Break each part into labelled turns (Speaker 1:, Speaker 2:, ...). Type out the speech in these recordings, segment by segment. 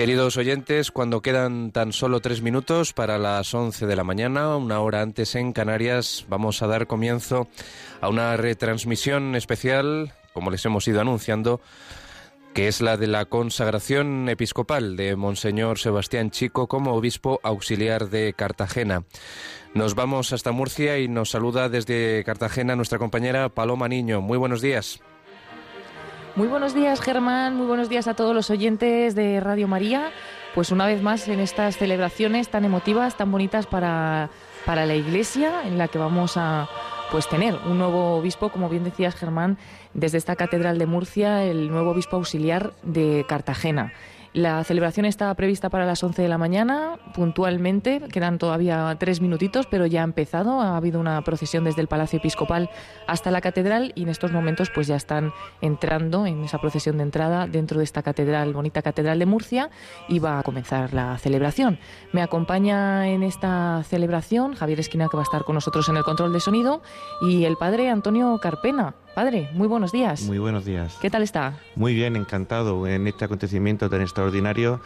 Speaker 1: Queridos oyentes, cuando quedan tan solo tres minutos para las once de la mañana, una hora antes en Canarias, vamos a dar comienzo a una retransmisión especial, como les hemos ido anunciando, que es la de la consagración episcopal de Monseñor Sebastián Chico como obispo auxiliar de Cartagena. Nos vamos hasta Murcia y nos saluda desde Cartagena nuestra compañera Paloma Niño. Muy buenos días.
Speaker 2: Muy buenos días, Germán. Muy buenos días a todos los oyentes de Radio María. Pues una vez más en estas celebraciones tan emotivas, tan bonitas para, para la Iglesia, en la que vamos a pues tener un nuevo obispo, como bien decías, Germán, desde esta catedral de Murcia, el nuevo obispo auxiliar de Cartagena. La celebración estaba prevista para las 11 de la mañana, puntualmente, quedan todavía tres minutitos, pero ya ha empezado. Ha habido una procesión desde el Palacio Episcopal hasta la catedral y en estos momentos pues ya están entrando en esa procesión de entrada dentro de esta catedral, bonita catedral de Murcia, y va a comenzar la celebración. Me acompaña en esta celebración Javier Esquina, que va a estar con nosotros en el control de sonido, y el padre Antonio Carpena. Padre, muy buenos días.
Speaker 3: Muy buenos días.
Speaker 2: ¿Qué tal está?
Speaker 3: Muy bien, encantado en este acontecimiento tan extraordinario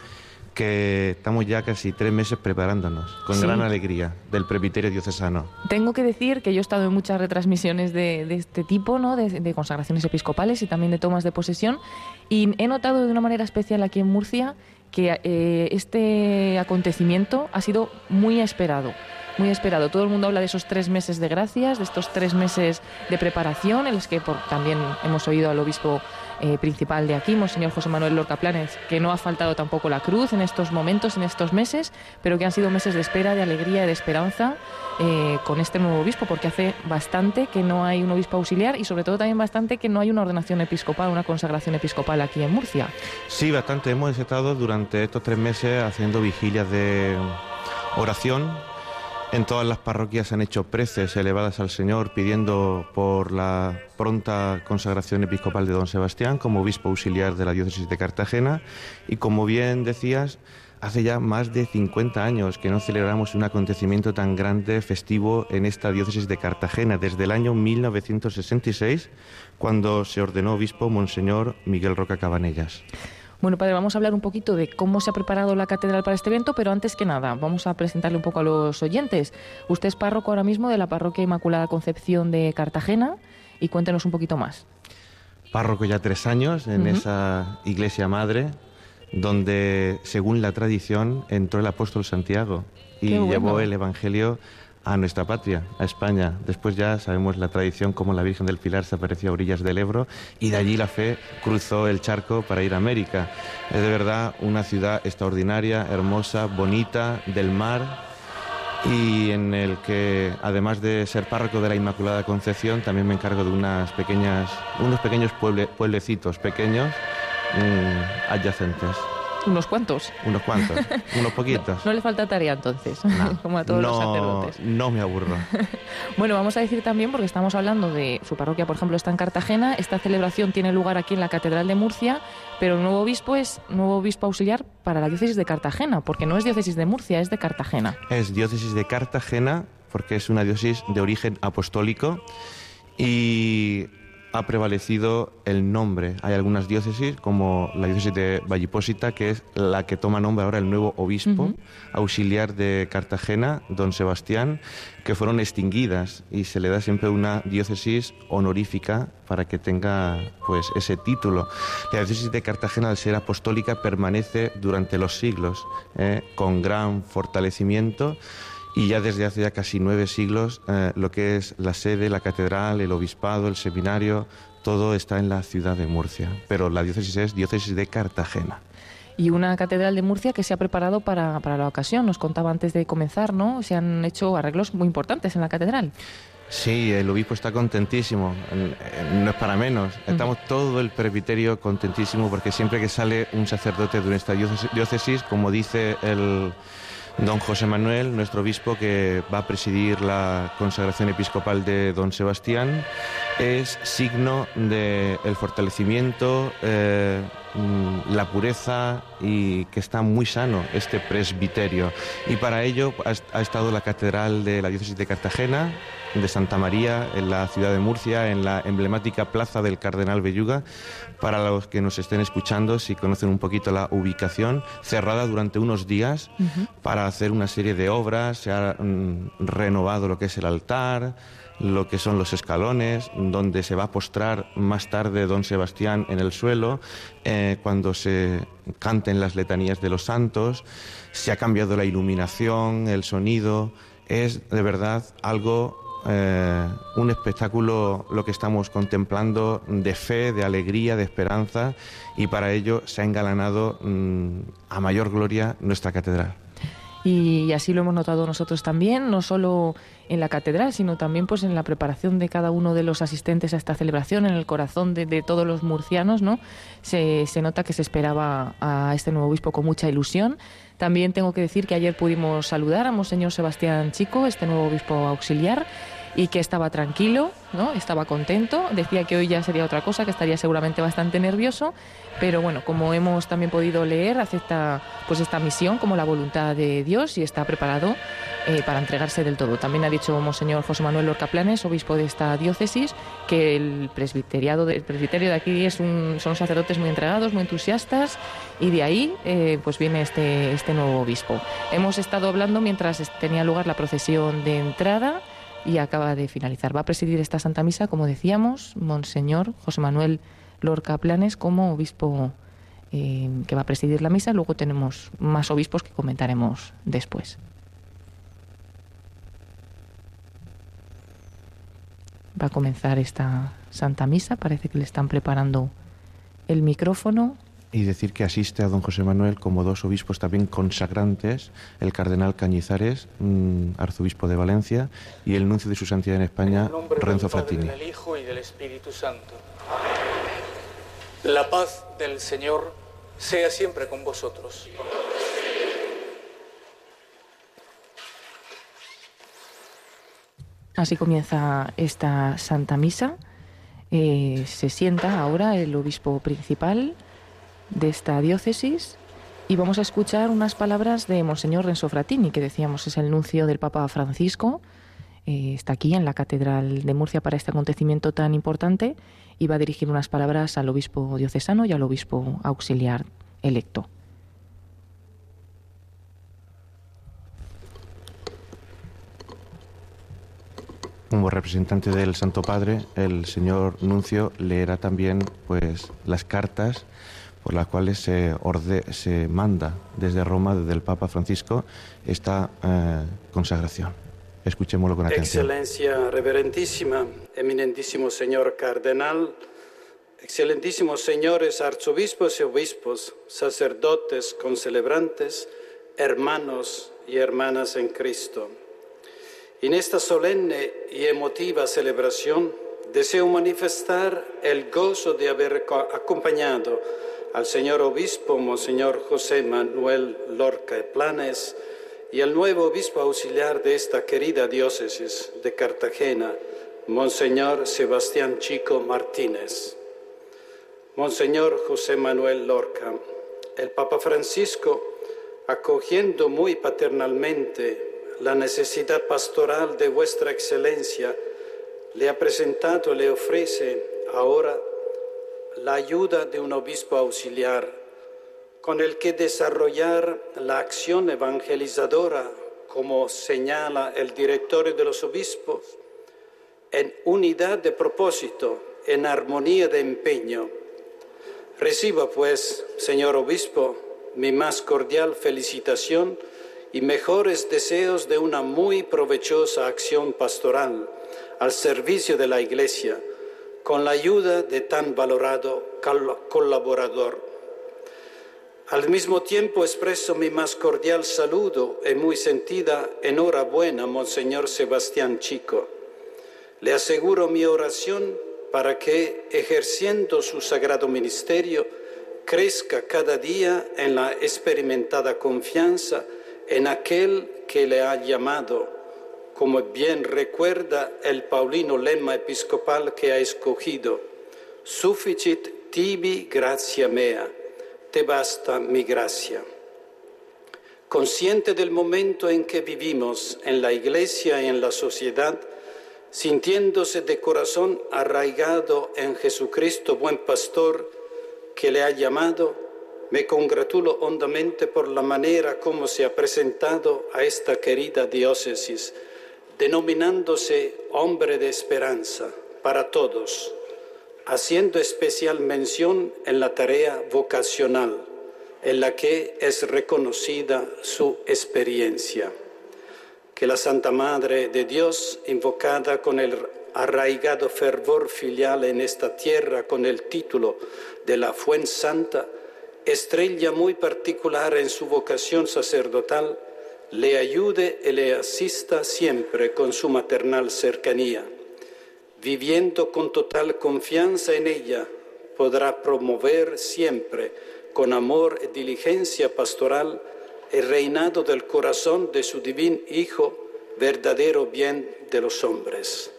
Speaker 3: que estamos ya casi tres meses preparándonos, con gran alegría, del presbiterio diocesano.
Speaker 2: Tengo que decir que yo he estado en muchas retransmisiones de, este tipo, ¿no? De, consagraciones episcopales y también de tomas de posesión, y he notado de una manera especial aquí en Murcia que eh, este acontecimiento ha sido muy esperado muy esperado. Todo el mundo habla de esos tres meses de gracias, de estos tres meses de preparación, en los que por, también hemos oído al obispo eh, principal de aquí, Monseñor José Manuel Lorca Planes, que no ha faltado tampoco la cruz en estos momentos, en estos meses, pero que han sido meses de espera, de alegría y de esperanza eh, con este nuevo obispo, porque hace bastante que no hay un obispo auxiliar y sobre todo también bastante que no hay una ordenación episcopal, una consagración episcopal aquí en Murcia.
Speaker 3: Sí, bastante. Hemos estado durante estos tres meses haciendo vigilias de oración en todas las parroquias han hecho preces elevadas al Señor pidiendo por la pronta consagración episcopal de don Sebastián como obispo auxiliar de la diócesis de Cartagena y como bien decías, hace ya más de 50 años que no celebramos un acontecimiento tan grande, festivo en esta diócesis de Cartagena, desde el año 1966, cuando se ordenó obispo Monseñor Miguel Roca Cabanellas.
Speaker 2: Bueno, padre, vamos a hablar un poquito de cómo se ha preparado la catedral para este evento, pero antes que nada, vamos a presentarle un poco a los oyentes. Usted es párroco ahora mismo de la Parroquia Inmaculada Concepción de Cartagena y cuéntenos un poquito más.
Speaker 3: Párroco ya tres años en esa iglesia madre, donde, según la tradición, entró el apóstol Santiago y llevó el Evangelio a nuestra patria, a España. Después ya sabemos la tradición como la Virgen del Pilar se apareció a orillas del Ebro y de allí la fe cruzó el charco para ir a América. Es de verdad una ciudad extraordinaria, hermosa, bonita, del mar y en el que además de ser párroco de la Inmaculada Concepción también me encargo de unas pequeñas, unos pequeños pueblecitos pequeños mm, adyacentes.
Speaker 2: Unos cuantos.
Speaker 3: Unos cuantos, unos poquitos.
Speaker 2: No, le falta tarea entonces, como a todos los sacerdotes.
Speaker 3: No me aburro.
Speaker 2: bueno, vamos a decir también, porque estamos hablando de su parroquia, por ejemplo, está en Cartagena, esta celebración tiene lugar aquí en la Catedral de Murcia, pero el nuevo obispo es nuevo obispo auxiliar para la diócesis de Cartagena, porque no es diócesis de Murcia, es de Cartagena.
Speaker 3: Es diócesis de Cartagena, porque es una diócesis de origen apostólico y ha prevalecido el nombre. Hay algunas diócesis, como la diócesis de Vallipósita, que es la que toma nombre ahora el nuevo obispo auxiliar de Cartagena, don Sebastián, que fueron extinguidas y se le da siempre una diócesis honorífica para que tenga pues ese título. La diócesis de Cartagena, al ser apostólica, permanece durante los siglos ¿eh? con gran fortalecimiento y ya desde hace ya casi nueve siglos eh, lo que es la sede, la catedral, el obispado, el seminario, todo está en la ciudad de Murcia, pero la diócesis es diócesis de Cartagena.
Speaker 2: Y una catedral de Murcia que se ha preparado para, para la ocasión, nos contaba antes de comenzar, ¿no? Se han hecho arreglos muy importantes en la catedral.
Speaker 3: Sí, el obispo está contentísimo, no es para menos. Estamos todo el presbiterio contentísimo porque siempre que sale un sacerdote de nuestra diócesis, como dice el, don José Manuel, nuestro obispo que va a presidir la consagración episcopal de don Sebastián, es signo del el fortalecimiento, eh, mm, la pureza y que está muy sano este presbiterio. Y para ello ha, estado la catedral de la diócesis de Cartagena, de Santa María, en la ciudad de Murcia, en la emblemática plaza del Cardenal Belluga. Para los que nos estén escuchando, si conocen un poquito la ubicación, cerrada durante unos días para hacer una serie de obras, se ha mm, renovado lo que es el altar, lo que son los escalones, donde se va a postrar más tarde don Sebastián en el suelo, eh, cuando se canten las letanías de los santos, se ha cambiado la iluminación, el sonido, es de verdad algo, eh, un espectáculo lo que estamos contemplando de fe, de alegría, de esperanza, y para ello se ha engalanado mm, a mayor gloria nuestra catedral.
Speaker 2: Y así lo hemos notado nosotros también, no solo en la catedral, sino también pues en la preparación de cada uno de los asistentes a esta celebración, en el corazón de, todos los murcianos, ¿no? Se, se, nota que se esperaba a este nuevo obispo con mucha ilusión. También tengo que decir que ayer pudimos saludar a Monseñor Sebastián Chico, este nuevo obispo auxiliar, y que estaba tranquilo, ¿no? Estaba contento, decía que hoy ya sería otra cosa, que estaría seguramente bastante nervioso, pero bueno, como hemos también podido leer, acepta pues esta misión como la voluntad de Dios y está preparado eh, para entregarse del todo. También ha dicho Monseñor José Manuel Lorca Planes, obispo de esta diócesis, que el presbiteriado el presbiterio de aquí es un, son sacerdotes muy entregados, muy entusiastas y de ahí eh, pues viene este, este nuevo obispo. Hemos estado hablando mientras tenía lugar la procesión de entrada y acaba de finalizar. Va a presidir esta Santa Misa, como decíamos, Monseñor José Manuel Lorca Planes como obispo eh, que va a presidir la misa. Luego tenemos más obispos que comentaremos después. Va a comenzar esta Santa Misa. Parece que le están preparando el micrófono
Speaker 3: y decir que asiste a don José Manuel como dos obispos también consagrantes, el cardenal Cañizares, mm, arzobispo de Valencia, y el nuncio de su santidad en España, Renzo Fratini.
Speaker 4: Del Hijo y del Espíritu Santo. La paz del Señor sea siempre con vosotros.
Speaker 2: Así comienza esta Santa Misa. Eh, se sienta ahora el obispo principal, de esta diócesis y vamos a escuchar unas palabras de Monseñor Renzo Fratini, que decíamos es el nuncio del Papa Francisco. Eh, está aquí en la Catedral de Murcia para este acontecimiento tan importante y va a dirigir unas palabras al obispo diocesano y al obispo auxiliar electo.
Speaker 3: Como representante del Santo Padre, el señor nuncio leerá también pues las cartas por las cuales se, se manda desde Roma, desde el Papa Francisco, esta eh, consagración. Escuchémoslo con atención.
Speaker 4: Excelencia reverentísima, eminentísimo señor cardenal, excelentísimos señores arzobispos y obispos, sacerdotes, concelebrantes, hermanos y hermanas en Cristo. En esta solemne y emotiva celebración deseo manifestar el gozo de haber acompañado al señor obispo, Monseñor José Manuel Lorca Planes, y al nuevo obispo auxiliar de esta querida diócesis de Cartagena, Monseñor Sebastián Chico Martínez. Monseñor José Manuel Lorca, el Papa Francisco, acogiendo muy paternalmente la necesidad pastoral de vuestra excelencia, le ha presentado, le ofrece ahora la ayuda de un obispo auxiliar con el que desarrollar la acción evangelizadora, como señala el directorio de los obispos, en unidad de propósito, en armonía de empeño. Reciba, pues, señor obispo, mi más cordial felicitación y mejores deseos de una muy provechosa acción pastoral al servicio de la Iglesia con la ayuda de tan valorado colaborador. Al mismo tiempo expreso mi más cordial saludo y muy sentida enhorabuena, Monseñor Sebastián Chico. Le aseguro mi oración para que, ejerciendo su sagrado ministerio, crezca cada día en la experimentada confianza en aquel que le ha llamado como bien recuerda el paulino lema episcopal que ha escogido, Sufficit tibi gracia mea, te basta mi gracia. Consciente del momento en que vivimos en la iglesia y en la sociedad, sintiéndose de corazón arraigado en Jesucristo, buen pastor, que le ha llamado, me congratulo hondamente por la manera como se ha presentado a esta querida diócesis, denominándose hombre de esperanza para todos, haciendo especial mención en la tarea vocacional, en la que es reconocida su experiencia. Que la Santa Madre de Dios, invocada con el arraigado fervor filial en esta tierra con el título de la Fuente Santa, estrella muy particular en su vocación sacerdotal, le ayude y le asista siempre con su maternal cercanía. Viviendo con total confianza en ella, podrá promover siempre con amor y diligencia pastoral el reinado del corazón de su divino Hijo, verdadero bien de los hombres.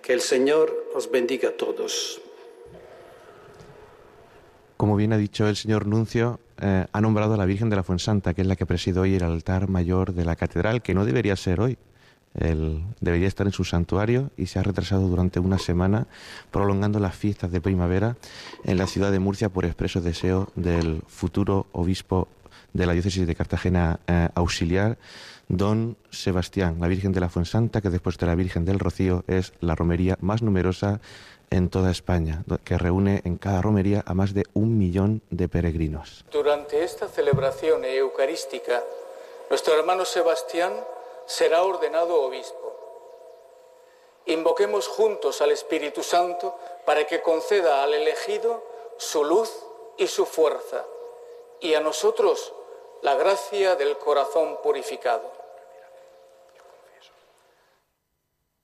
Speaker 4: Que el Señor os bendiga a todos.
Speaker 3: Como bien ha dicho el señor Nuncio, eh, ha nombrado a la Virgen de la Fuensanta, que es la que preside hoy el altar mayor de la catedral, que no debería ser hoy. debería estar en su santuario y se ha retrasado durante una semana, prolongando las fiestas de primavera en la ciudad de Murcia por expreso deseo del futuro obispo de la diócesis de Cartagena eh, auxiliar, don Sebastián, la Virgen de la Fuensanta, que después de la Virgen del Rocío es la romería más numerosa en toda España, que reúne en cada romería a más de un millón de peregrinos.
Speaker 5: Durante esta celebración eucarística, nuestro hermano Sebastián será ordenado obispo. Invoquemos juntos al Espíritu Santo para que conceda al elegido su luz y su fuerza, y a nosotros la gracia del corazón purificado.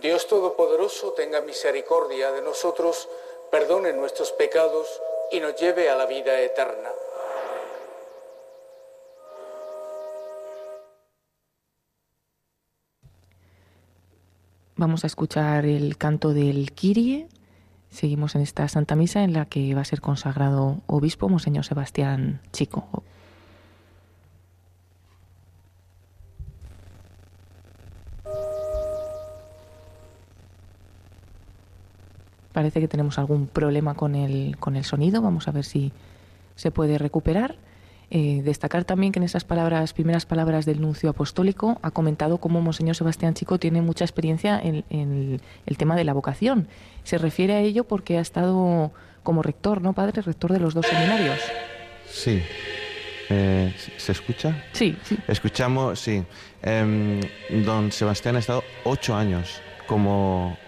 Speaker 5: Dios Todopoderoso tenga misericordia de nosotros, perdone nuestros pecados y nos lleve a la vida eterna.
Speaker 2: Vamos a escuchar el canto del Kirie. Seguimos en esta Santa Misa en la que va a ser consagrado obispo Monseñor Sebastián Chico. Parece que tenemos algún problema con el, con el sonido. Vamos a ver si se puede recuperar. Eh, destacar también que en esas palabras, primeras palabras del nuncio apostólico, ha comentado cómo Monseñor Sebastián Chico tiene mucha experiencia en, el tema de la vocación. Se refiere a ello porque ha estado como rector, ¿no, padre? Rector de los dos seminarios.
Speaker 3: Sí. Eh, ¿Se escucha?
Speaker 2: Sí, sí.
Speaker 3: Escuchamos, sí. Em, don Sebastián ha estado ocho años como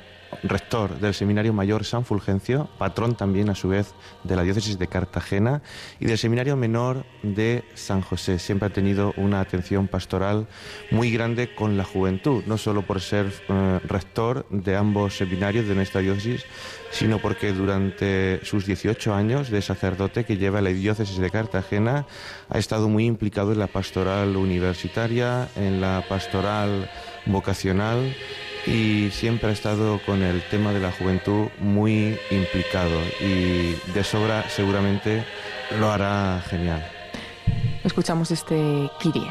Speaker 3: rector del Seminario Mayor San Fulgencio, patrón también a su vez de la diócesis de Cartagena y del Seminario Menor de San José. Siempre ha tenido una atención pastoral muy grande con la juventud, no solo por ser eh, rector de ambos seminarios de nuestra diócesis, sino porque durante sus 18 años de sacerdote que lleva la diócesis de Cartagena ha estado muy implicado en la pastoral universitaria, en la pastoral vocacional y siempre ha estado con el tema de la juventud muy implicado y de sobra seguramente lo hará genial.
Speaker 2: Escuchamos este Kirie.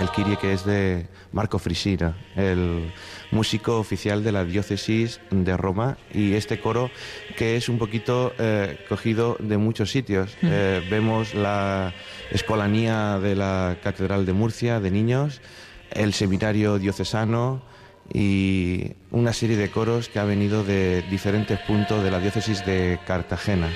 Speaker 3: El Kirie que es de Marco Frisina, el músico oficial de la diócesis de Roma y este coro que es un poquito eh, cogido de muchos sitios. Eh, vemos la escolanía de la Catedral de Murcia de niños, el seminario diocesano, y una serie de coros que ha venido de diferentes puntos de la diócesis de Cartagena.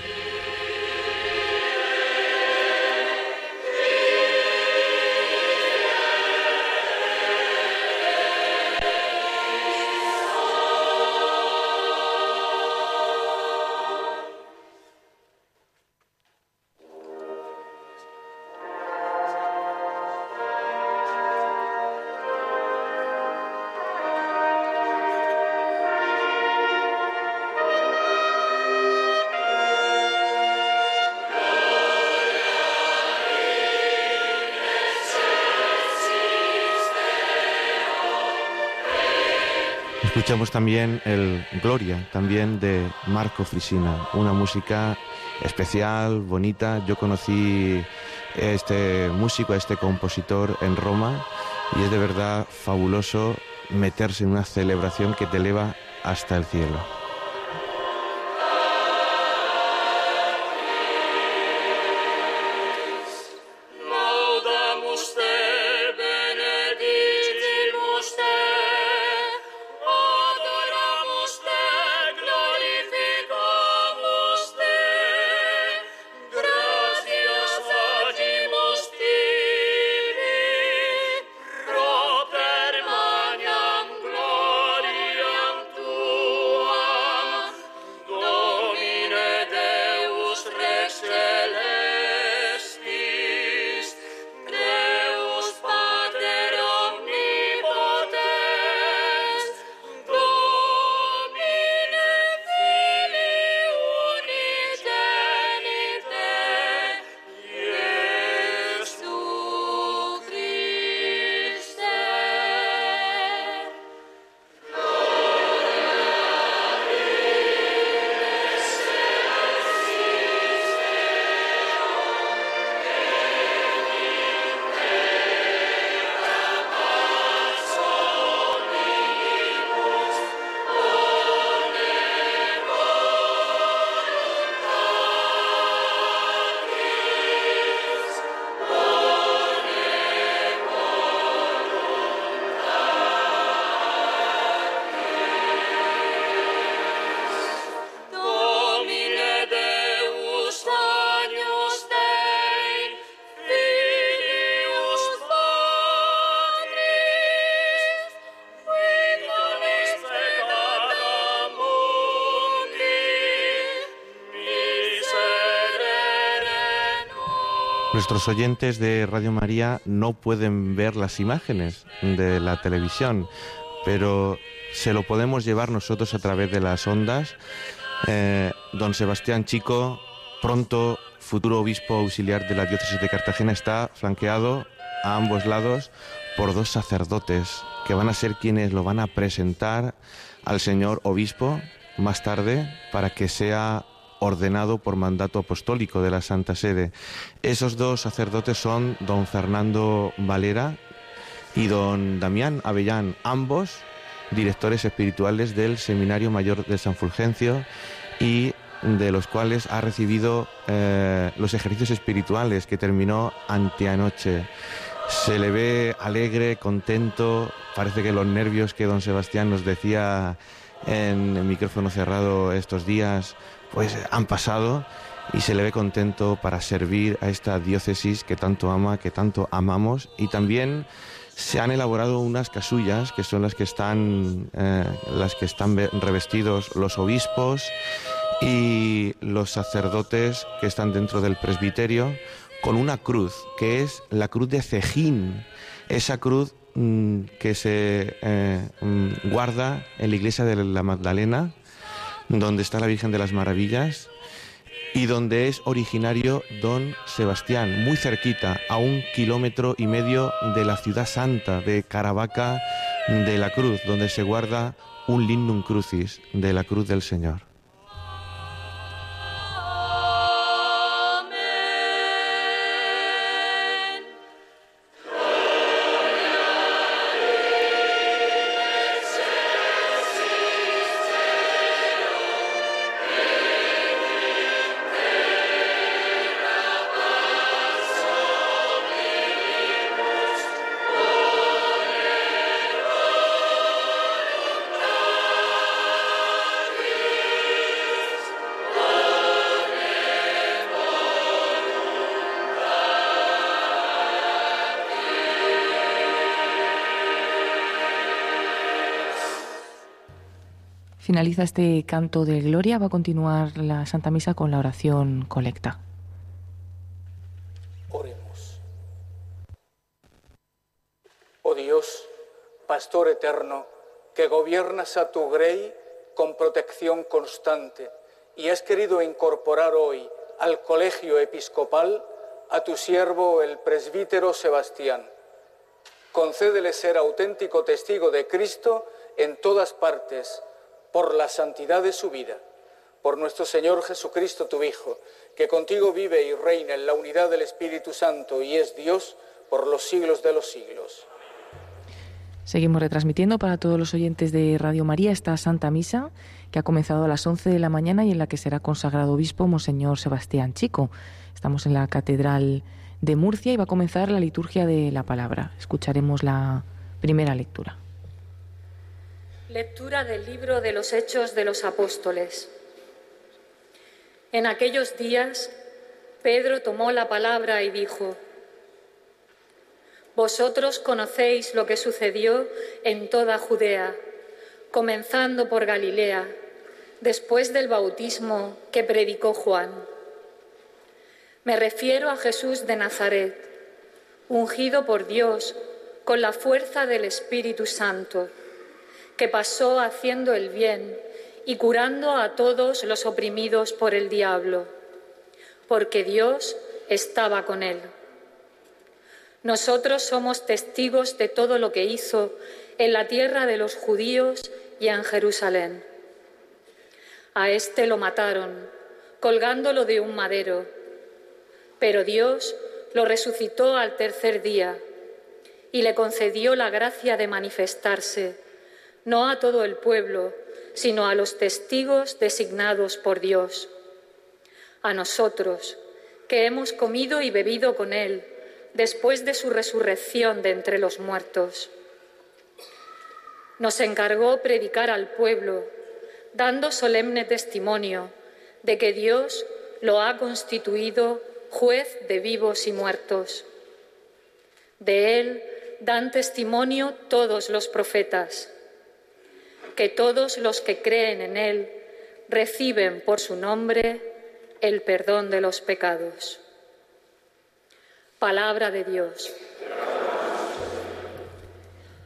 Speaker 3: También el Gloria, también de Marco Frisina, una música especial, bonita. Yo conocí este músico, este compositor en Roma y es de verdad fabuloso meterse en una celebración que te eleva hasta el cielo. Nuestros oyentes de Radio María no pueden ver las imágenes de la televisión, pero se lo podemos llevar nosotros a través de las ondas. Eh, don Sebastián Chico, pronto futuro obispo auxiliar de la diócesis de Cartagena, está flanqueado a ambos lados por dos sacerdotes que van a ser quienes lo van a presentar al señor obispo más tarde para que sea ordenado por mandato apostólico de la Santa Sede. Esos dos sacerdotes son don Fernando Valera y don Damián Avellán, ambos directores espirituales del Seminario Mayor de San Fulgencio y de los cuales ha recibido eh, los ejercicios espirituales que terminó anteanoche. Se le ve alegre, contento, parece que los nervios que don Sebastián nos decía en el micrófono cerrado estos días pues han pasado y se le ve contento para servir a esta diócesis que tanto ama, que tanto amamos. Y también se han elaborado unas casullas que son las que están eh, las que están revestidos los obispos y los sacerdotes que están dentro del presbiterio con una cruz que es la cruz de Cejín. Esa cruz mm, que se eh, mm, guarda en la iglesia de la Magdalena donde está la Virgen de las Maravillas y donde es originario don Sebastián, muy cerquita, a un kilómetro y medio de la ciudad santa de Caravaca de la Cruz, donde se guarda un lindum crucis de la Cruz del Señor.
Speaker 2: Finaliza este canto de gloria, va a continuar la Santa Misa con la oración colecta.
Speaker 6: Oremos. Oh Dios, Pastor eterno, que gobiernas a tu Grey con protección constante y has querido incorporar hoy al colegio episcopal a tu siervo el presbítero Sebastián. Concédele ser auténtico testigo de Cristo en todas partes por la santidad de su vida, por nuestro Señor Jesucristo, tu Hijo, que contigo vive y reina en la unidad del Espíritu Santo y es Dios por los siglos de los siglos.
Speaker 2: Seguimos retransmitiendo para todos los oyentes de Radio María esta Santa Misa que ha comenzado a las 11 de la mañana y en la que será consagrado obispo Monseñor Sebastián Chico. Estamos en la Catedral de Murcia y va a comenzar la liturgia de la palabra. Escucharemos la primera lectura.
Speaker 7: Lectura del libro de los Hechos de los Apóstoles. En aquellos días, Pedro tomó la palabra y dijo, vosotros conocéis lo que sucedió en toda Judea, comenzando por Galilea, después del bautismo que predicó Juan. Me refiero a Jesús de Nazaret, ungido por Dios con la fuerza del Espíritu Santo, que pasó haciendo el bien y curando a todos los oprimidos por el diablo, porque Dios estaba con él. Nosotros somos testigos de todo lo que hizo en la tierra de los judíos y en Jerusalén. A éste lo mataron, colgándolo de un madero, pero Dios lo resucitó al tercer día y le concedió la gracia de manifestarse, no a todo el pueblo, sino a los testigos designados por Dios. A nosotros, que hemos comido y bebido con Él, después de su resurrección de entre los muertos. Nos encargó predicar al pueblo, dando solemne testimonio de que Dios lo ha constituido juez de vivos y muertos. De él dan testimonio todos los profetas, que todos los que creen en él reciben por su nombre el perdón de los pecados. Palabra de Dios.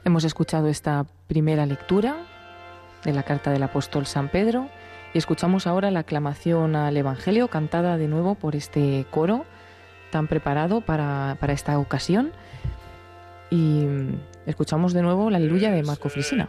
Speaker 2: Hemos escuchado esta primera lectura de la carta del apóstol San Pedro y escuchamos ahora la aclamación al Evangelio cantada de nuevo por este coro tan preparado para, para esta ocasión. Y escuchamos de nuevo la aleluya de Marco Frisina.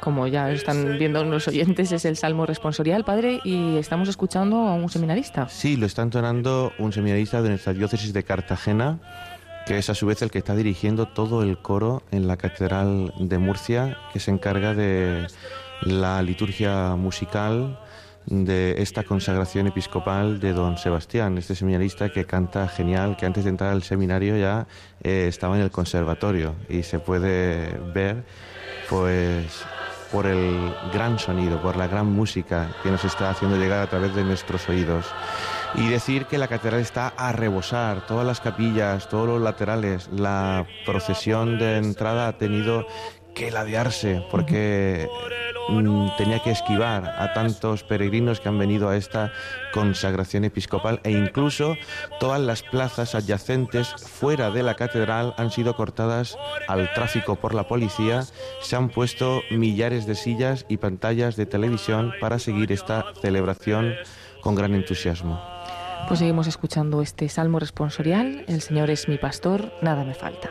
Speaker 2: como ya están viendo los oyentes, es el salmo responsorial, padre, y estamos escuchando a un seminarista.
Speaker 3: Sí, lo está entonando un seminarista de nuestra diócesis de Cartagena, que es a su vez el que está dirigiendo todo el coro en la Catedral de Murcia, que se encarga de la liturgia musical de esta consagración episcopal de don Sebastián, este seminarista que canta genial, que antes de entrar al seminario ya eh, estaba en el conservatorio y se puede ver pues por el gran sonido, por la gran música que nos está haciendo llegar a través de nuestros oídos. Y decir que la catedral está a rebosar, todas las capillas, todos los laterales, la procesión de entrada ha tenido que ladearse porque Mm, tenía que esquivar a tantos peregrinos que han venido a esta consagración episcopal e incluso todas las plazas adyacentes fuera de la catedral han sido cortadas al tráfico por la policía, se han puesto millares de sillas y pantallas de televisión para seguir esta celebración con gran entusiasmo.
Speaker 2: Pues seguimos escuchando este salmo responsorial, El Señor es mi pastor, nada me falta.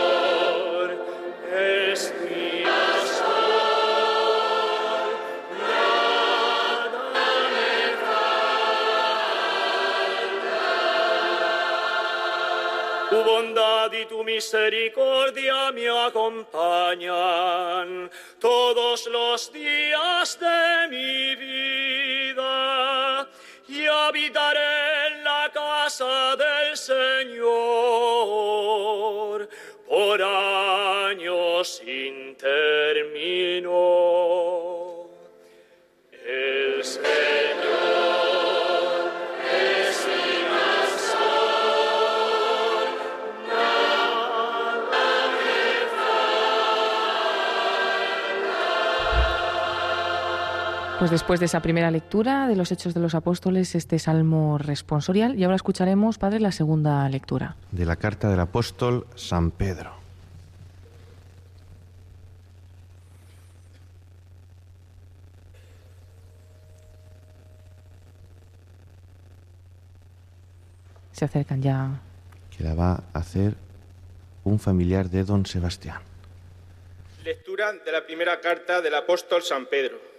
Speaker 8: Tu bondad y tu misericordia me acompañan todos los días de mi vida y habitaré en la casa del Señor por años sin término. El Señor
Speaker 2: Pues después de esa primera lectura de los Hechos de los Apóstoles, este salmo responsorial, y ahora escucharemos, Padre, la segunda lectura.
Speaker 3: De la carta del apóstol San Pedro.
Speaker 2: Se acercan ya.
Speaker 3: que la va a hacer un familiar de don Sebastián.
Speaker 9: Lectura de la primera carta del apóstol San Pedro.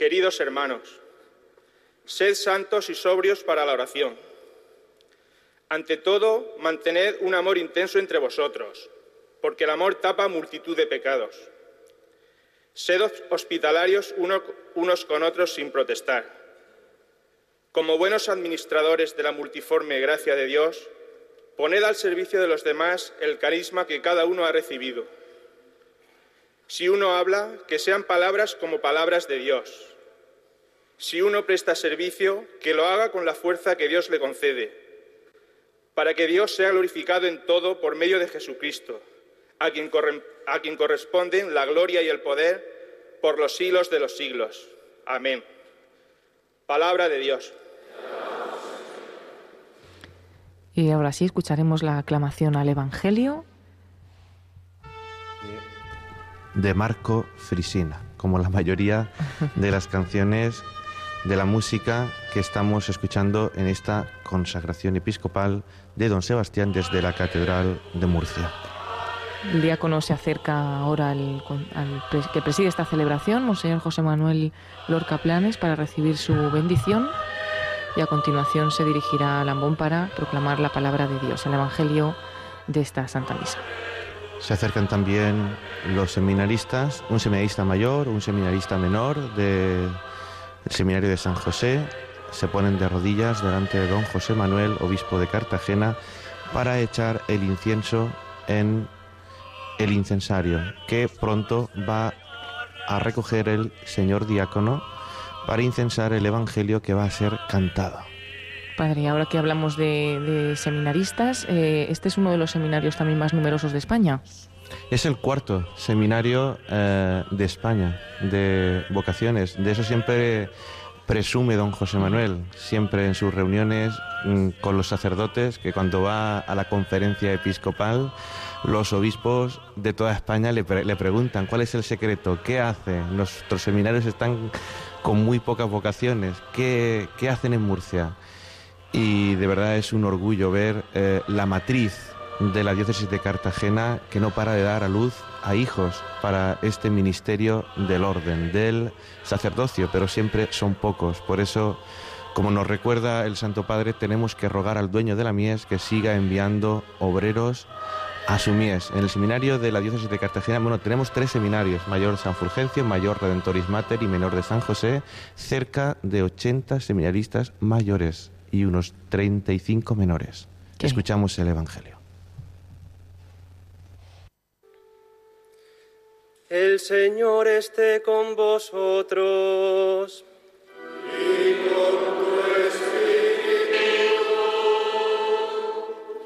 Speaker 9: Queridos hermanos, sed santos y sobrios para la oración. Ante todo, mantened un amor intenso entre vosotros, porque el amor tapa multitud de pecados. Sed hospitalarios uno- unos con otros sin protestar. Como buenos administradores de la multiforme gracia de Dios, poned al servicio de los demás el carisma que cada uno ha recibido. Si uno habla, que sean palabras como palabras de Dios. Si uno presta servicio, que lo haga con la fuerza que Dios le concede, para que Dios sea glorificado en todo por medio de Jesucristo, a quien, corre- a quien corresponden la gloria y el poder por los siglos de los siglos. Amén. Palabra de Dios.
Speaker 2: Y ahora sí, escucharemos la aclamación al Evangelio.
Speaker 3: de Marco Frisina, como la mayoría de las canciones de la música que estamos escuchando en esta consagración episcopal de don Sebastián desde la Catedral de Murcia.
Speaker 2: El diácono se acerca ahora al, que preside esta celebración, Monseñor José Manuel Lorca Planes, para recibir su bendición y a continuación se dirigirá a Lambón para proclamar la palabra de Dios, el Evangelio de esta Santa Misa.
Speaker 3: Se acercan también los seminaristas, un seminarista mayor, un seminarista menor del seminario de San José, se ponen de rodillas delante de don José Manuel, obispo de Cartagena, para echar el incienso en el incensario, que pronto va a recoger el señor diácono para incensar el evangelio que va a ser cantado.
Speaker 2: Padre, ahora que hablamos de, de seminaristas, eh, este es uno de los seminarios también más numerosos de España.
Speaker 3: Es el cuarto seminario eh, de España de vocaciones. De eso siempre presume don José Manuel, siempre en sus reuniones mm, con los sacerdotes, que cuando va a la conferencia episcopal, los obispos de toda España le, pre- le preguntan cuál es el secreto, qué hace. Nuestros seminarios están con muy pocas vocaciones, ¿qué, qué hacen en Murcia? y de verdad es un orgullo ver eh, la matriz de la diócesis de Cartagena que no para de dar a luz a hijos para este ministerio del orden, del sacerdocio, pero siempre son pocos. Por eso, como nos recuerda el Santo Padre, tenemos que rogar al dueño de la mies que siga enviando obreros a su mies. En el seminario de la diócesis de Cartagena, bueno, tenemos tres seminarios, Mayor San Fulgencio, Mayor Redentoris Mater y Menor de San José, cerca de 80 seminaristas mayores y unos 35 menores.
Speaker 2: Qué.
Speaker 3: Escuchamos el Evangelio.
Speaker 10: El Señor esté con vosotros.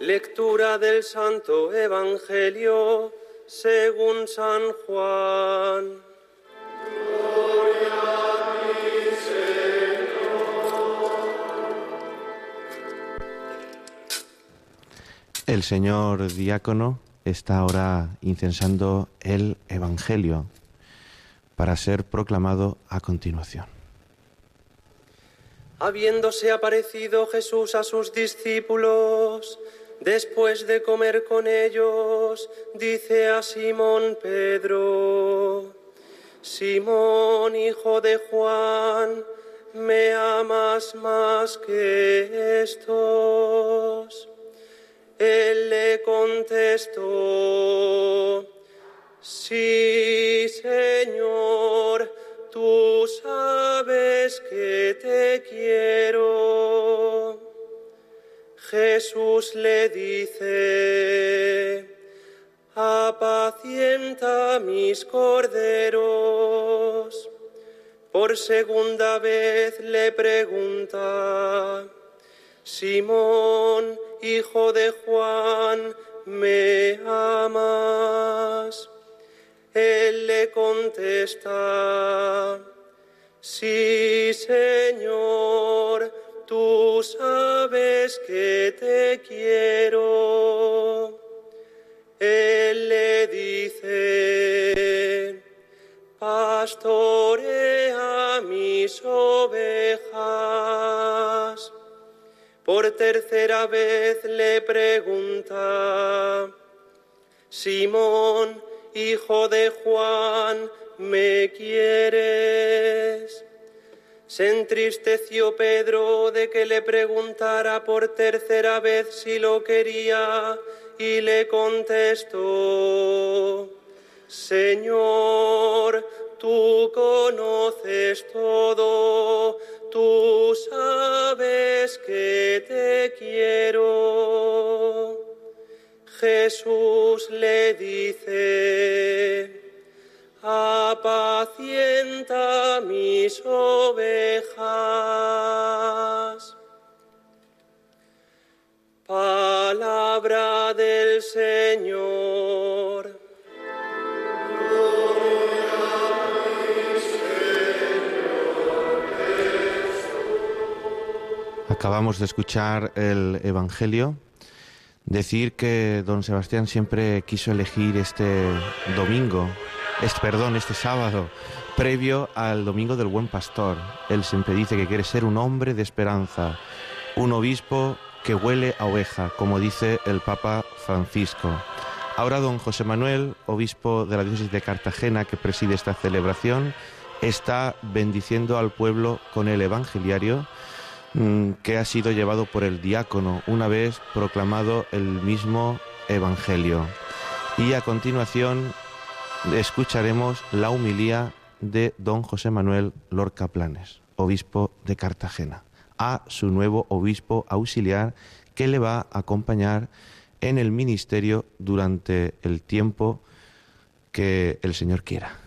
Speaker 10: Lectura del Santo Evangelio según San Juan.
Speaker 3: El señor diácono está ahora incensando el Evangelio para ser proclamado a continuación.
Speaker 10: Habiéndose aparecido Jesús a sus discípulos, después de comer con ellos, dice a Simón Pedro, Simón, hijo de Juan, ¿me amas más que estos? Él le contestó, sí, Señor, tú sabes que te quiero. Jesús le dice, apacienta mis corderos. Por segunda vez le pregunta, Simón, hijo de Juan, ¿me amas? Él le contesta, sí, Señor, tú sabes que te quiero. Él le dice, pastorea mis ovejas. Por tercera vez le pregunta, Simón, hijo de Juan, ¿me quieres? Se entristeció Pedro de que le preguntara por tercera vez si lo quería y le contestó, Señor, tú conoces todo, tú sabes que te quiero. Jesús le dice, apacienta mis ovejas.
Speaker 3: Acabamos de escuchar el Evangelio. Decir que don Sebastián siempre quiso elegir este domingo, este, perdón, este sábado, previo al domingo del Buen Pastor. Él siempre dice que quiere ser un hombre de esperanza, un obispo que huele a oveja, como dice el Papa Francisco. Ahora don José Manuel, obispo de la diócesis de Cartagena, que preside esta celebración, está bendiciendo al pueblo con el Evangeliario que ha sido llevado por el diácono una vez proclamado el mismo Evangelio. Y a continuación escucharemos la humilía de don José Manuel Lorca Planes, obispo de Cartagena, a su nuevo obispo auxiliar que le va a acompañar en el ministerio durante el tiempo que el Señor quiera.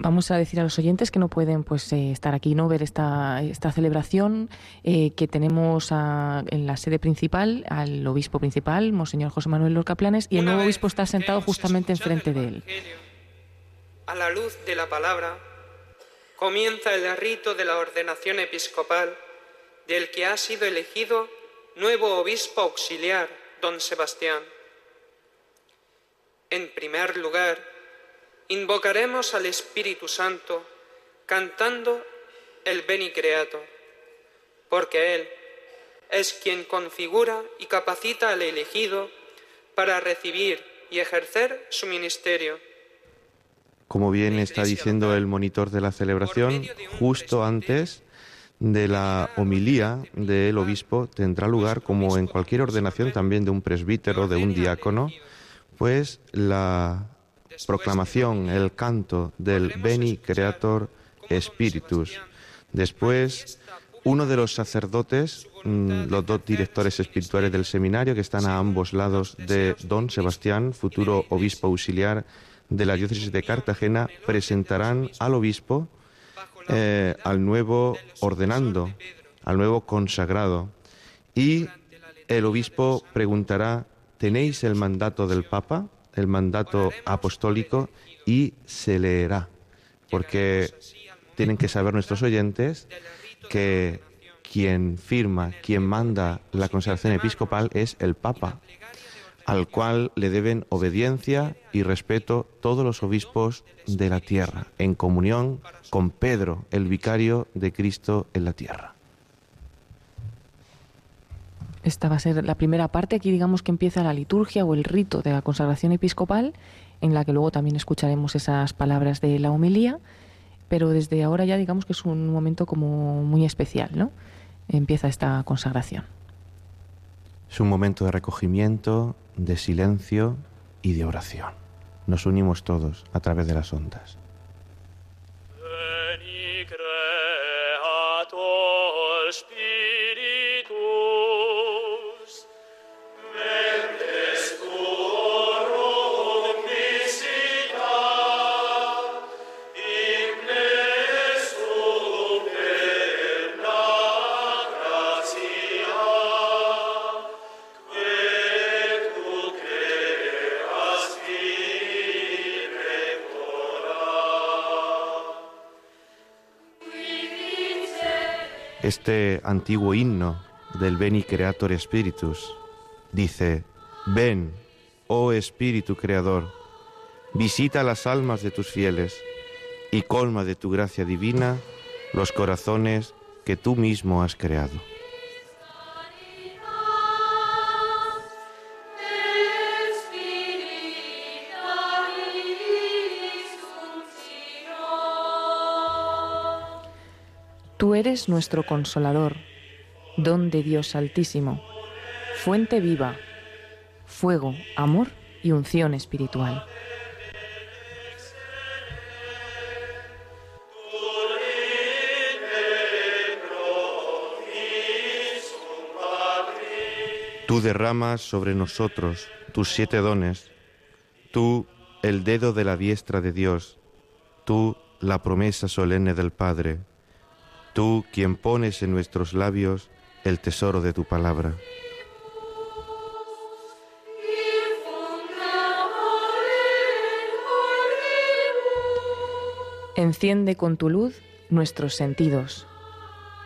Speaker 2: Vamos a decir a los oyentes que no pueden pues eh, estar aquí, no ver esta, esta celebración eh, que tenemos a- en la sede principal al obispo principal, Monseñor José Manuel Lorca Planes, y el
Speaker 10: Una
Speaker 2: nuevo obispo está sentado justamente enfrente de él.
Speaker 10: A la luz de la palabra, comienza el rito de la ordenación episcopal del que ha sido elegido nuevo obispo auxiliar, don Sebastián. En primer lugar, invocaremos al Espíritu Santo cantando el Beni Creator, porque Él es quien configura y capacita al elegido para recibir y ejercer su ministerio.
Speaker 3: Como bien está diciendo el monitor de la celebración, justo antes de la homilía del obispo tendrá lugar, como en cualquier ordenación también de un presbítero, de un diácono, pues la proclamación, el canto del Beni Creator Spiritus. Después, uno de los sacerdotes, mm, los dos directores espirituales del seminario, que están a ambos lados de don Sebastián, futuro obispo auxiliar de la diócesis de Cartagena, presentarán al obispo eh, al nuevo ordenando, al nuevo consagrado. Y el obispo preguntará, ¿tenéis el mandato del Papa, el mandato apostólico? Y se leerá, porque tienen que saber nuestros oyentes que quien firma, quien manda la consagración episcopal es el Papa, al cual le deben obediencia y respeto todos los obispos de la tierra, en comunión con Pedro, el vicario de Cristo en la tierra.
Speaker 2: Esta va a ser la primera parte. Aquí digamos que empieza la liturgia o el rito de la consagración episcopal, en la que luego también escucharemos esas palabras de la homilía. Pero desde ahora ya digamos que es un momento como muy especial, ¿no? Empieza esta consagración.
Speaker 3: Es un momento de recogimiento, de silencio y de oración. Nos unimos todos a través de las ondas. Este antiguo himno del Beni Creator Spiritus dice, ven, oh Espíritu Creador, visita las almas de tus fieles y colma de tu gracia divina los corazones que tú mismo has creado.
Speaker 2: Eres nuestro consolador, don de Dios altísimo, fuente viva, fuego, amor y unción espiritual.
Speaker 3: Tú derramas sobre nosotros tus siete dones, tú el dedo de la diestra de Dios, tú la promesa solemne del Padre, tú quien pones en nuestros labios el tesoro de tu palabra.
Speaker 2: Enciende con tu luz nuestros sentidos,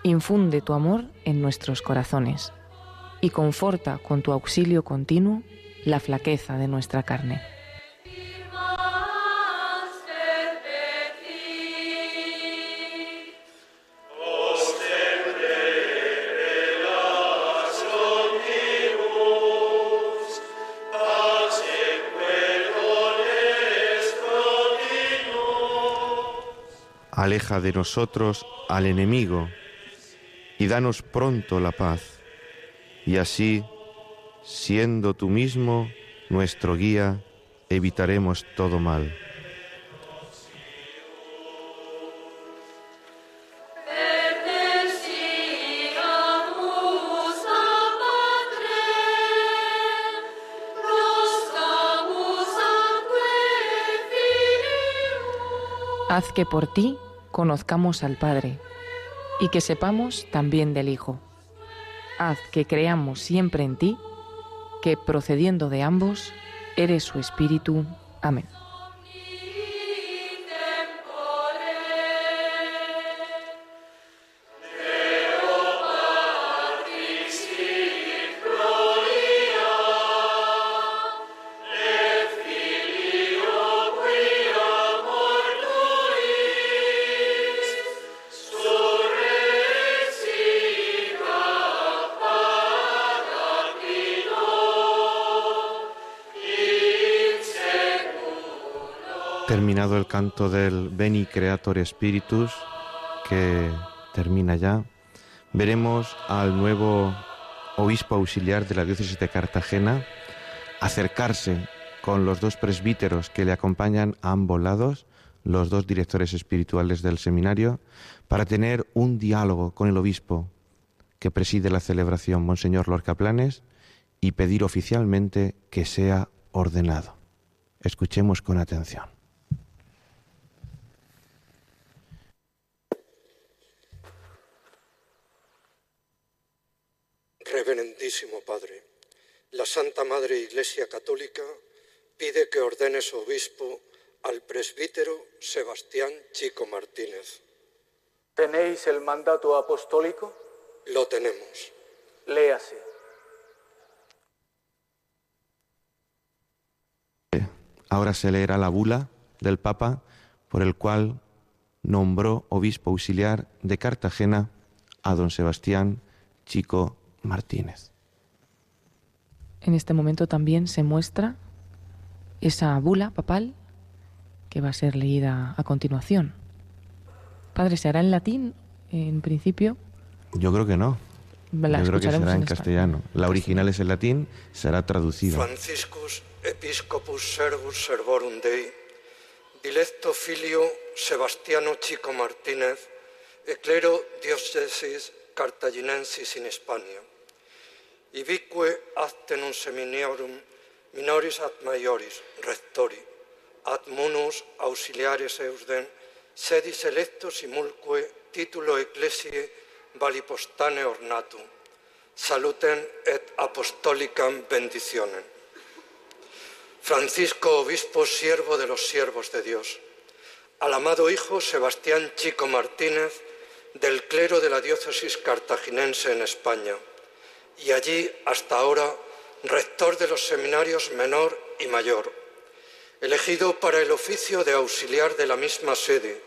Speaker 2: infunde tu amor en nuestros corazones y conforta con tu auxilio continuo la flaqueza de nuestra carne.
Speaker 3: Aleja de nosotros al enemigo y danos pronto la paz. Y así, siendo tú mismo nuestro guía, evitaremos todo mal.
Speaker 2: Haz que por ti conozcamos al Padre y que sepamos también del Hijo. Haz que creamos siempre en ti, que procediendo de ambos, eres su Espíritu. Amén.
Speaker 3: Canto del Beni Creator Spiritus, que termina ya, veremos al nuevo obispo auxiliar de la diócesis de Cartagena acercarse con los dos presbíteros que le acompañan a ambos lados, los dos directores espirituales del seminario, para tener un diálogo con el obispo que preside la celebración, Monseñor Lorca Planes, y pedir oficialmente que sea ordenado. Escuchemos con atención.
Speaker 11: Reverendísimo Padre, la Santa Madre Iglesia Católica pide que ordenes obispo al presbítero Sebastián Chico Martínez.
Speaker 6: ¿Tenéis el mandato apostólico?
Speaker 11: Lo tenemos.
Speaker 6: Léase.
Speaker 3: Ahora se leerá la bula del Papa por el cual nombró obispo auxiliar de Cartagena a don Sebastián Chico Martínez.
Speaker 2: En este momento también se muestra esa bula papal que va a ser leída a continuación. Padre, ¿se hará en latín en principio?
Speaker 3: Yo creo que no.
Speaker 2: La
Speaker 3: Yo creo que será en castellano. La original es en latín, será traducida.
Speaker 11: Franciscus Episcopus Servus Servorum Dei, dilecto filio Sebastiano Chico Martínez, e clero diocesis cartaginensis in Hispania. Ibique actenum seminiorum minoris ad maioris rectori, ad munus auxiliares eusden, sedis electos simulque titulo ecclesiae valipostane ornatum, saluten et apostolicam bendicionem. Francisco, obispo, siervo de los siervos de Dios. Al amado hijo Sebastián Chico Martínez, del clero de la diócesis cartaginense en España, y allí hasta ahora rector de los seminarios menor y mayor, elegido para el oficio de auxiliar de la misma sede,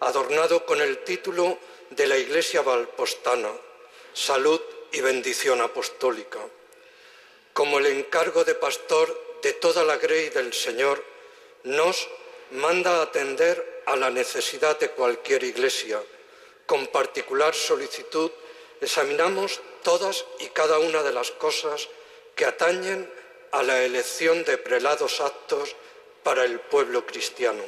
Speaker 11: adornado con el título de la Iglesia Valpostana, Salud y Bendición Apostólica. Como el encargo de pastor de toda la grey del Señor, nos manda atender a la necesidad de cualquier iglesia. Con particular solicitud examinamos todas y cada una de las cosas que atañen a la elección de prelados aptos para el pueblo cristiano.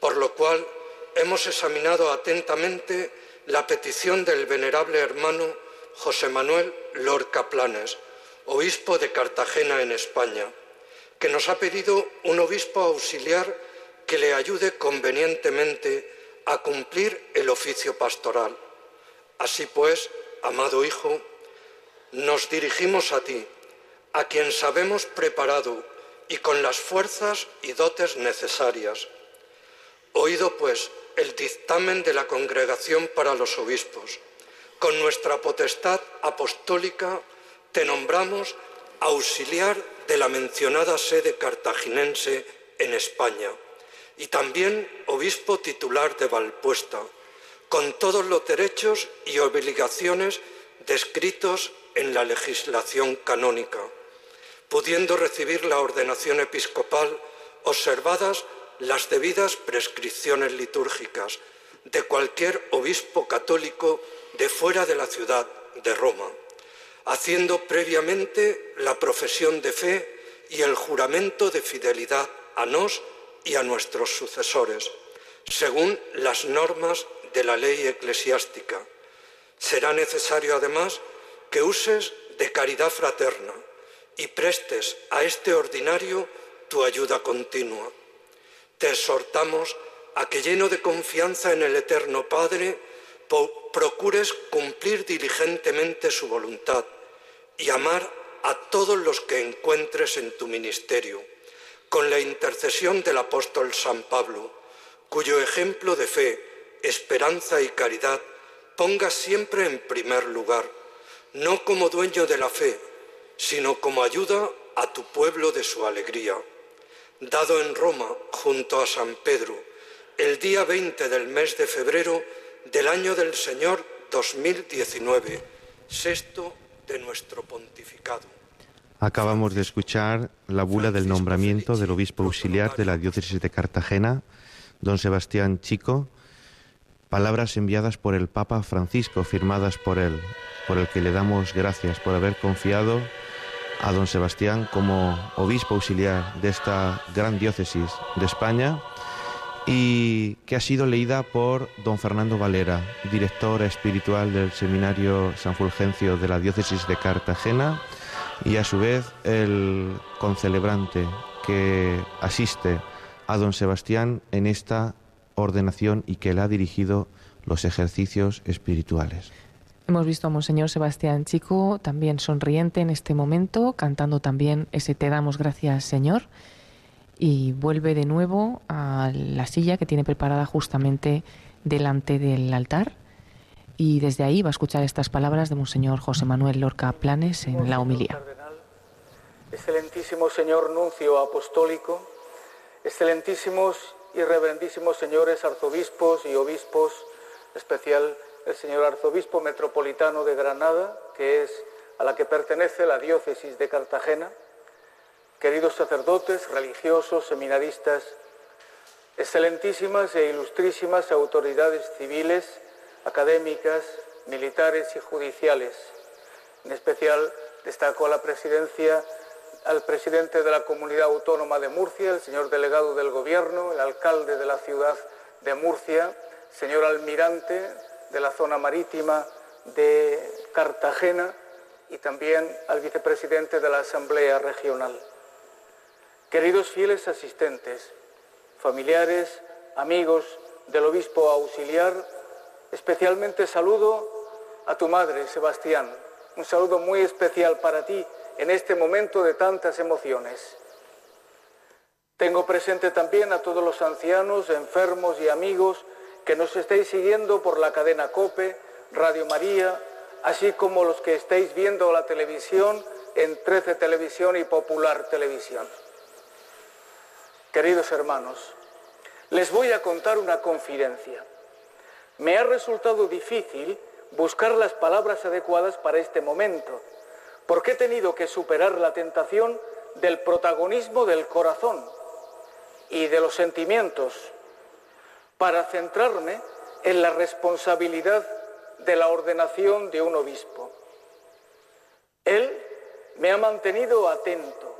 Speaker 11: Por lo cual hemos examinado atentamente la petición del venerable hermano José Manuel Lorca Planes, obispo de Cartagena en España, que nos ha pedido un obispo auxiliar que le ayude convenientemente a cumplir el oficio pastoral. Así pues, amado Hijo, nos dirigimos a ti, a quien sabemos preparado y con las fuerzas y dotes necesarias. Oído pues el dictamen de la Congregación para los Obispos, con nuestra potestad apostólica te nombramos auxiliar de la mencionada sede cartaginense en España y también obispo titular de Valpuesta, con todos los derechos y obligaciones descritos en la legislación canónica, pudiendo recibir la ordenación episcopal observadas las debidas prescripciones litúrgicas de cualquier obispo católico de fuera de la ciudad de Roma, haciendo previamente la profesión de fe y el juramento de fidelidad a nos y a nuestros sucesores, según las normas de la ley eclesiástica. Será necesario además que uses de caridad fraterna y prestes a este ordinario tu ayuda continua. Te exhortamos a que lleno de confianza en el Eterno Padre, procures cumplir diligentemente su voluntad y amar a todos los que encuentres en tu ministerio, con la intercesión del apóstol San Pablo, cuyo ejemplo de fe, esperanza y caridad pongas siempre en primer lugar, no como dueño de la fe, sino como ayuda a tu pueblo de su alegría. Dado en Roma, junto a San Pedro, el día 20 del mes de febrero del año del Señor 2019, sexto de nuestro pontificado.
Speaker 3: Acabamos de escuchar la bula del nombramiento del obispo auxiliar de la diócesis de Cartagena, don Sebastián Chico, palabras enviadas por el Papa Francisco, firmadas por él, por el que le damos gracias por haber confiado a don Sebastián como obispo auxiliar de esta gran diócesis de España y que ha sido leída por don Fernando Valera, director espiritual del Seminario San Fulgencio de la diócesis de Cartagena y a su vez el concelebrante que asiste a don Sebastián en esta ordenación y que le ha dirigido los ejercicios espirituales.
Speaker 2: Hemos visto a Monseñor Sebastián Chico también sonriente en este momento, cantando también ese Te damos gracias, Señor, y vuelve de nuevo a la silla que tiene preparada justamente delante del altar. Y desde ahí va a escuchar estas palabras de Monseñor José Manuel Lorca Planes en la homilía.
Speaker 6: Excelentísimo señor nuncio apostólico, excelentísimos y reverendísimos señores arzobispos y obispos, especial el señor arzobispo metropolitano de Granada, que es a la que pertenece la diócesis de Cartagena, queridos sacerdotes, religiosos, seminaristas, excelentísimas e ilustrísimas autoridades civiles, académicas, militares y judiciales,
Speaker 5: En especial destaco a la presidencia al presidente de la Comunidad Autónoma de Murcia, el señor delegado del Gobierno, el alcalde de la ciudad de Murcia, señor almirante de la zona marítima de Cartagena y también al vicepresidente de la Asamblea Regional. Queridos fieles asistentes, familiares, amigos del obispo auxiliar, especialmente saludo a tu madre, Sebastián. Un saludo muy especial para ti en este momento de tantas emociones. Tengo presente también a todos los ancianos, enfermos y amigos que nos estáis siguiendo por la cadena Cope, Radio María, así como los que estáis viendo la televisión en 13 Televisión y Popular Televisión. Queridos hermanos, les voy a contar una confidencia. Me ha resultado difícil buscar las palabras adecuadas para este momento, porque he tenido que superar la tentación del protagonismo del corazón y de los sentimientos para centrarme en la responsabilidad de la ordenación de un obispo. Él me ha mantenido atento,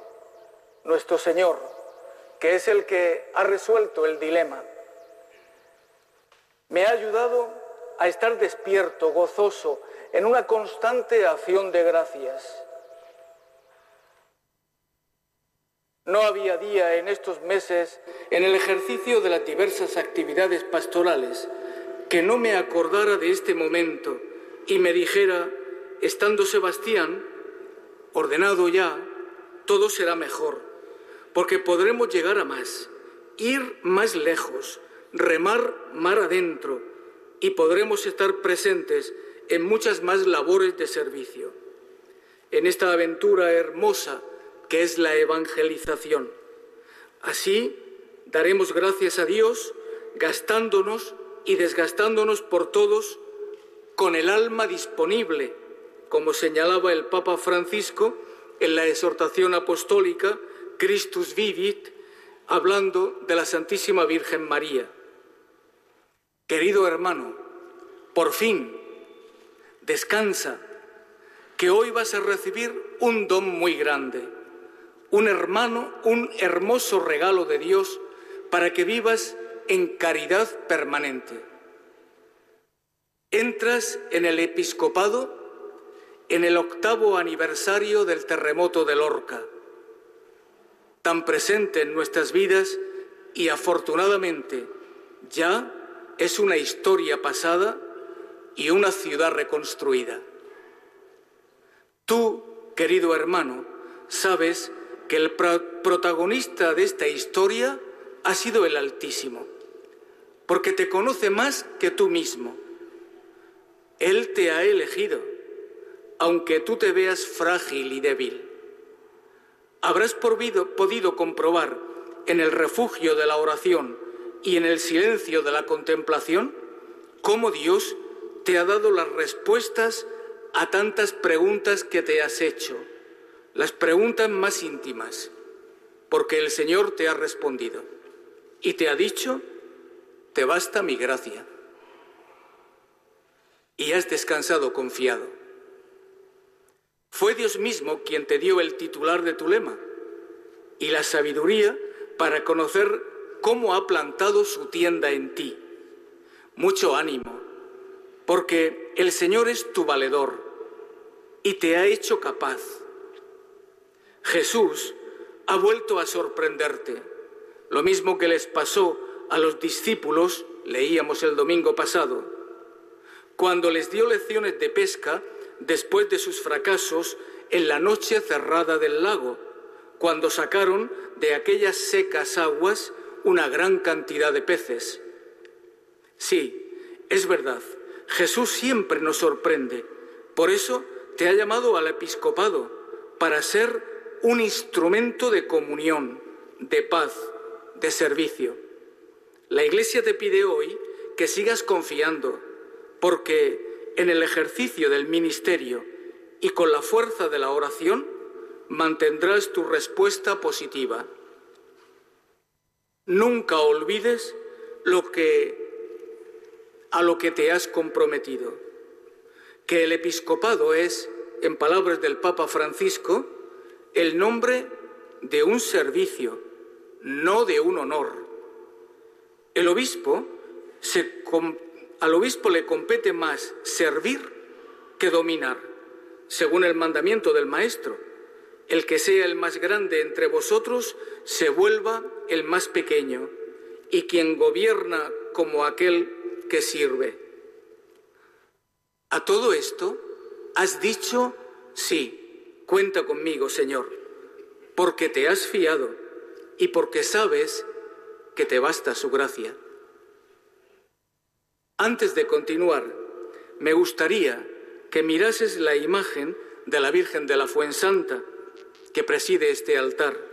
Speaker 5: nuestro Señor, que es el que ha resuelto el dilema. Me ha ayudado a estar despierto, gozoso, en una constante acción de gracias. No había día en estos meses, en el ejercicio de las diversas actividades pastorales, que no me acordara de este momento y me dijera, estando Sebastián, ordenado ya, todo será mejor, porque podremos llegar a más, ir más lejos, remar mar adentro, y podremos estar presentes en muchas más labores de servicio. En esta aventura hermosa que es la evangelización. Así daremos gracias a Dios gastándonos y desgastándonos por todos con el alma disponible, como señalaba el Papa Francisco en la exhortación apostólica Christus Vivit, hablando de la Santísima Virgen María. Querido hermano, por fin, descansa, que hoy vas a recibir un don muy grande, un hermano, un hermoso regalo de Dios para que vivas en caridad permanente. Entras en el episcopado en el octavo aniversario del terremoto de Lorca, tan presente en nuestras vidas y afortunadamente ya es una historia pasada y una ciudad reconstruida. Tú, querido hermano, sabes que el protagonista de esta historia ha sido el Altísimo, porque te conoce más que tú mismo. Él te ha elegido, aunque tú te veas frágil y débil. Habrás podido comprobar en el refugio de la oración y en el silencio de la contemplación cómo Dios te ha dado las respuestas a tantas preguntas que te has hecho, las preguntas más íntimas, porque el Señor te ha respondido y te ha dicho, te basta mi gracia. Y has descansado confiado. Fue Dios mismo quien te dio el titular de tu lema y la sabiduría para conocer cómo ha plantado su tienda en ti. Mucho ánimo, porque el Señor es tu valedor y te ha hecho capaz. Jesús ha vuelto a sorprenderte, lo mismo que les pasó a los discípulos, leíamos el domingo pasado, cuando les dio lecciones de pesca después de sus fracasos en la noche cerrada del lago, cuando sacaron de aquellas secas aguas una gran cantidad de peces. Sí, es verdad, Jesús siempre nos sorprende. Por eso te ha llamado al episcopado, para ser un instrumento de comunión, de paz, de servicio. La Iglesia te pide hoy que sigas confiando, porque en el ejercicio del ministerio y con la fuerza de la oración mantendrás tu respuesta positiva. Nunca olvides lo que a lo que te has comprometido, que el episcopado es en palabras del Papa Francisco, el nombre de un servicio, no de un honor. El obispo al obispo le compete más servir que dominar, según el mandamiento del Maestro. El que sea el más grande entre vosotros se vuelva el más pequeño, y quien gobierna como aquel que sirve. A todo esto has dicho, sí, cuenta conmigo, Señor, porque te has fiado y porque sabes que te basta su gracia. Antes de continuar, me gustaría que mirases la imagen de la Virgen de la Fuensanta que preside este altar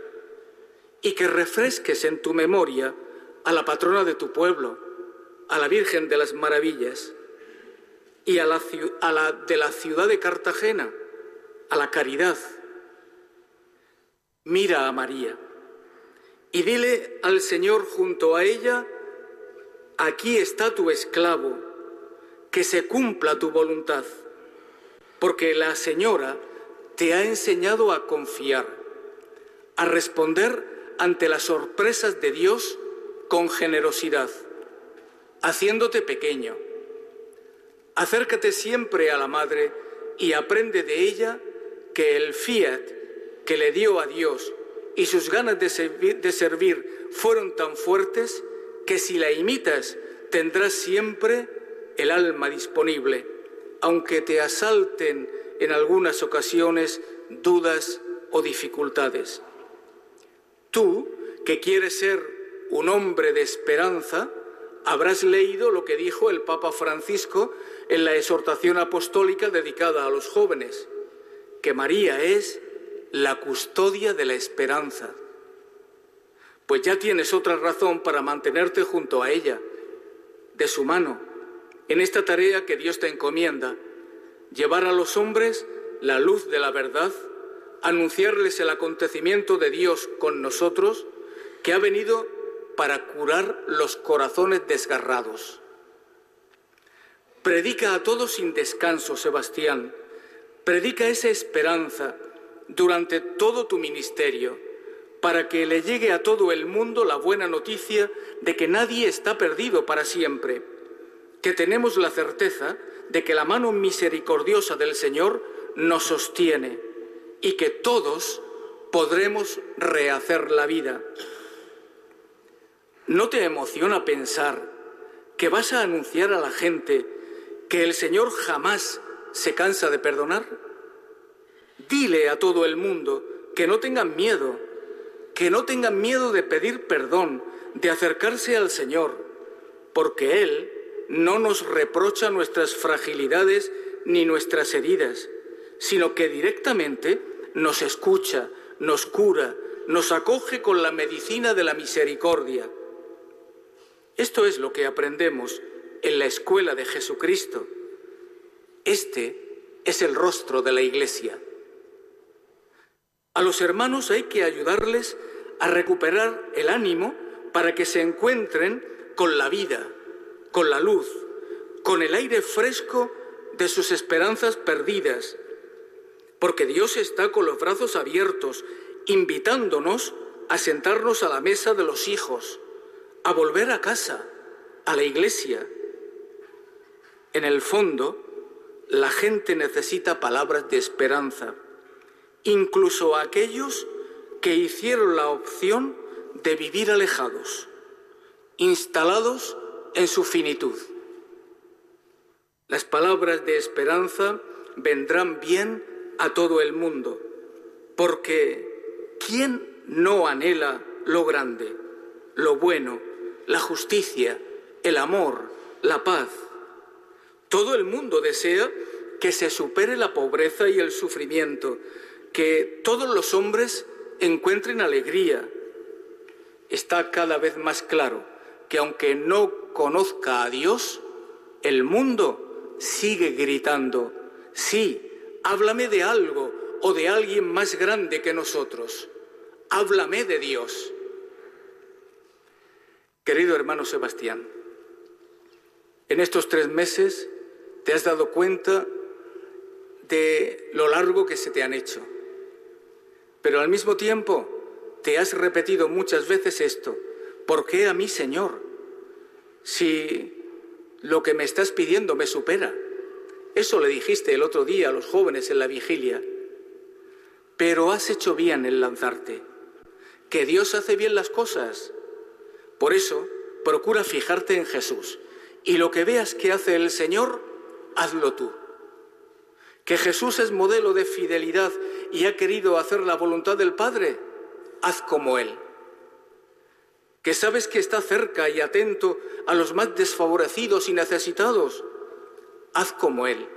Speaker 5: y que refresques en tu memoria a la patrona de tu pueblo, a la Virgen de las Maravillas y a la, a la de la ciudad de Cartagena, a la caridad. Mira a María y dile al Señor junto a ella, aquí está tu esclavo, que se cumpla tu voluntad, porque la Señora te ha enseñado a confiar, a responder ante las sorpresas de Dios con generosidad, haciéndote pequeño. Acércate siempre a la Madre y aprende de ella que el fiat que le dio a Dios y sus ganas de servir, fueron tan fuertes que si la imitas tendrás siempre el alma disponible, aunque te asalten en algunas ocasiones dudas o dificultades. Tú, que quieres ser un hombre de esperanza, habrás leído lo que dijo el Papa Francisco en la exhortación apostólica dedicada a los jóvenes, que María es la custodia de la esperanza. Pues ya tienes otra razón para mantenerte junto a ella, de su mano, en esta tarea que Dios te encomienda, llevar a los hombres la luz de la verdad, anunciarles el acontecimiento de Dios con nosotros, que ha venido para curar los corazones desgarrados. Predica a todos sin descanso, Sebastián. Predica esa esperanza durante todo tu ministerio, para que le llegue a todo el mundo la buena noticia de que nadie está perdido para siempre, que tenemos la certeza de que la mano misericordiosa del Señor nos sostiene y que todos podremos rehacer la vida. ¿No te emociona pensar que vas a anunciar a la gente que el Señor jamás se cansa de perdonar? Dile a todo el mundo que no tengan miedo, que no tengan miedo de pedir perdón, de acercarse al Señor, porque Él no nos reprocha nuestras fragilidades ni nuestras heridas, sino que directamente nos escucha, nos cura, nos acoge con la medicina de la misericordia. Esto es lo que aprendemos en la escuela de Jesucristo. Este es el rostro de la Iglesia. A los hermanos hay que ayudarles a recuperar el ánimo para que se encuentren con la vida, con la luz, con el aire fresco de sus esperanzas perdidas, porque Dios está con los brazos abiertos, invitándonos a sentarnos a la mesa de los hijos, a volver a casa, a la iglesia. En el fondo, la gente necesita palabras de esperanza, incluso aquellos que hicieron la opción de vivir alejados, instalados en su finitud. Las palabras de esperanza vendrán bien a todo el mundo, porque ¿quién no anhela lo grande, lo bueno, la justicia, el amor, la paz? Todo el mundo desea que se supere la pobreza y el sufrimiento, que todos los hombres encuentren alegría. Está cada vez más claro que aunque no conozca a Dios, el mundo sigue gritando, sí, háblame de algo o de alguien más grande que nosotros. Háblame de Dios. Querido hermano Sebastián, en estos tres meses te has dado cuenta de lo largo que se te han hecho. Pero al mismo tiempo te has repetido muchas veces esto. ¿Por qué a mí, Señor? Si lo que me estás pidiendo me supera. Eso le dijiste el otro día a los jóvenes en la vigilia. Pero has hecho bien en lanzarte. Que Dios hace bien las cosas. Por eso, procura fijarte en Jesús. Y lo que veas que hace el Señor, hazlo tú. Que Jesús es modelo de fidelidad y ha querido hacer la voluntad del Padre, haz como Él. Que sabes que está cerca y atento a los más desfavorecidos y necesitados, haz como Él.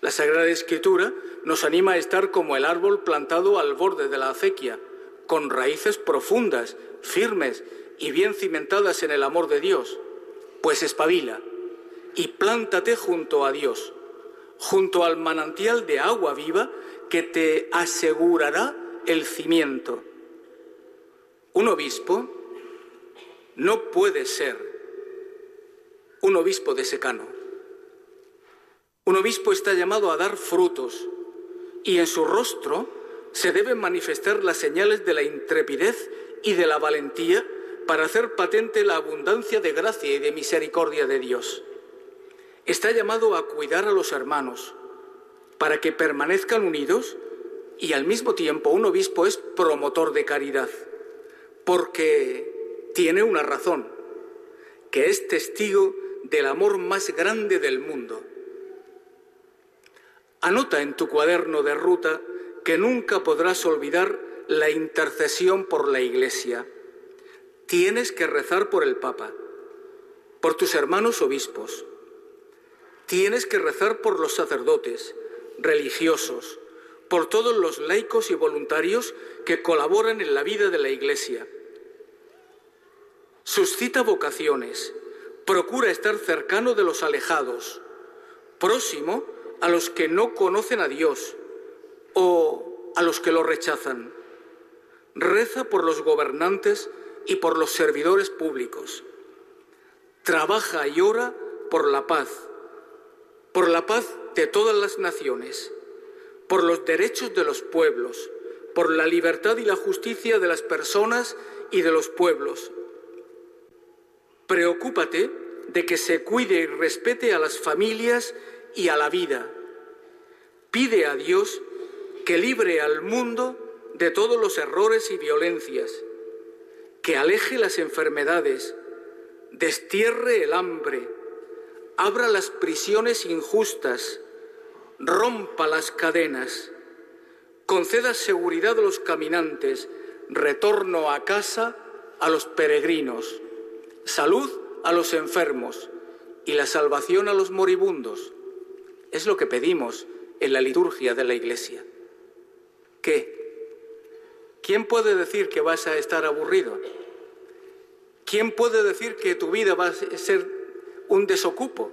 Speaker 5: La Sagrada Escritura nos anima a estar como el árbol plantado al borde de la acequia, con raíces profundas, firmes y bien cimentadas en el amor de Dios. Pues espabila y plántate junto a Dios, junto al manantial de agua viva que te asegurará el cimiento. Un obispo no puede ser un obispo de secano. Un obispo está llamado a dar frutos y en su rostro se deben manifestar las señales de la intrepidez y de la valentía para hacer patente la abundancia de gracia y de misericordia de Dios. Está llamado a cuidar a los hermanos para que permanezcan unidos y al mismo tiempo un obispo es promotor de caridad, porque tiene una razón, que es testigo del amor más grande del mundo. Anota en tu cuaderno de ruta que nunca podrás olvidar la intercesión por la Iglesia. Tienes que rezar por el Papa, por tus hermanos obispos. Tienes que rezar por los sacerdotes, religiosos, por todos los laicos y voluntarios que colaboran en la vida de la Iglesia. Suscita vocaciones, procura estar cercano de los alejados, próximo a los que no conocen a Dios o a los que lo rechazan. Reza por los gobernantes y por los servidores públicos. Trabaja y ora por la paz, por la paz de todas las naciones, por los derechos de los pueblos, por la libertad y la justicia de las personas y de los pueblos. Preocúpate de que se cuide y respete a las familias y a la vida. Pide a Dios que libre al mundo de todos los errores y violencias, que aleje las enfermedades, destierre el hambre, abra las prisiones injustas, rompa las cadenas, conceda seguridad a los caminantes, retorno a casa a los peregrinos, salud a los enfermos y la salvación a los moribundos. Es lo que pedimos en la liturgia de la Iglesia. ¿Qué? ¿Quién puede decir que vas a estar aburrido? ¿Quién puede decir que tu vida va a ser un desocupo?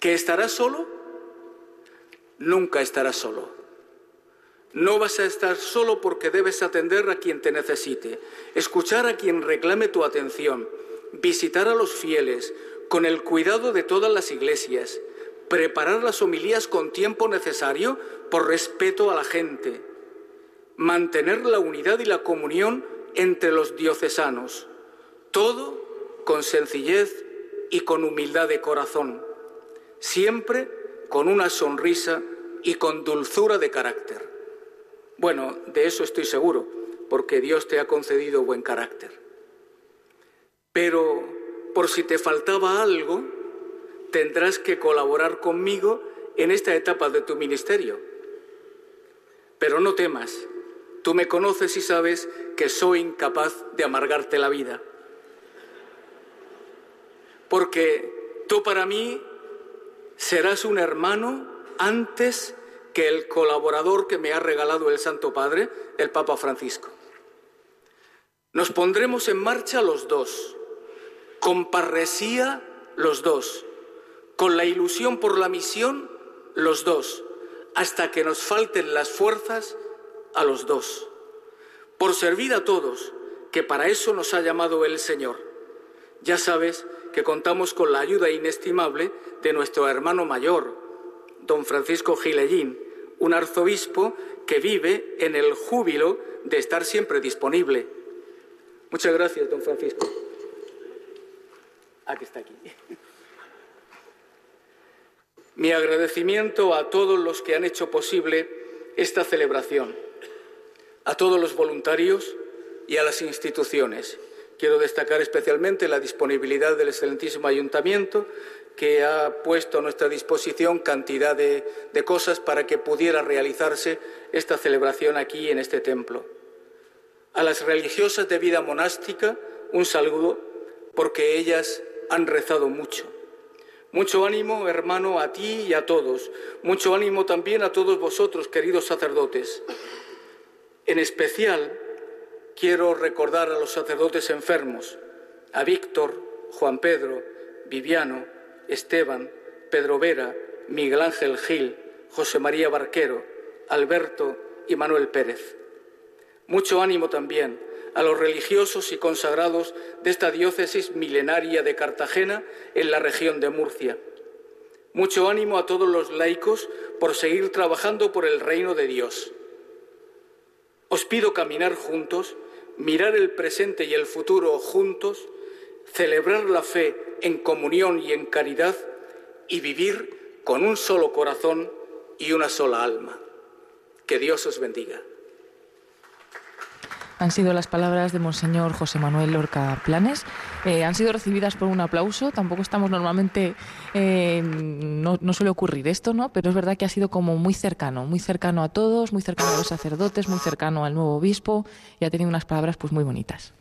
Speaker 5: ¿Que estarás solo? Nunca estarás solo. No vas a estar solo porque debes atender a quien te necesite, escuchar a quien reclame tu atención, visitar a los fieles con el cuidado de todas las iglesias, preparar las homilías con tiempo necesario por respeto a la gente, mantener la unidad y la comunión entre los diocesanos, todo con sencillez y con humildad de corazón, siempre con una sonrisa y con dulzura de carácter. Bueno, de eso estoy seguro, porque Dios te ha concedido buen carácter. Pero por si te faltaba algo, tendrás que colaborar conmigo en esta etapa de tu ministerio. Pero no temas, tú me conoces y sabes que soy incapaz de amargarte la vida. Porque tú para mí serás un hermano antes que el colaborador que me ha regalado el Santo Padre, el Papa Francisco. Nos pondremos en marcha los dos, con parresía los dos, con la ilusión por la misión los dos, hasta que nos falten las fuerzas a los dos, por servir a todos, que para eso nos ha llamado el Señor. Ya sabes que contamos con la ayuda inestimable de nuestro hermano mayor, don Francisco Gilellín, un arzobispo que vive en el júbilo de estar siempre disponible. Muchas gracias, don Francisco. Aquí está aquí. Mi agradecimiento a todos los que han hecho posible esta celebración, a todos los voluntarios y a las instituciones. Quiero destacar especialmente la disponibilidad del excelentísimo ayuntamiento que ha puesto a nuestra disposición cantidad de, de cosas para que pudiera realizarse esta celebración aquí en este templo. A las religiosas de vida monástica, un saludo, porque ellas han rezado mucho. Mucho ánimo, hermano, a ti y a todos. Mucho ánimo también a todos vosotros, queridos sacerdotes. En especial, quiero recordar a los sacerdotes enfermos, a Víctor, Juan Pedro, Viviano, Esteban, Pedro Vera, Miguel Ángel Gil, José María Barquero, Alberto y Manuel Pérez. Mucho ánimo también a los religiosos y consagrados de esta diócesis milenaria de Cartagena en la región de Murcia. Mucho ánimo a todos los laicos por seguir trabajando por el reino de Dios. Os pido caminar juntos, mirar el presente y el futuro juntos, celebrar la fe en comunión y en caridad y vivir con un solo corazón y una sola alma. Que Dios os bendiga.
Speaker 2: Han sido las palabras de Monseñor José Manuel Lorca Planes. Eh, han sido recibidas por un aplauso. Tampoco estamos normalmente, eh, no, no, suele ocurrir esto, ¿no? Pero es verdad que ha sido como muy cercano, muy cercano a todos, muy cercano a los sacerdotes, muy cercano al nuevo obispo y ha tenido unas palabras pues muy bonitas.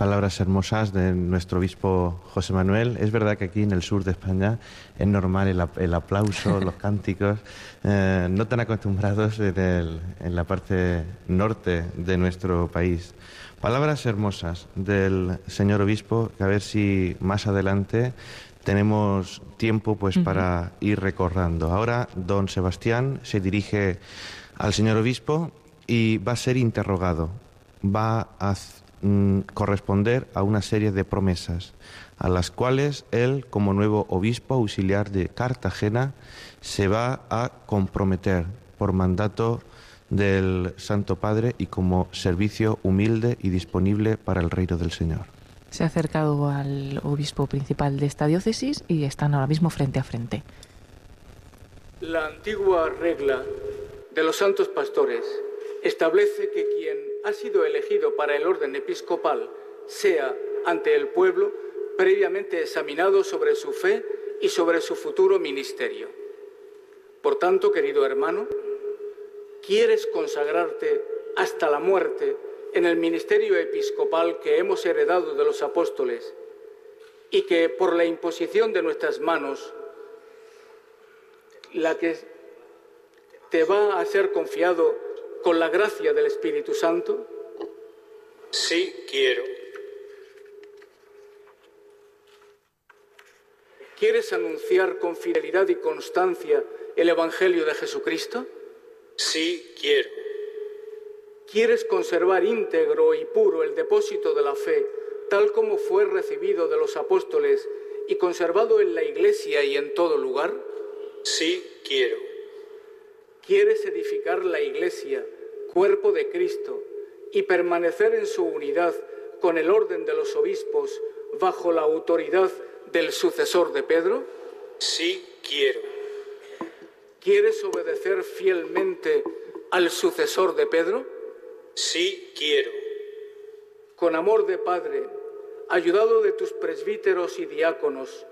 Speaker 3: Palabras hermosas de nuestro obispo José Manuel. Es verdad que aquí en el sur de España es normal el, el aplauso, los cánticos, eh, no tan acostumbrados en, el, en la parte norte de nuestro país. Palabras hermosas del señor obispo, que a ver si más adelante tenemos tiempo pues uh -huh. para ir recordando. Ahora don Sebastián se dirige al señor obispo y va a ser interrogado. Va a mm, corresponder a una serie de promesas a las cuales él, como nuevo obispo auxiliar de Cartagena, se va a comprometer por mandato del Santo Padre y como servicio humilde y disponible para el reino del Señor.
Speaker 2: Se ha acercado al obispo principal de esta diócesis y están ahora mismo frente a frente.
Speaker 5: La antigua regla de los santos pastores establece que quien ha sido elegido para el orden episcopal sea ante el pueblo previamente examinado sobre su fe y sobre su futuro ministerio. Por tanto, querido hermano, ¿quieres consagrarte hasta la muerte en el ministerio episcopal que hemos heredado de los apóstoles y que por la imposición de nuestras manos, la que te va a ser confiado con la gracia del Espíritu Santo?
Speaker 12: Sí, quiero.
Speaker 5: ¿Quieres anunciar con fidelidad y constancia el Evangelio de Jesucristo?
Speaker 12: Sí, quiero.
Speaker 5: ¿Quieres conservar íntegro y puro el depósito de la fe, tal como fue recibido de los apóstoles y conservado en la Iglesia y en todo lugar?
Speaker 12: Sí, quiero.
Speaker 5: ¿Quieres edificar la Iglesia, cuerpo de Cristo, y permanecer en su unidad con el orden de los obispos bajo la autoridad del sucesor de Pedro?
Speaker 12: Sí, quiero.
Speaker 5: ¿Quieres obedecer fielmente al sucesor de Pedro?
Speaker 12: Sí, quiero.
Speaker 5: Con amor de Padre, ayudado de tus presbíteros y diáconos,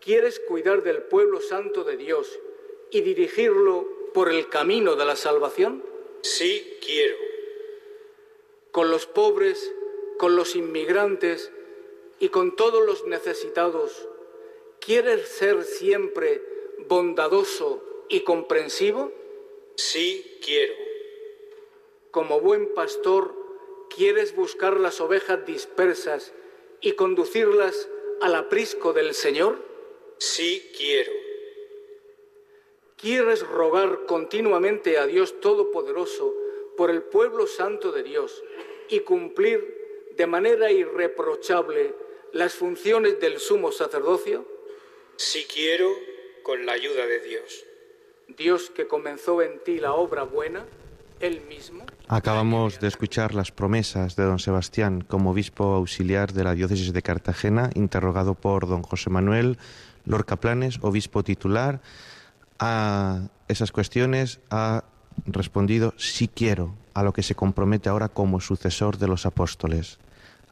Speaker 5: ¿quieres cuidar del pueblo santo de Dios y dirigirlo por el camino de la salvación?
Speaker 12: Sí, quiero.
Speaker 5: Con los pobres, con los inmigrantes y con todos los necesitados, ¿quieres ser siempre bondadoso y comprensivo?
Speaker 12: Sí, quiero.
Speaker 5: Como buen pastor, ¿quieres buscar las ovejas dispersas y conducirlas al aprisco del Señor?
Speaker 12: Sí, quiero.
Speaker 5: ¿Quieres rogar continuamente a Dios Todopoderoso por el pueblo santo de Dios y cumplir de manera irreprochable las funciones del sumo sacerdocio?
Speaker 12: Si quiero, con la ayuda de Dios.
Speaker 5: Dios que comenzó en ti la obra buena, Él mismo
Speaker 3: Acabamos de escuchar las promesas de don Sebastián como obispo auxiliar de la diócesis de Cartagena, interrogado por don José Manuel Lorca Planes, obispo titular. A esas cuestiones ha respondido sí quiero, a lo que se compromete ahora como sucesor de los apóstoles.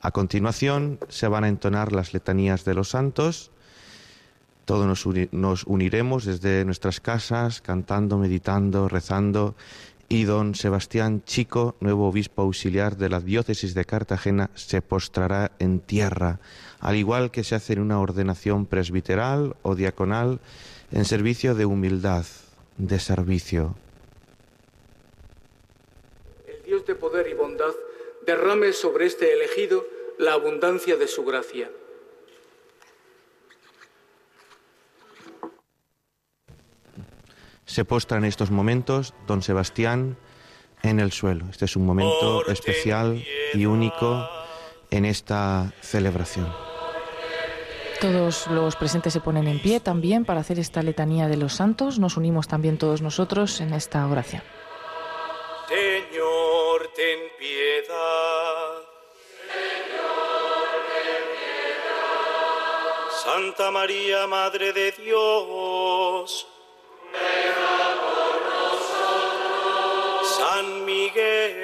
Speaker 3: A continuación se van a entonar las letanías de los santos. Todos nos, uni- nos uniremos desde nuestras casas, cantando, meditando, rezando. Y don Sebastián Chico, nuevo obispo auxiliar de la diócesis de Cartagena, se postrará en tierra, al igual que se hace en una ordenación presbiteral o diaconal, en servicio de humildad, de servicio.
Speaker 5: el Dios de poder y bondad, derrame sobre este elegido la abundancia de su gracia.
Speaker 3: Se postra en estos momentos don Sebastián en el suelo. Este es un momento especial y único en esta celebración.
Speaker 2: Todos los presentes se ponen en pie también para hacer esta letanía de los santos. Nos unimos también todos nosotros en esta oración.
Speaker 12: Señor, ten piedad. Santa María, Madre de Dios. San Miguel.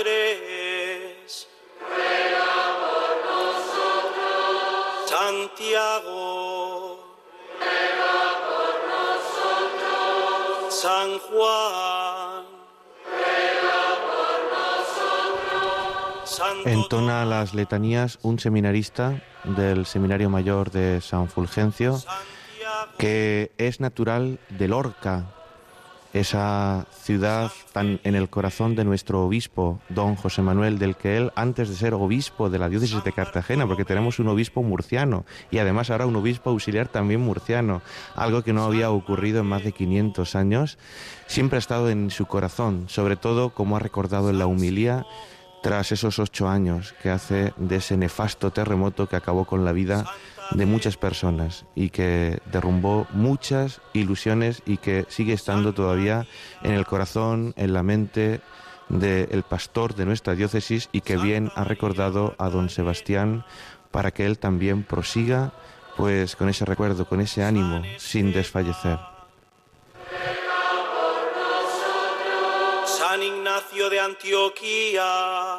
Speaker 12: San Andrés. Santiago. San Juan. Santo
Speaker 3: Entona las letanías un seminarista del Seminario Mayor de San Fulgencio, que es natural de Lorca, esa ciudad tan en el corazón de nuestro obispo, don José Manuel, del que él, antes de ser obispo de la diócesis de Cartagena, porque tenemos un obispo murciano y además ahora un obispo auxiliar también murciano, algo que no había ocurrido en más de 500 años, siempre ha estado en su corazón, sobre todo como ha recordado en la humilía tras esos ocho años que hace de ese nefasto terremoto que acabó con la vida de muchas personas y que derrumbó muchas ilusiones y que sigue estando todavía en el corazón, en la mente del pastor de nuestra diócesis y que bien ha recordado a don Sebastián para que él también prosiga pues con ese recuerdo, con ese ánimo, sin desfallecer.
Speaker 12: San Ignacio de Antioquía.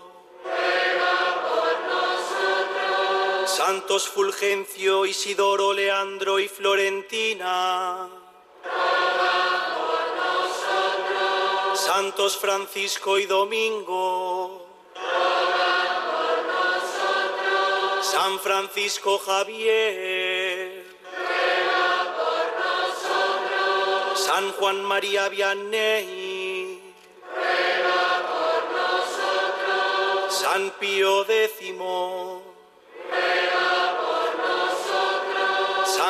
Speaker 12: Santos Fulgencio, Isidoro, Leandro y Florentina. Santos Francisco y Domingo. San Francisco Javier. San Juan María Vianney. San Pío X.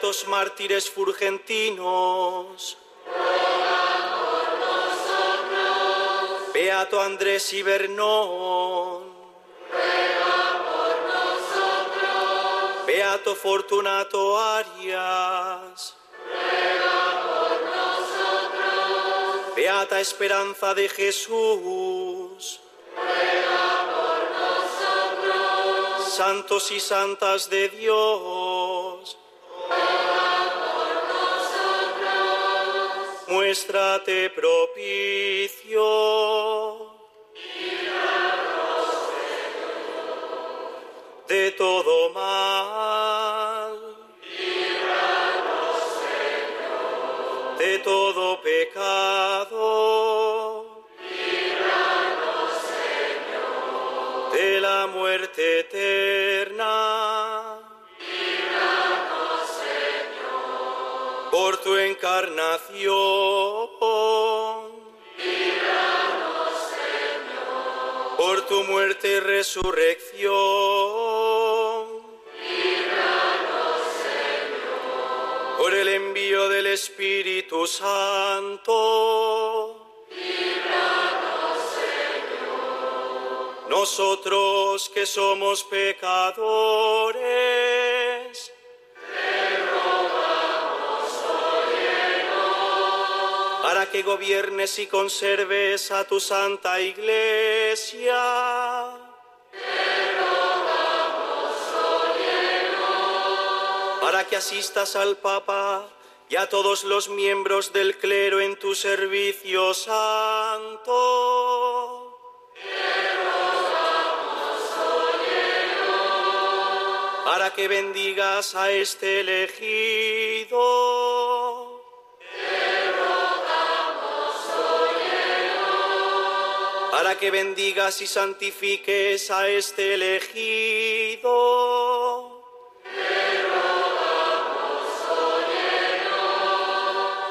Speaker 12: Beatos mártires furgentinos. Beato Andrés Ibernón. Beato Fortunato Arias. Beata Esperanza de Jesús. Santos y santas de Dios. Muéstrate propicio. De todo mal. De todo pecado. De la muerte eterna. Por tu encarnación. Muerte y resurrección. Por el envío del Espíritu Santo. Nosotros que somos pecadores. Gobiernes y conserves a tu santa iglesia. Para que asistas al Papa y a todos los miembros del clero en tu servicio santo. Para que bendigas a este elegido. Para que bendigas y santifiques a este elegido.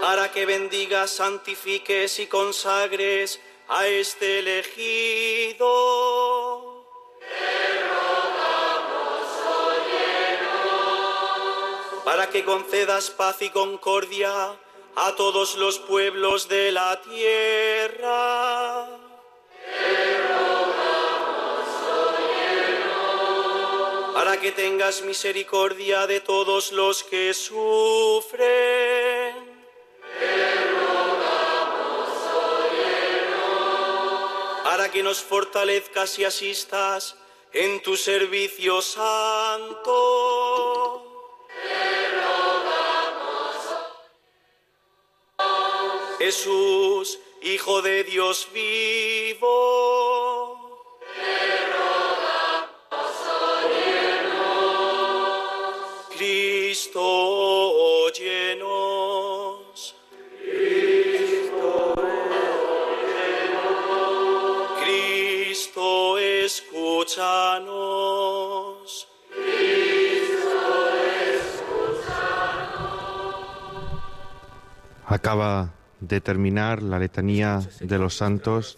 Speaker 12: Para que bendigas, santifiques y consagres a este elegido. Para que concedas paz y concordia a todos los pueblos de la tierra. Que tengas misericordia de todos los que sufren. Para que nos fortalezcas y asistas en tu servicio santo. Jesús, Hijo de Dios vivo.
Speaker 3: Acaba de terminar la letanía de los santos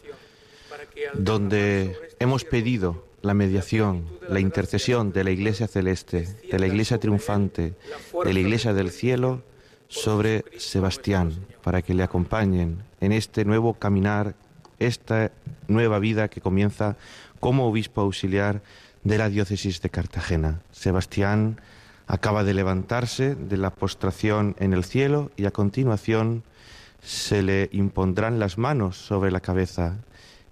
Speaker 3: donde hemos pedido la mediación, la intercesión de la Iglesia celeste, de la Iglesia triunfante, de la Iglesia del cielo sobre Sebastián, para que le acompañen en este nuevo caminar, esta nueva vida que comienza como obispo auxiliar de la diócesis de Cartagena. Sebastián acaba de levantarse de la postración en el cielo y a continuación se le impondrán las manos sobre la cabeza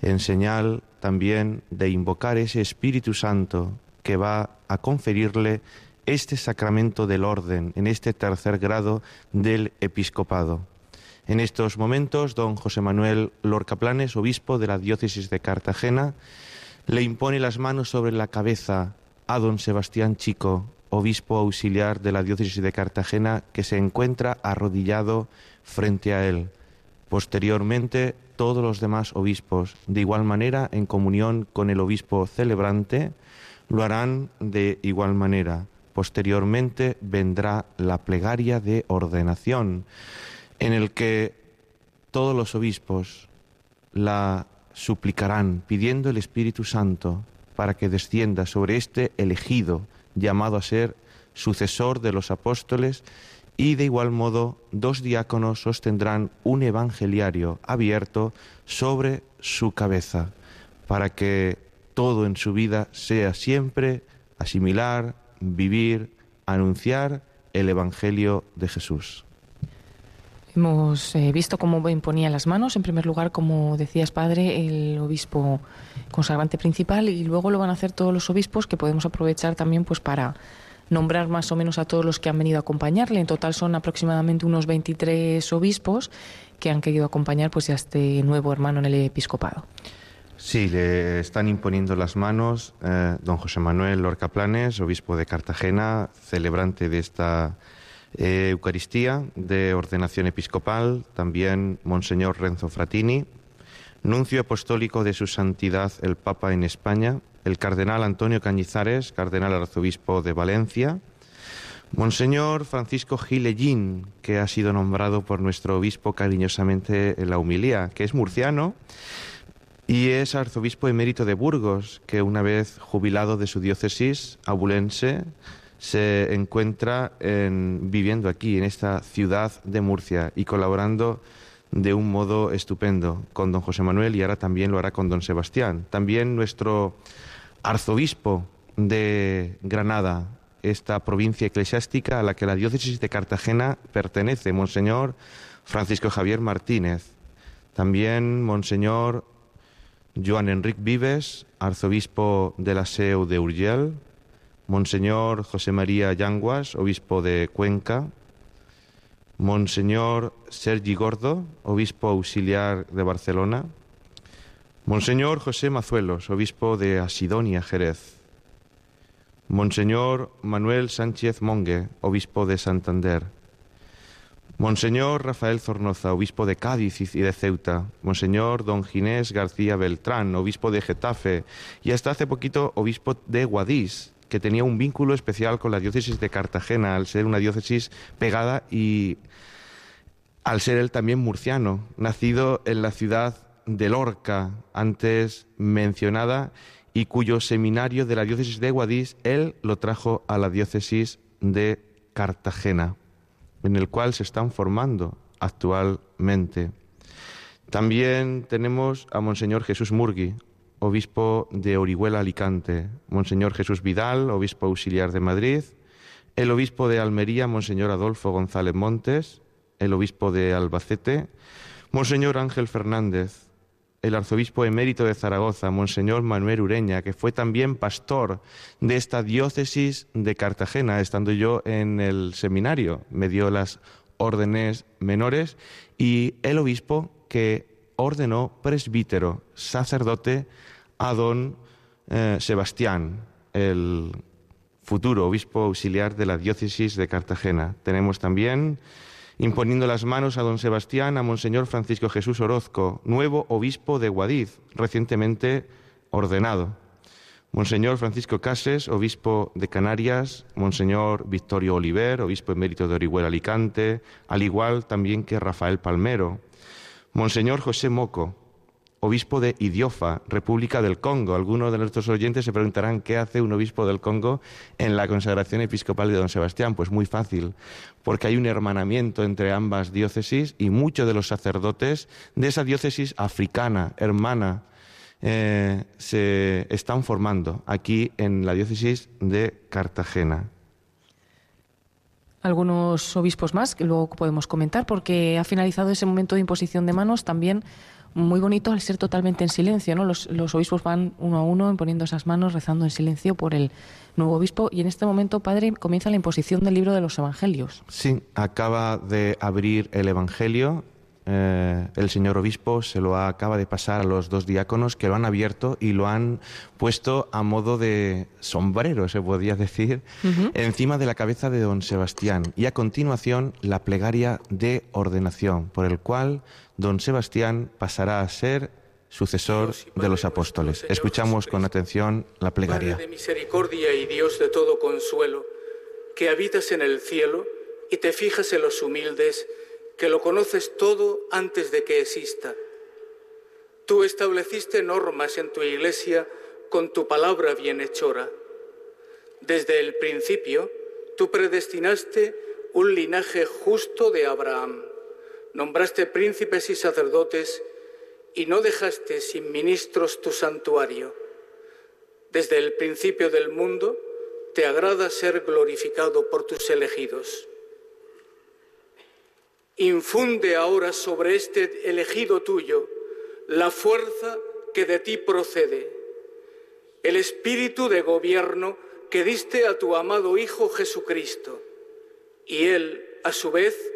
Speaker 3: en señal también de invocar ese Espíritu Santo que va a conferirle este sacramento del orden en este tercer grado del episcopado. En estos momentos, don José Manuel Lorca Planes, obispo de la diócesis de Cartagena, le impone las manos sobre la cabeza a don Sebastián Chico obispo auxiliar de la diócesis de Cartagena, que se encuentra arrodillado frente a él. Posteriormente, todos los demás obispos, de igual manera, en comunión con el obispo celebrante, lo harán de igual manera. Posteriormente vendrá la plegaria de ordenación, en el que todos los obispos la suplicarán pidiendo el Espíritu Santo para que descienda sobre este elegido llamado a ser sucesor de los apóstoles y de igual modo dos diáconos sostendrán un evangeliario abierto sobre su cabeza para que todo en su vida sea siempre asimilar, vivir, anunciar el Evangelio de Jesús.
Speaker 2: Hemos eh, visto cómo imponía las manos, en primer lugar, como decías, padre, el obispo consagrante principal, y luego lo van a hacer todos los obispos, que podemos aprovechar también pues para nombrar más o menos a todos los que han venido a acompañarle. En total son aproximadamente unos 23 obispos que han querido acompañar pues a este nuevo hermano en el episcopado.
Speaker 3: Sí, le están imponiendo las manos eh, don José Manuel Lorca Planes, obispo de Cartagena, celebrante de esta eh, Eucaristía de ordenación episcopal, también Monseñor Renzo Fratini, nuncio apostólico de su santidad el Papa en España, el cardenal Antonio Cañizares, cardenal arzobispo de Valencia, Monseñor Francisco Gilellín, que ha sido nombrado por nuestro obispo cariñosamente en la humilía, que es murciano y es arzobispo emérito de Burgos, que una vez jubilado de su diócesis abulense, se encuentra en- viviendo aquí, en esta ciudad de Murcia, y colaborando de un modo estupendo con don José Manuel y ahora también lo hará con don Sebastián. También nuestro arzobispo de Granada, esta provincia eclesiástica a la que la diócesis de Cartagena pertenece, Monseñor Francisco Javier Martínez. También Monseñor Joan Enric Vives, arzobispo de la Seu de Urgell, Monseñor José María Yanguas, obispo de Cuenca, Monseñor Sergi Gordo, obispo auxiliar de Barcelona, Monseñor José Mazuelos, obispo de Asidonia, Jerez, Monseñor Manuel Sánchez Monge, obispo de Santander, Monseñor Rafael Zornoza, obispo de Cádiz y de Ceuta, Monseñor Don Ginés García Beltrán, obispo de Getafe, y hasta hace poquito obispo de Guadix, que tenía un vínculo especial con la diócesis de Cartagena, al ser una diócesis pegada y al ser él también murciano, nacido en la ciudad de Lorca, antes mencionada, y cuyo seminario de la diócesis de Guadix, él lo trajo a la diócesis de Cartagena, en el cual se están formando actualmente. También tenemos a Monseñor Jesús Murgui, obispo de Orihuela Alicante, Monseñor Jesús Vidal, obispo auxiliar de Madrid, el obispo de Almería, Monseñor Adolfo González Montes, el obispo de Albacete, Monseñor Ángel Fernández, el arzobispo emérito de Zaragoza, Monseñor Manuel Ureña, que fue también pastor de esta diócesis de Cartagena, estando yo en el seminario, me dio las órdenes menores, y el obispo que ordenó presbítero, sacerdote, a don eh, Sebastián, el futuro obispo auxiliar de la diócesis de Cartagena. Tenemos también imponiendo las manos a don Sebastián, a Monseñor Francisco Jesús Orozco, nuevo obispo de Guadix, recientemente ordenado. Monseñor Francisco Cases, obispo de Canarias, Monseñor Victorio Oliver, obispo emérito de Orihuela Alicante, al igual también que Rafael Palmero. Monseñor José Moco, obispo de Idiofa, República del Congo. Algunos de nuestros oyentes se preguntarán qué hace un obispo del Congo en la consagración episcopal de don Sebastián. Pues muy fácil, porque hay un hermanamiento entre ambas diócesis y muchos de los sacerdotes de esa diócesis africana, hermana, eh, se están formando aquí en la diócesis de Cartagena.
Speaker 2: Algunos obispos más que luego podemos comentar porque ha finalizado ese momento de imposición de manos también muy bonito al ser totalmente en silencio, ¿no? Los, los obispos van uno a uno imponiendo esas manos, rezando en silencio por el nuevo obispo y en este momento, padre, comienza la imposición del libro de los evangelios.
Speaker 3: Sí, acaba de abrir el Evangelio eh, el señor obispo se lo acaba de pasar a los dos diáconos que lo han abierto y lo han puesto a modo de sombrero, se podría decir, encima de la cabeza de don Sebastián. Y a continuación la plegaria de ordenación, por el cual don Sebastián pasará a ser sucesor de los apóstoles. Escuchamos con atención la plegaria.
Speaker 5: Padre de misericordia y Dios de todo consuelo, que habitas en el cielo y te fijas en los humildes, que lo conoces todo antes de que exista. Tú estableciste normas en tu iglesia con tu palabra bienhechora. Desde el principio, tú predestinaste un linaje justo de Abraham. Nombraste príncipes y sacerdotes y no dejaste sin ministros tu santuario. Desde el principio del mundo, te agrada ser glorificado por tus elegidos. Infunde ahora sobre este elegido tuyo la fuerza que de ti procede, el espíritu de gobierno que diste a tu amado Hijo Jesucristo. Y él, a su vez,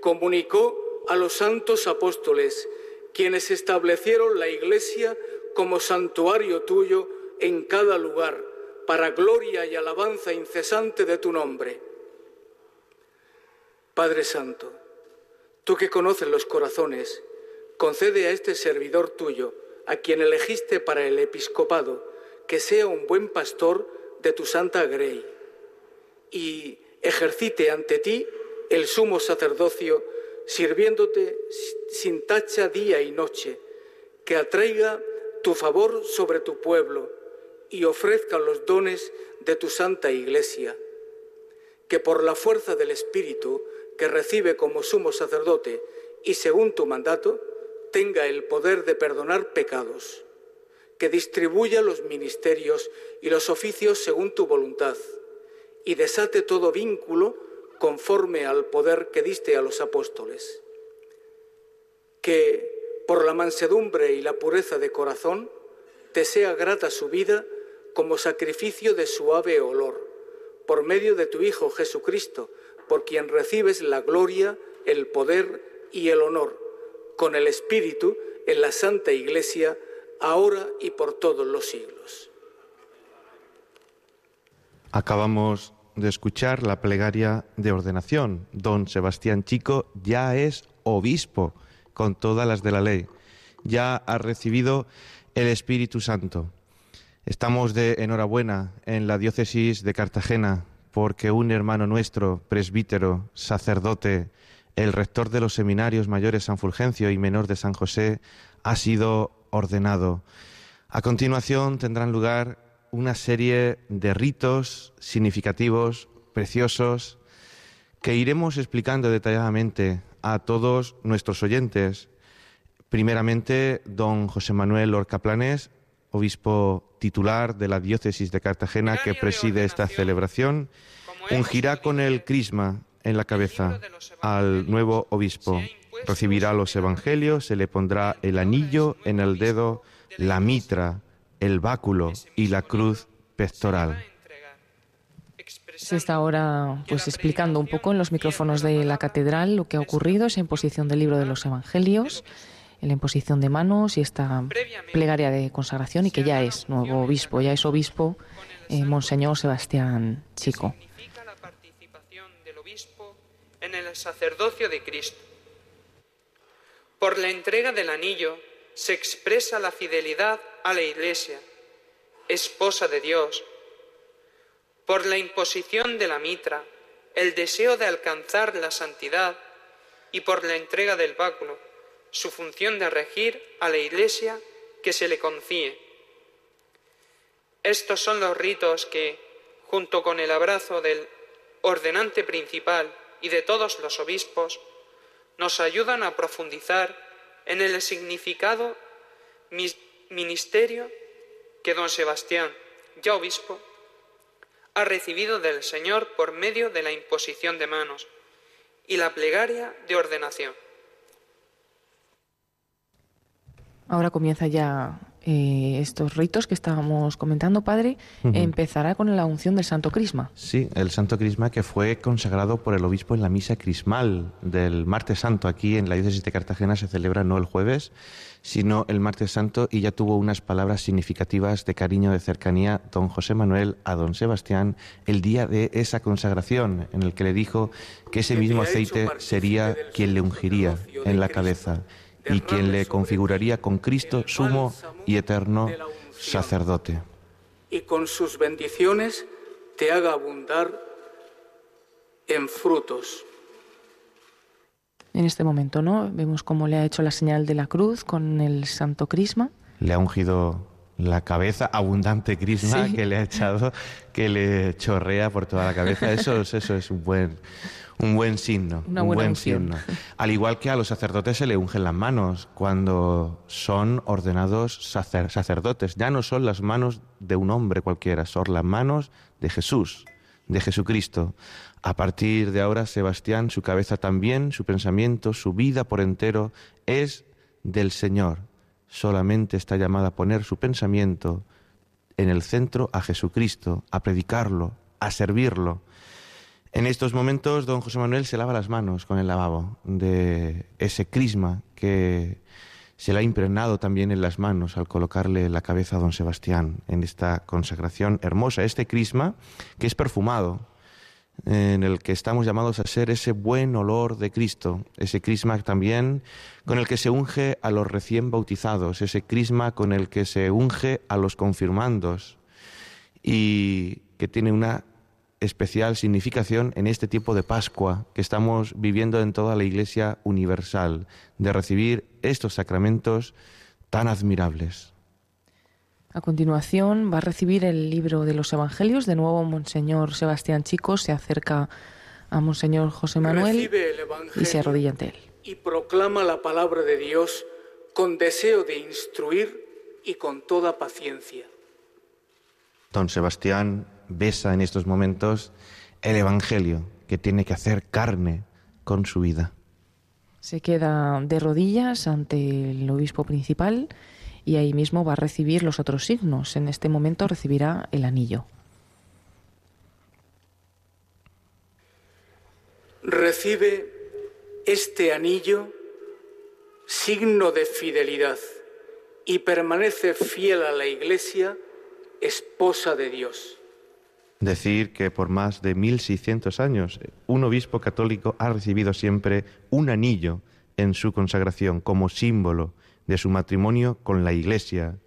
Speaker 5: comunicó a los santos apóstoles, quienes establecieron la Iglesia como santuario tuyo en cada lugar, para gloria y alabanza incesante de tu nombre. Padre Santo, tú que conoces los corazones, concede a este servidor tuyo, a quien elegiste para el episcopado, que sea un buen pastor de tu santa grey, y ejercite ante ti el sumo sacerdocio, sirviéndote sin tacha día y noche, que atraiga tu favor sobre tu pueblo y ofrezca los dones de tu santa iglesia, que por la fuerza del Espíritu que recibe como sumo sacerdote y según tu mandato, tenga el poder de perdonar pecados, que distribuya los ministerios y los oficios según tu voluntad, y desate todo vínculo conforme al poder que diste a los apóstoles. Que por la mansedumbre y la pureza de corazón te sea grata su vida como sacrificio de suave olor, por medio de tu Hijo Jesucristo, por quien recibes la gloria, el poder y el honor, con el Espíritu en la Santa Iglesia, ahora y por todos los siglos.
Speaker 3: Acabamos de escuchar la plegaria de ordenación. Don Sebastián Chico ya es obispo con todas las de la ley. Ya ha recibido el Espíritu Santo. Estamos de enhorabuena en la diócesis de Cartagena porque un hermano nuestro, presbítero, sacerdote, el rector de los seminarios mayores San Fulgencio y menor de San José, ha sido ordenado. A continuación tendrán lugar una serie de ritos significativos, preciosos, que iremos explicando detalladamente a todos nuestros oyentes. Primeramente, don José Manuel Orcaplanes, obispo titular de la diócesis de Cartagena que preside esta celebración, ungirá con el crisma en la cabeza al nuevo obispo. Recibirá los evangelios, se le pondrá el anillo en el dedo, la mitra, el báculo y la cruz pectoral.
Speaker 2: Se está ahora pues explicando un poco en los micrófonos de la catedral lo que ha ocurrido, esa imposición del libro de los evangelios, la imposición de manos y esta plegaria de consagración y que ya es nuevo obispo, ya es obispo eh, Monseñor Sebastián Chico.
Speaker 10: la participación del obispo en el sacerdocio de Cristo. Por la entrega del anillo se expresa la fidelidad a la Iglesia, esposa de Dios. Por la imposición de la mitra, el deseo de alcanzar la santidad y por la entrega del báculo, su función de regir a la Iglesia que se le confíe. Estos son los ritos que, junto con el abrazo del ordenante principal y de todos los obispos, nos ayudan a profundizar en el significado ministerio que don Sebastián, ya obispo, ha recibido del Señor por medio de la imposición de manos y la plegaria de ordenación.
Speaker 2: Ahora comienza ya eh, estos ritos que estábamos comentando, padre, empezará con la unción del Santo Crisma.
Speaker 3: Sí, el Santo Crisma que fue consagrado por el obispo en la misa crismal del martes santo. Aquí en la diócesis de Cartagena se celebra no el jueves, sino el martes santo y ya tuvo unas palabras significativas de cariño, de cercanía, don José Manuel a don Sebastián el día de esa consagración, en el que le dijo que ese mismo aceite sería quien le ungiría en la cabeza y quien le configuraría con Cristo sumo y eterno sacerdote.
Speaker 5: y con sus bendiciones te haga abundar en frutos.
Speaker 2: En este momento, ¿no? Vemos cómo le ha hecho la señal de la cruz con el Santo Crisma.
Speaker 3: le ha ungido la cabeza, abundante crisma
Speaker 2: Sí.
Speaker 3: que le ha echado, que le chorrea por toda la cabeza. Eso, es- eso es un buen, un buen signo.
Speaker 2: Una
Speaker 3: un buen
Speaker 2: unción.
Speaker 3: signo. Al igual que a los sacerdotes se le ungen las manos cuando son ordenados sacer- sacerdotes. Ya no son las manos de un hombre cualquiera, son las manos de Jesús, de Jesucristo. A partir de ahora, Sebastián, su cabeza también, su pensamiento, su vida por entero es del Señor. Solamente está llamada a poner su pensamiento en el centro a Jesucristo, a predicarlo, a servirlo. En estos momentos, don José Manuel se lava las manos con el lavabo de ese crisma que se le ha impregnado también en las manos al colocarle la cabeza a don Sebastián en esta consagración hermosa. Este crisma que es perfumado, en el que estamos llamados a ser ese buen olor de Cristo, ese crisma también con el que se unge a los recién bautizados, ese crisma con el que se unge a los confirmandos y que tiene una especial significación en este tiempo de Pascua que estamos viviendo en toda la Iglesia universal, de recibir estos sacramentos tan admirables.
Speaker 2: A continuación va a recibir el libro de los Evangelios. De nuevo, Monseñor Sebastián Chico se acerca a Monseñor José Manuel y se arrodilla ante él.
Speaker 5: y proclama la palabra de Dios con deseo de instruir y con toda paciencia.
Speaker 3: Don Sebastián besa en estos momentos el Evangelio que tiene que hacer carne con su vida.
Speaker 2: Se queda de rodillas ante el obispo principal y ahí mismo va a recibir los otros signos. En este momento recibirá el anillo.
Speaker 5: Recibe este anillo, signo de fidelidad, y permanece fiel a la Iglesia, esposa de Dios.
Speaker 3: Decir que por más de 1600 años un obispo católico ha recibido siempre un anillo en su consagración como símbolo de su matrimonio con la Iglesia.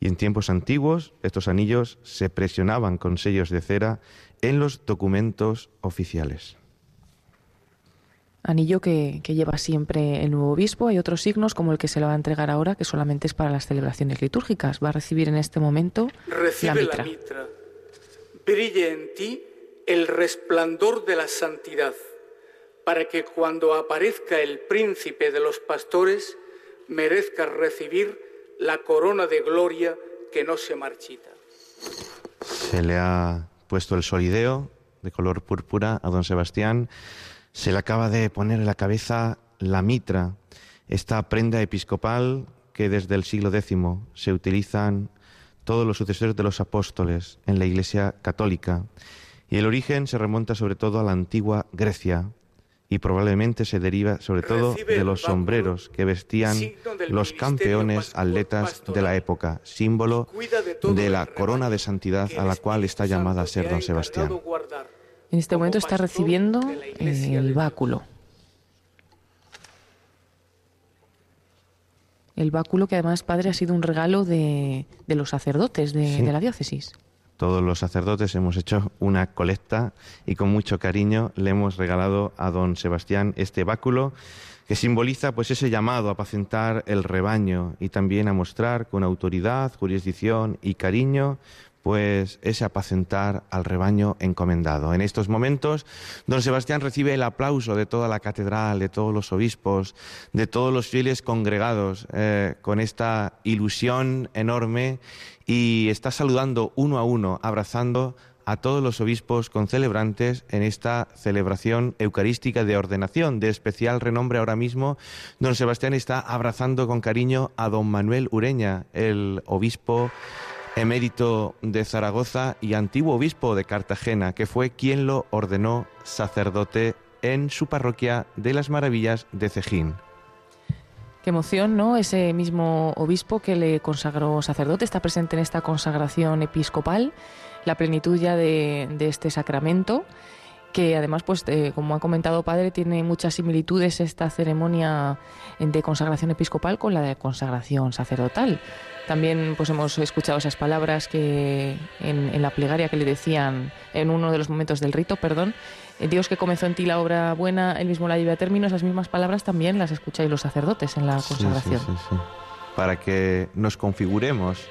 Speaker 3: Y en tiempos antiguos estos anillos se presionaban con sellos de cera en los documentos oficiales.
Speaker 2: Anillo que, que lleva siempre el nuevo obispo. Hay otros signos como el que se le va a entregar ahora, que solamente es para las celebraciones litúrgicas. Va a recibir en este momento
Speaker 5: Recibe
Speaker 2: la mitra.
Speaker 5: la mitra. Brille en ti el resplandor de la santidad, para que cuando aparezca el príncipe de los pastores, merezcas recibir la corona de gloria que no se marchita.
Speaker 3: Se le ha puesto el solideo de color púrpura a don Sebastián. Se le acaba de poner en la cabeza la mitra, esta prenda episcopal que desde el siglo X se utilizan todos los sucesores de los apóstoles en la Iglesia católica. Y el origen se remonta sobre todo a la antigua Grecia y probablemente se deriva sobre todo de los sombreros que vestían los campeones atletas de la época, símbolo
Speaker 5: de
Speaker 3: la corona de santidad a la cual está llamada a ser don Sebastián.
Speaker 2: En este momento está recibiendo
Speaker 5: de
Speaker 2: el báculo. El báculo que además, padre, ha sido un regalo de, de los sacerdotes de,
Speaker 3: Sí.
Speaker 2: de la diócesis.
Speaker 3: Todos los sacerdotes hemos hecho una colecta y con mucho cariño le hemos regalado a don Sebastián este báculo que simboliza pues ese llamado a apacentar el rebaño y también a mostrar con autoridad, jurisdicción y cariño pues ese apacentar al rebaño encomendado. En estos momentos, don Sebastián recibe el aplauso de toda la catedral, de todos los obispos, de todos los fieles congregados, eh, con esta ilusión enorme y está saludando uno a uno, abrazando a todos los obispos concelebrantes en esta celebración eucarística de ordenación. De especial renombre ahora mismo, don Sebastián está abrazando con cariño a don Manuel Ureña, el obispo emérito de Zaragoza y antiguo obispo de Cartagena, que fue quien lo ordenó sacerdote en su parroquia de las Maravillas de Cejín.
Speaker 2: Qué emoción, ¿no? Ese mismo obispo que le consagró sacerdote está presente en esta consagración episcopal, la plenitud ya de, de este sacramento, que además, pues, eh, como ha comentado padre, tiene muchas similitudes esta ceremonia de consagración episcopal con la de consagración sacerdotal. También, pues, hemos escuchado esas palabras que en, en la plegaria que le decían en uno de los momentos del rito, perdón, eh, Dios que comenzó en ti la obra buena, él mismo la lleva a término, esas mismas palabras también las escucháis los sacerdotes en la consagración.
Speaker 3: sí, sí, sí. Para que nos configuremos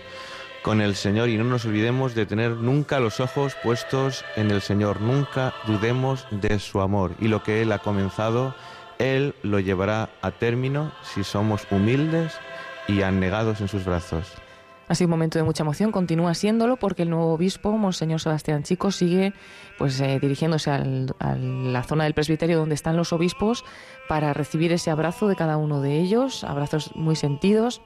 Speaker 3: con el Señor y no nos olvidemos de tener nunca los ojos puestos en el Señor. Nunca dudemos de su amor. Y lo que Él ha comenzado, Él lo llevará a término si somos humildes y anegados en sus brazos.
Speaker 2: Ha sido un momento de mucha emoción, continúa siéndolo porque el nuevo obispo, Monseñor Sebastián Chico, sigue pues eh, dirigiéndose al- a la zona del presbiterio donde están los obispos para recibir ese abrazo de cada uno de ellos, abrazos muy sentidos,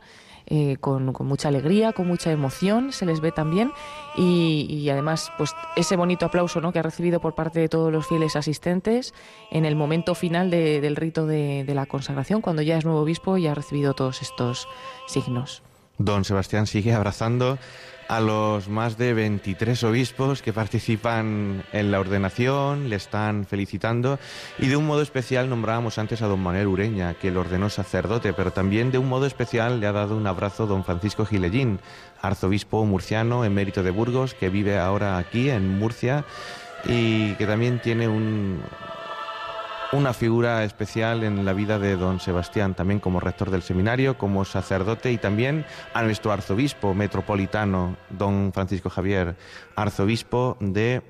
Speaker 2: eh, con, con mucha alegría, con mucha emoción, se les ve también y, y además pues ese bonito aplauso ¿no? que ha recibido por parte de todos los fieles asistentes en el momento final de- del rito de, de la consagración, cuando ya es nuevo obispo y ha recibido todos estos signos.
Speaker 3: Don Sebastián sigue abrazando a los más de 23 obispos que participan en la ordenación, le están felicitando y de un modo especial nombrábamos antes a don Manuel Ureña, que lo ordenó sacerdote, pero también de un modo especial le ha dado un abrazo don Francisco Gilellín, arzobispo murciano emérito de Burgos, que vive ahora aquí en Murcia y que también tiene un, una figura especial en la vida de don Sebastián, también como rector del seminario, como sacerdote y también a nuestro arzobispo metropolitano, don Francisco Javier, arzobispo de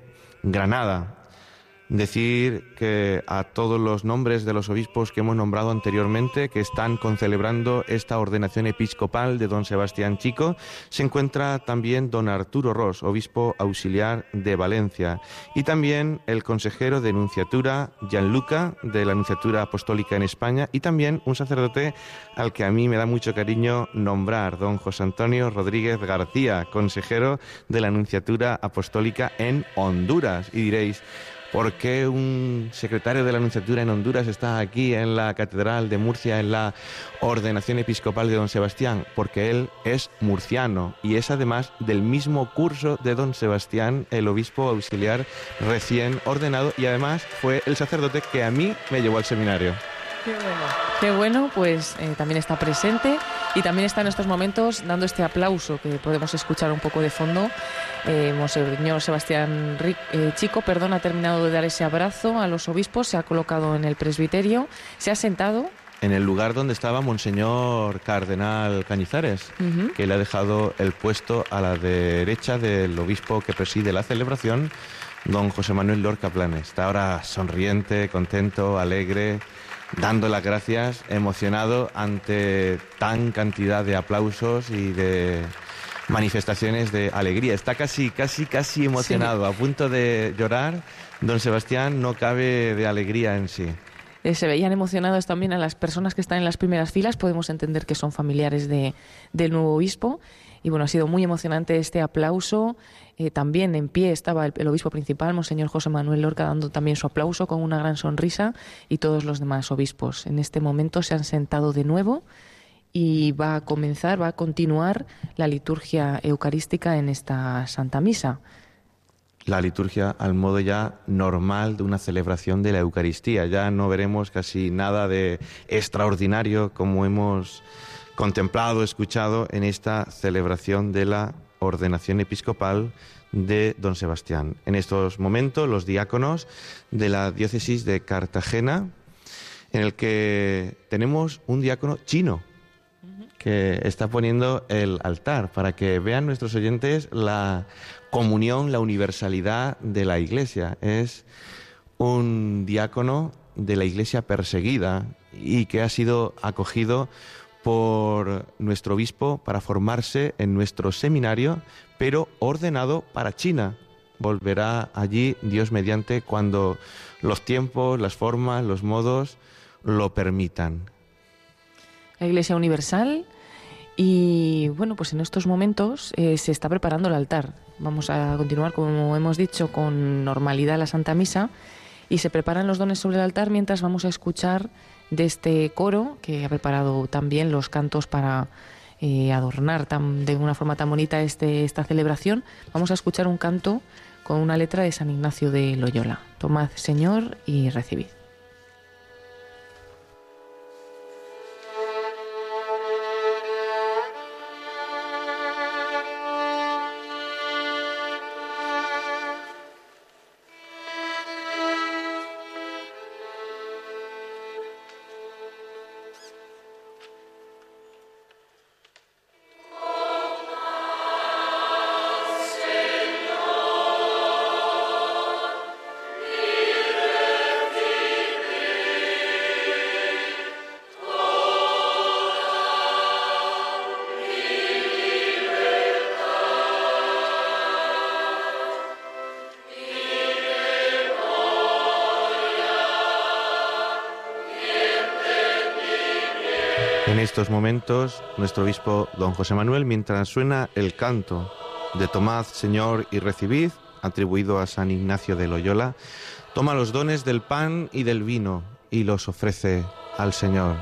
Speaker 3: Granada. Decir que a todos los nombres de los obispos que hemos nombrado anteriormente, que están concelebrando esta ordenación episcopal de don Sebastián Chico, se encuentra también don Arturo Ros, obispo auxiliar de Valencia, y también el consejero de Nunciatura, Gianluca, de la Nunciatura Apostólica en España, y también un sacerdote al que a mí me da mucho cariño nombrar, don José Antonio Rodríguez García, consejero de la Nunciatura Apostólica en Honduras. Y diréis, ¿Por qué un secretario de la Anunciatura en Honduras está aquí en la Catedral de Murcia en la ordenación episcopal de don Sebastián? Porque él es murciano y es además del mismo curso de don Sebastián, el obispo auxiliar recién ordenado y además fue el sacerdote que a mí me llevó al seminario.
Speaker 2: Qué bueno. Qué bueno, pues eh, también está presente y también está en estos momentos dando este aplauso que podemos escuchar un poco de fondo. Eh, Monseñor Sebastián Ric- eh, Chico, perdón, ha terminado de dar ese abrazo a los obispos, se ha colocado en el presbiterio, se ha sentado.
Speaker 3: En el lugar donde estaba Monseñor Cardenal Cañizares, que le ha dejado el puesto a la derecha del obispo que preside la celebración, don José Manuel Lorca Planes. Está ahora sonriente, contento, alegre, dando las gracias, emocionado ante tan cantidad de aplausos y de manifestaciones de alegría. Está casi, casi, casi emocionado, a punto de llorar. Don Sebastián no cabe de alegría en sí.
Speaker 2: Eh, se veían emocionados también a las personas que están en las primeras filas. Podemos entender que son familiares de, del nuevo obispo. Y bueno, ha sido muy emocionante este aplauso. Eh, también en pie estaba el, el obispo principal, Monseñor José Manuel Lorca, dando también su aplauso con una gran sonrisa. Y todos los demás obispos. En este momento se han sentado de nuevo y va a comenzar, va a continuar la liturgia eucarística en esta Santa Misa.
Speaker 3: la liturgia al modo ya normal de una celebración de la Eucaristía. Ya no veremos casi nada de extraordinario como hemos contemplado, escuchado en esta celebración de la ordenación episcopal de don Sebastián. En estos momentos los diáconos de la diócesis de Cartagena, en el que tenemos un diácono chino que está poniendo el altar para que vean nuestros oyentes la comunión, la universalidad de la iglesia. Es un diácono de la iglesia perseguida y que ha sido acogido por nuestro obispo para formarse en nuestro seminario, pero ordenado para China. volverá allí Dios mediante cuando los tiempos, las formas, los modos lo permitan.
Speaker 2: La Iglesia Universal y bueno, pues en estos momentos eh, se está preparando el altar. Vamos a continuar, como hemos dicho, con normalidad la Santa Misa y se preparan los dones sobre el altar mientras vamos a escuchar de este coro que ha preparado también los cantos para eh, adornar tan, de una forma tan bonita este, esta celebración. Vamos a escuchar un canto con una letra de San Ignacio de Loyola. Tomad, Señor, y recibid.
Speaker 3: Estos momentos, nuestro obispo don José Manuel, mientras suena el canto de Tomad, Señor, y recibid, atribuido a San Ignacio de Loyola, toma los dones del pan y del vino y los ofrece al Señor.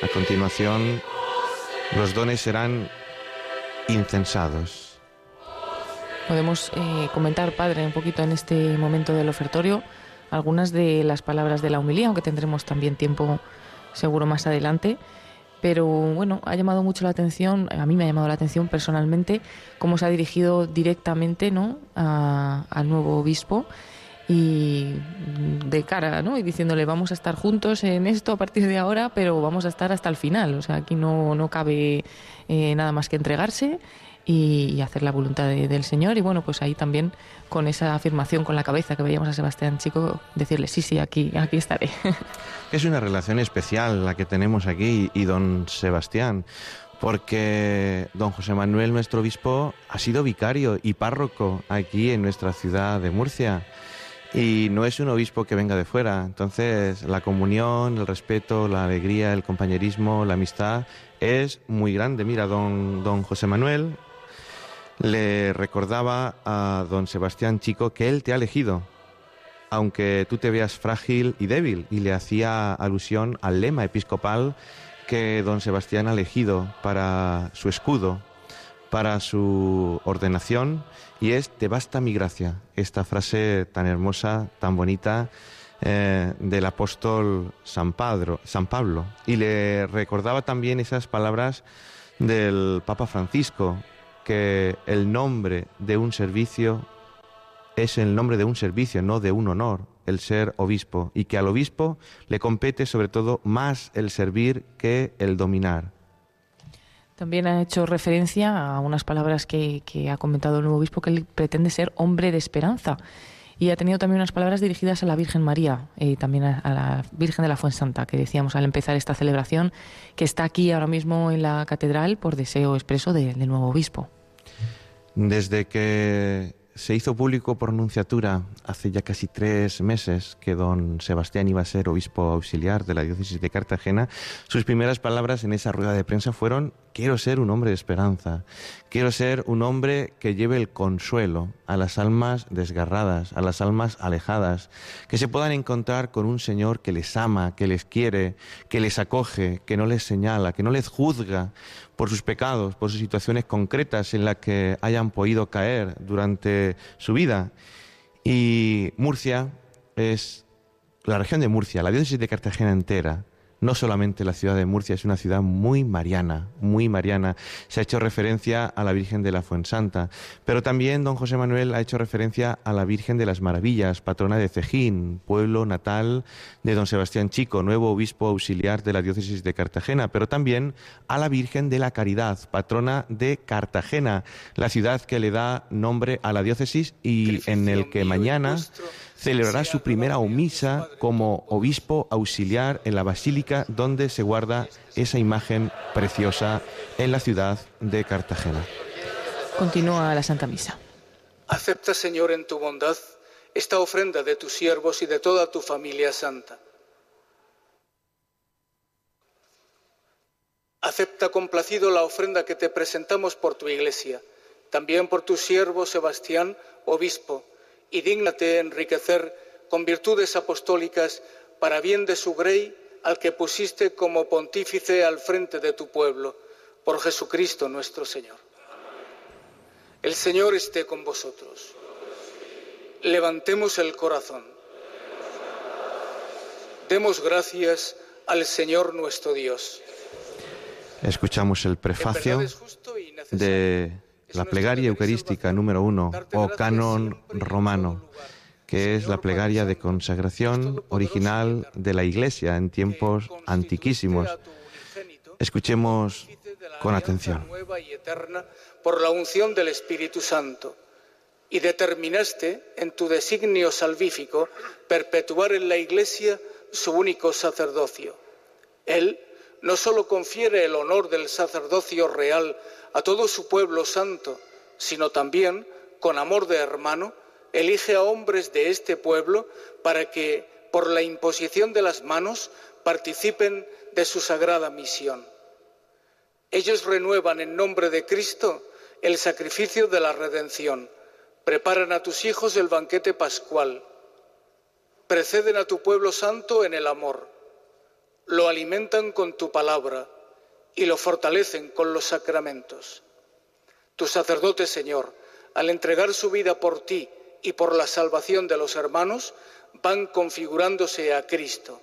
Speaker 3: A continuación, los dones serán incensados.
Speaker 2: Podemos eh, comentar, Padre, un poquito en este momento del ofertorio algunas de las palabras de la humilía, aunque tendremos también tiempo seguro más adelante. Pero bueno, ha llamado mucho la atención, a mí me ha llamado la atención personalmente, cómo se ha dirigido directamente ¿no? A- al nuevo obispo y de cara, ¿no? Y diciéndole, vamos a estar juntos en esto a partir de ahora, pero vamos a estar hasta el final. O sea, aquí no, no cabe eh, nada más que entregarse y, hacer la voluntad de- del Señor. Y bueno, pues ahí también con esa afirmación con la cabeza que veíamos a Sebastián Chico, decirle, sí, sí, aquí, aquí estaré.
Speaker 3: Es una relación especial la que tenemos aquí y don Sebastián, porque don José Manuel, nuestro obispo, ha sido vicario y párroco aquí en nuestra ciudad de Murcia. Y no es un obispo que venga de fuera. Entonces, la comunión, el respeto, la alegría, el compañerismo, la amistad es muy grande. Mira, don, don José Manuel le recordaba a don Sebastián Chico que él te ha elegido aunque tú te veas frágil y débil, y le hacía alusión al lema episcopal que don Sebastián ha elegido para su escudo, para su ordenación, y es Te basta mi gracia, esta frase tan hermosa, tan bonita eh, del apóstol San, Padro, San Pablo. Y le recordaba también esas palabras del Papa Francisco, que el nombre de un servicio es el nombre de un servicio, no de un honor, el ser obispo, y que al obispo le compete sobre todo más el servir que el dominar.
Speaker 2: También ha hecho referencia a unas palabras que, que ha comentado el nuevo obispo, que él pretende ser hombre de esperanza. Y ha tenido también unas palabras dirigidas a la Virgen María y también a, la Virgen de la Fuensanta, que decíamos al empezar esta celebración, que está aquí ahora mismo en la catedral por deseo expreso de- del nuevo obispo.
Speaker 3: Desde que se hizo público por nunciatura hace ya casi tres meses que don Sebastián iba a ser obispo auxiliar de la diócesis de Cartagena, sus primeras palabras en esa rueda de prensa fueron quiero ser un hombre de esperanza, quiero ser un hombre que lleve el consuelo a las almas desgarradas, a las almas alejadas, que se puedan encontrar con un Señor que les ama, que les quiere, que les acoge, que no les señala, que no les juzga por sus pecados, por sus situaciones concretas en las que hayan podido caer durante su vida. Y Murcia es la región de Murcia, la diócesis de Cartagena entera, no solamente la ciudad de Murcia, es una ciudad muy mariana, muy mariana. Se ha hecho referencia a la Virgen de la Fuensanta, pero también don José Manuel ha hecho referencia a la Virgen de las Maravillas, patrona de Cejín, pueblo natal de don Sebastián Chico, nuevo obispo auxiliar de la diócesis de Cartagena, pero también a la Virgen de la Caridad, patrona de Cartagena, la ciudad que le da nombre a la diócesis y en el que mañana celebrará su primera misa como obispo auxiliar en la basílica donde se guarda esa imagen preciosa en la ciudad de Cartagena.
Speaker 2: Continúa la Santa Misa.
Speaker 5: Acepta, Señor, en tu bondad esta ofrenda de tus siervos y de toda tu familia santa. Acepta complacido la ofrenda que te presentamos por tu iglesia, también por tu siervo Sebastián, obispo, y dígnate enriquecer con virtudes apostólicas para bien de su grey al que pusiste como pontífice al frente de tu pueblo, por Jesucristo nuestro Señor. El Señor esté con vosotros. Levantemos el corazón. Demos gracias al Señor nuestro Dios.
Speaker 3: Escuchamos el prefacio de la plegaria eucarística número uno o canon romano, que es la plegaria de consagración original de la Iglesia en tiempos antiquísimos. Escuchemos con atención.
Speaker 5: nueva y eterna por la unción del Espíritu Santo y determinaste en tu designio salvífico perpetuar en la Iglesia su único sacerdocio. Él no solo confiere el honor del sacerdocio real a todo su pueblo santo, sino también, con amor de hermano, elige a hombres de este pueblo para que, por la imposición de las manos, participen de su sagrada misión. Ellos renuevan en nombre de Cristo el sacrificio de la redención, preparan a tus hijos el banquete pascual, preceden a tu pueblo santo en el amor, lo alimentan con tu palabra y lo fortalecen con los sacramentos. Tus sacerdotes, Señor, al entregar su vida por ti y por la salvación de los hermanos, van configurándose a Cristo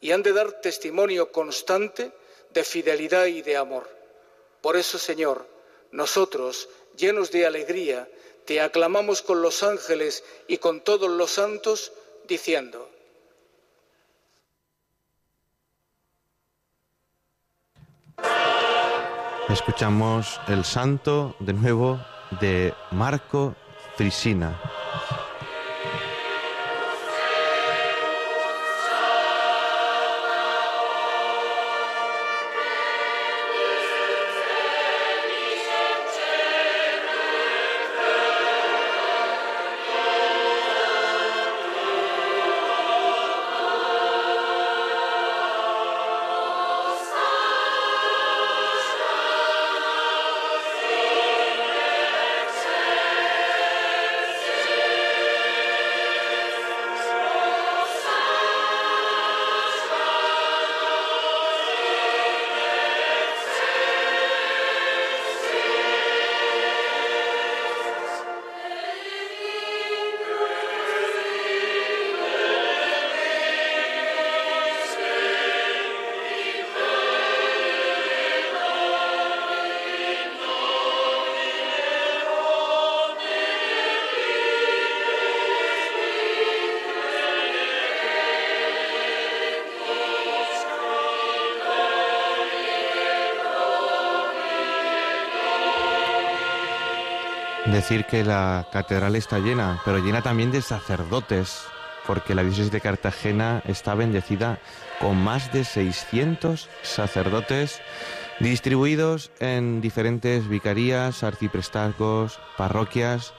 Speaker 5: y han de dar testimonio constante de fidelidad y de amor. Por eso, Señor, nosotros, llenos de alegría, te aclamamos con los ángeles y con todos los santos, diciendo,
Speaker 3: Escuchamos el santo de nuevo de Marco Frisina. Decir que la catedral está llena, pero llena también de sacerdotes, porque la diócesis de Cartagena está bendecida con más de 600 sacerdotes distribuidos en diferentes vicarías, arciprestazgos, parroquias,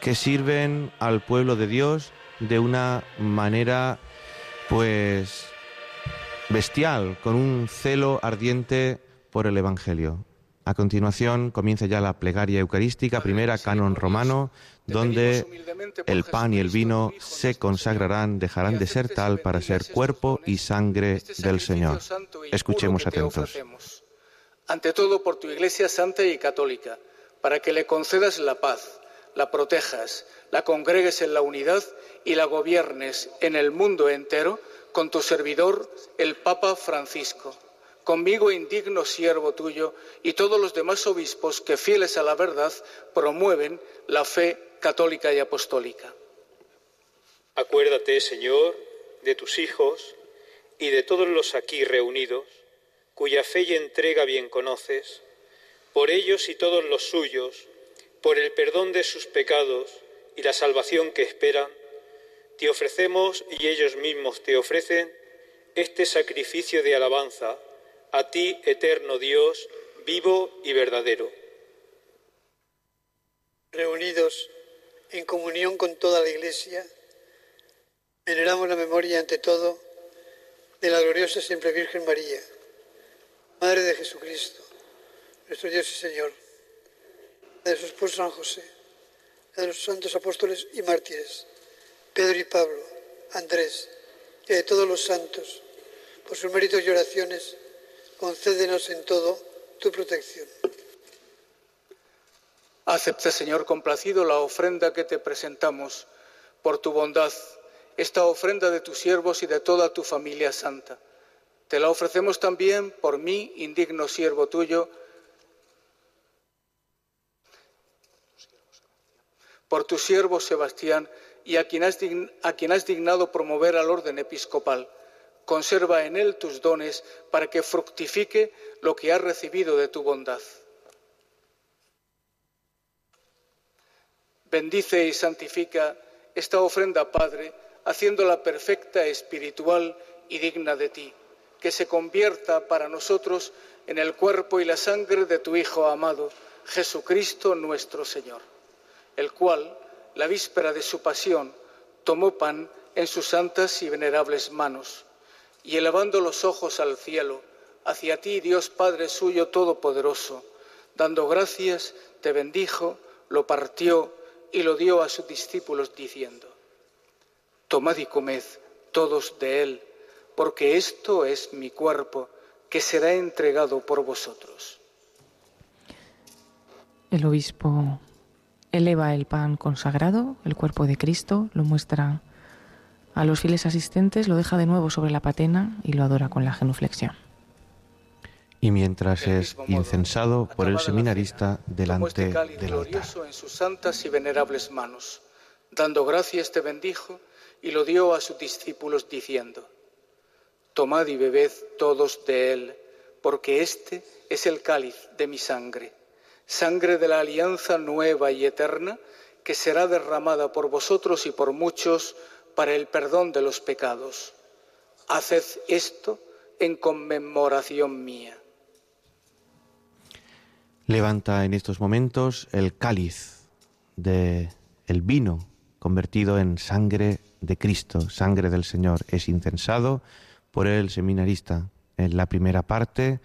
Speaker 3: que sirven al pueblo de Dios de una manera, pues, bestial, con un celo ardiente por el Evangelio. A continuación comienza ya la plegaria eucarística, primera canon romano, donde el pan y el vino se consagrarán, dejarán de ser tal para ser cuerpo y sangre del Señor. Escuchemos atentos.
Speaker 5: Ante todo por tu Iglesia santa y católica, para que le concedas la paz, la protejas, la congregues en la unidad y la gobiernes en el mundo entero con tu servidor, el Papa Francisco. Conmigo indigno siervo tuyo y todos los demás obispos que fieles a la verdad promueven la fe católica y apostólica.
Speaker 13: Acuérdate, Señor, de tus hijos y de todos los aquí reunidos, cuya fe y entrega bien conoces, por ellos y todos los suyos, por el perdón de sus pecados y la salvación que esperan, te ofrecemos y ellos mismos te ofrecen este sacrificio de alabanza a ti, eterno Dios, vivo y verdadero.
Speaker 14: reunidos en comunión con toda la Iglesia, veneramos la memoria ante todo de la gloriosa siempre Virgen María, Madre de Jesucristo, nuestro Dios y Señor, de su esposo San José, de los santos apóstoles y mártires, Pedro y Pablo, Andrés, y de todos los santos, por sus méritos y oraciones, concédenos en todo tu protección.
Speaker 5: Acepta, Señor complacido, la ofrenda que te presentamos por tu bondad, esta ofrenda de tus siervos y de toda tu familia santa. Te la ofrecemos también por mí, indigno siervo tuyo, por tu siervo Sebastián y a quien, has a quien has dignado promover al orden episcopal. Conserva en él tus dones para que fructifique lo que has recibido de tu bondad. Bendice y santifica esta ofrenda, Padre, haciéndola perfecta, espiritual y digna de ti, que se convierta para nosotros en el cuerpo y la sangre de tu Hijo amado, Jesucristo nuestro Señor, el cual, la víspera de su pasión, tomó pan en sus santas y venerables manos, y elevando los ojos al cielo, hacia ti, Dios Padre suyo todopoderoso, dando gracias, te bendijo, lo partió y lo dio a sus discípulos diciendo, Tomad y comed todos de él, porque esto es mi cuerpo, que será entregado por vosotros.
Speaker 2: El obispo eleva el pan consagrado, el cuerpo de Cristo, lo muestra a los fieles asistentes, lo deja de nuevo sobre la patena y lo adora con la genuflexión.
Speaker 3: Y mientras es incensado por el seminarista delante del altar.
Speaker 5: glorioso en sus santas y venerables manos, dando gracias te bendijo y lo dio a sus discípulos diciendo, Tomad y bebed todos de él, porque este es el cáliz de mi sangre, sangre de la alianza nueva y eterna, que será derramada por vosotros y por muchos para el perdón de los pecados. Haced esto en conmemoración mía.
Speaker 3: Levanta en estos momentos el cáliz de el vino convertido en sangre de Cristo, sangre del Señor. Es incensado por el seminarista. En la primera parte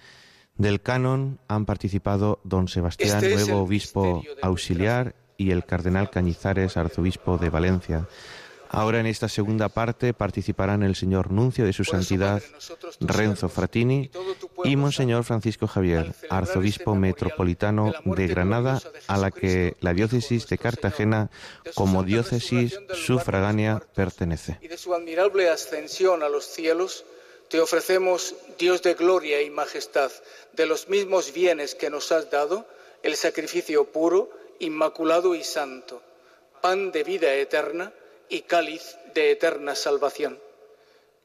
Speaker 3: del canon han participado don Sebastián,
Speaker 5: Este
Speaker 3: nuevo obispo auxiliar, y el cardenal Cañizares, arzobispo de Valencia. Ahora en esta segunda parte participarán el señor nuncio de su santidad Renzo Fratini y Monseñor Francisco Javier, arzobispo metropolitano de Granada, a la que la diócesis de Cartagena como diócesis sufragánea pertenece.
Speaker 5: y de su admirable ascensión a los cielos, te ofrecemos, Dios de gloria y majestad, de los mismos bienes que nos has dado, el sacrificio puro, inmaculado y santo, pan de vida eterna y cáliz de eterna salvación.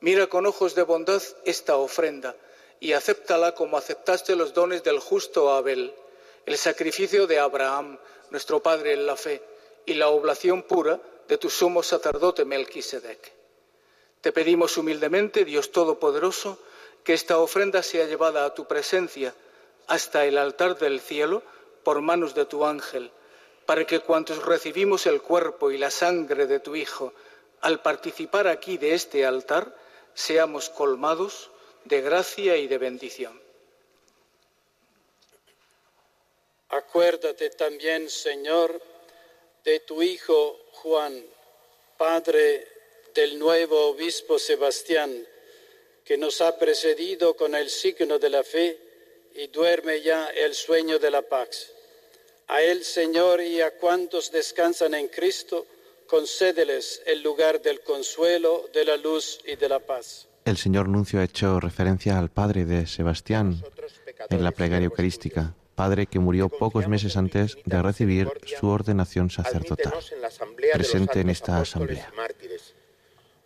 Speaker 5: Mira con ojos de bondad esta ofrenda y acéptala como aceptaste los dones del justo Abel, el sacrificio de Abraham, nuestro Padre en la fe, y la oblación pura de tu sumo sacerdote Melquisedec. Te pedimos humildemente, Dios Todopoderoso, que esta ofrenda sea llevada a tu presencia hasta el altar del cielo por manos de tu ángel, para que cuantos recibimos el cuerpo y la sangre de tu Hijo, al participar aquí de este altar, seamos colmados de gracia y de bendición.
Speaker 4: Acuérdate también, Señor, de tu Hijo Juan, Padre del nuevo obispo Sebastián, que nos ha precedido con el signo de la fe y duerme ya el sueño de la paz. A él, Señor, y a cuantos descansan en Cristo, concédeles el lugar del consuelo, de la luz y de la paz.
Speaker 3: El señor nuncio ha hecho referencia al padre de Sebastián en la plegaria eucarística, padre que murió pocos meses antes de recibir su ordenación sacerdotal, presente en esta asamblea.
Speaker 15: mártires,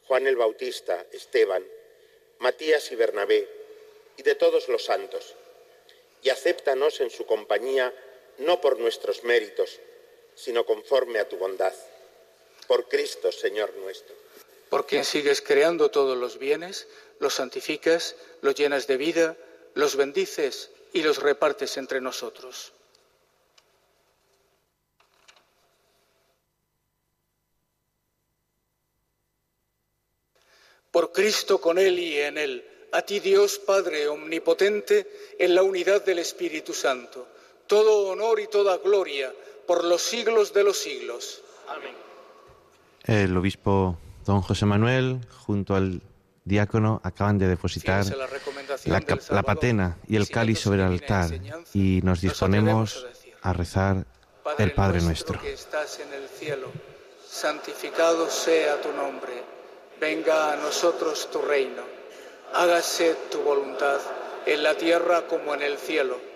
Speaker 15: Juan el Bautista, Esteban, Matías y Bernabé, y de todos los santos, y acéptanos en su compañía no por nuestros méritos, sino conforme a tu bondad. Por Cristo, Señor nuestro.
Speaker 5: Por quien sigues creando todos los bienes, los santificas, los llenas de vida, los bendices y los repartes entre nosotros. Por Cristo con Él y en Él, a ti Dios Padre Omnipotente, en la unidad del Espíritu Santo todo honor y toda gloria por los siglos de los siglos. Amén.
Speaker 3: El obispo don José Manuel, junto al diácono, acaban de depositar
Speaker 5: la
Speaker 3: patena y el cáliz sobre el altar y nos disponemos a rezar el Padre nuestro.
Speaker 5: que estás en el cielo, santificado sea tu nombre. Venga a nosotros tu reino. Hágase tu voluntad en la tierra como en el cielo.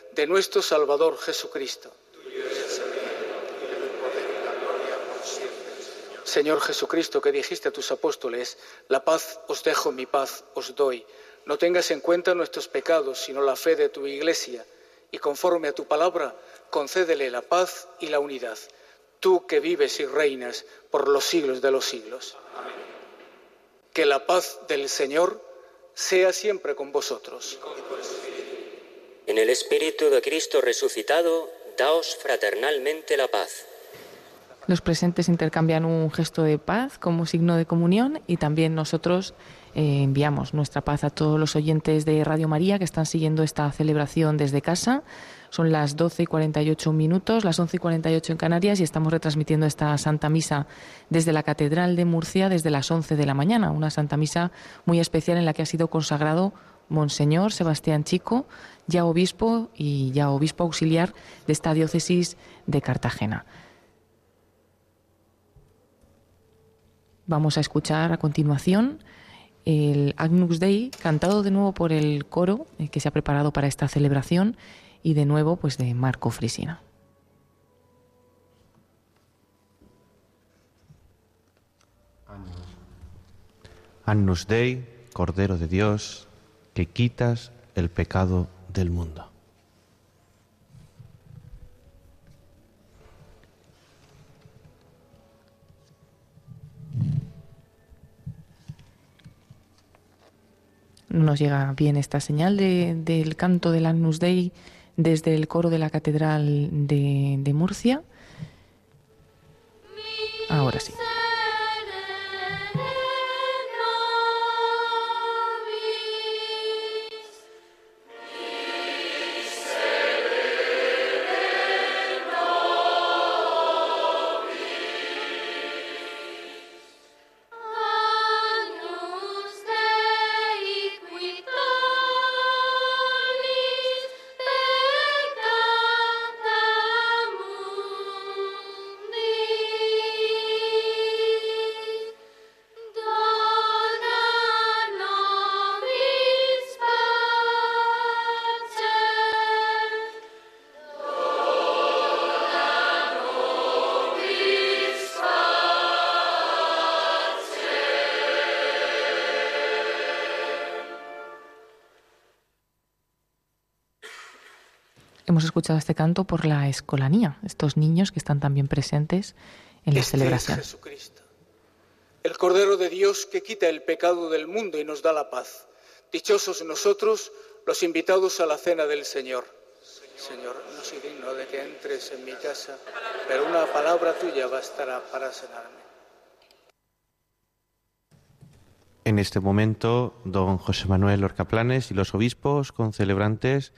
Speaker 5: de nuestro Salvador Jesucristo. Señor Jesucristo, que dijiste a tus apóstoles, la paz os dejo, mi paz os doy. No tengas en cuenta nuestros pecados, sino la fe de tu Iglesia, y conforme a tu palabra, concédele la paz y la unidad. Tú que vives y reinas por los siglos de los siglos. Que la paz del Señor sea siempre con vosotros.
Speaker 16: En el Espíritu de Cristo resucitado, daos fraternalmente la paz.
Speaker 2: Los presentes intercambian un gesto de paz como signo de comunión y también nosotros eh, enviamos nuestra paz a todos los oyentes de Radio María que están siguiendo esta celebración desde casa. Son las 12 y 48 minutos, las 11 y 48 en Canarias y estamos retransmitiendo esta Santa Misa desde la Catedral de Murcia desde las 11 de la mañana. Una Santa Misa muy especial en la que ha sido consagrado Monseñor Sebastián Chico, ya obispo y ya obispo auxiliar de esta diócesis de Cartagena. Vamos a escuchar a continuación el Agnus Dei, cantado de nuevo por el coro eh, que se ha preparado para esta celebración y de nuevo pues de Marco Frisina.
Speaker 3: Annus Dei, Cordero de Dios, que quitas el pecado del mundo.
Speaker 2: No nos llega bien esta señal de- del canto del Agnus Dei desde el coro de la Catedral de Murcia. Ahora sí. Escuchado este canto por la escolanía, estos niños que están también presentes en la
Speaker 5: Este es
Speaker 2: celebración.
Speaker 5: Jesucristo, el Cordero de Dios que quita el pecado del mundo y nos da la paz. Dichosos nosotros, los invitados a la cena del Señor. Señor, no soy digno de que entres en mi casa, pero una palabra tuya bastará para sanarme.
Speaker 3: En este momento, don José Manuel Orcaplanes y los obispos concelebrantes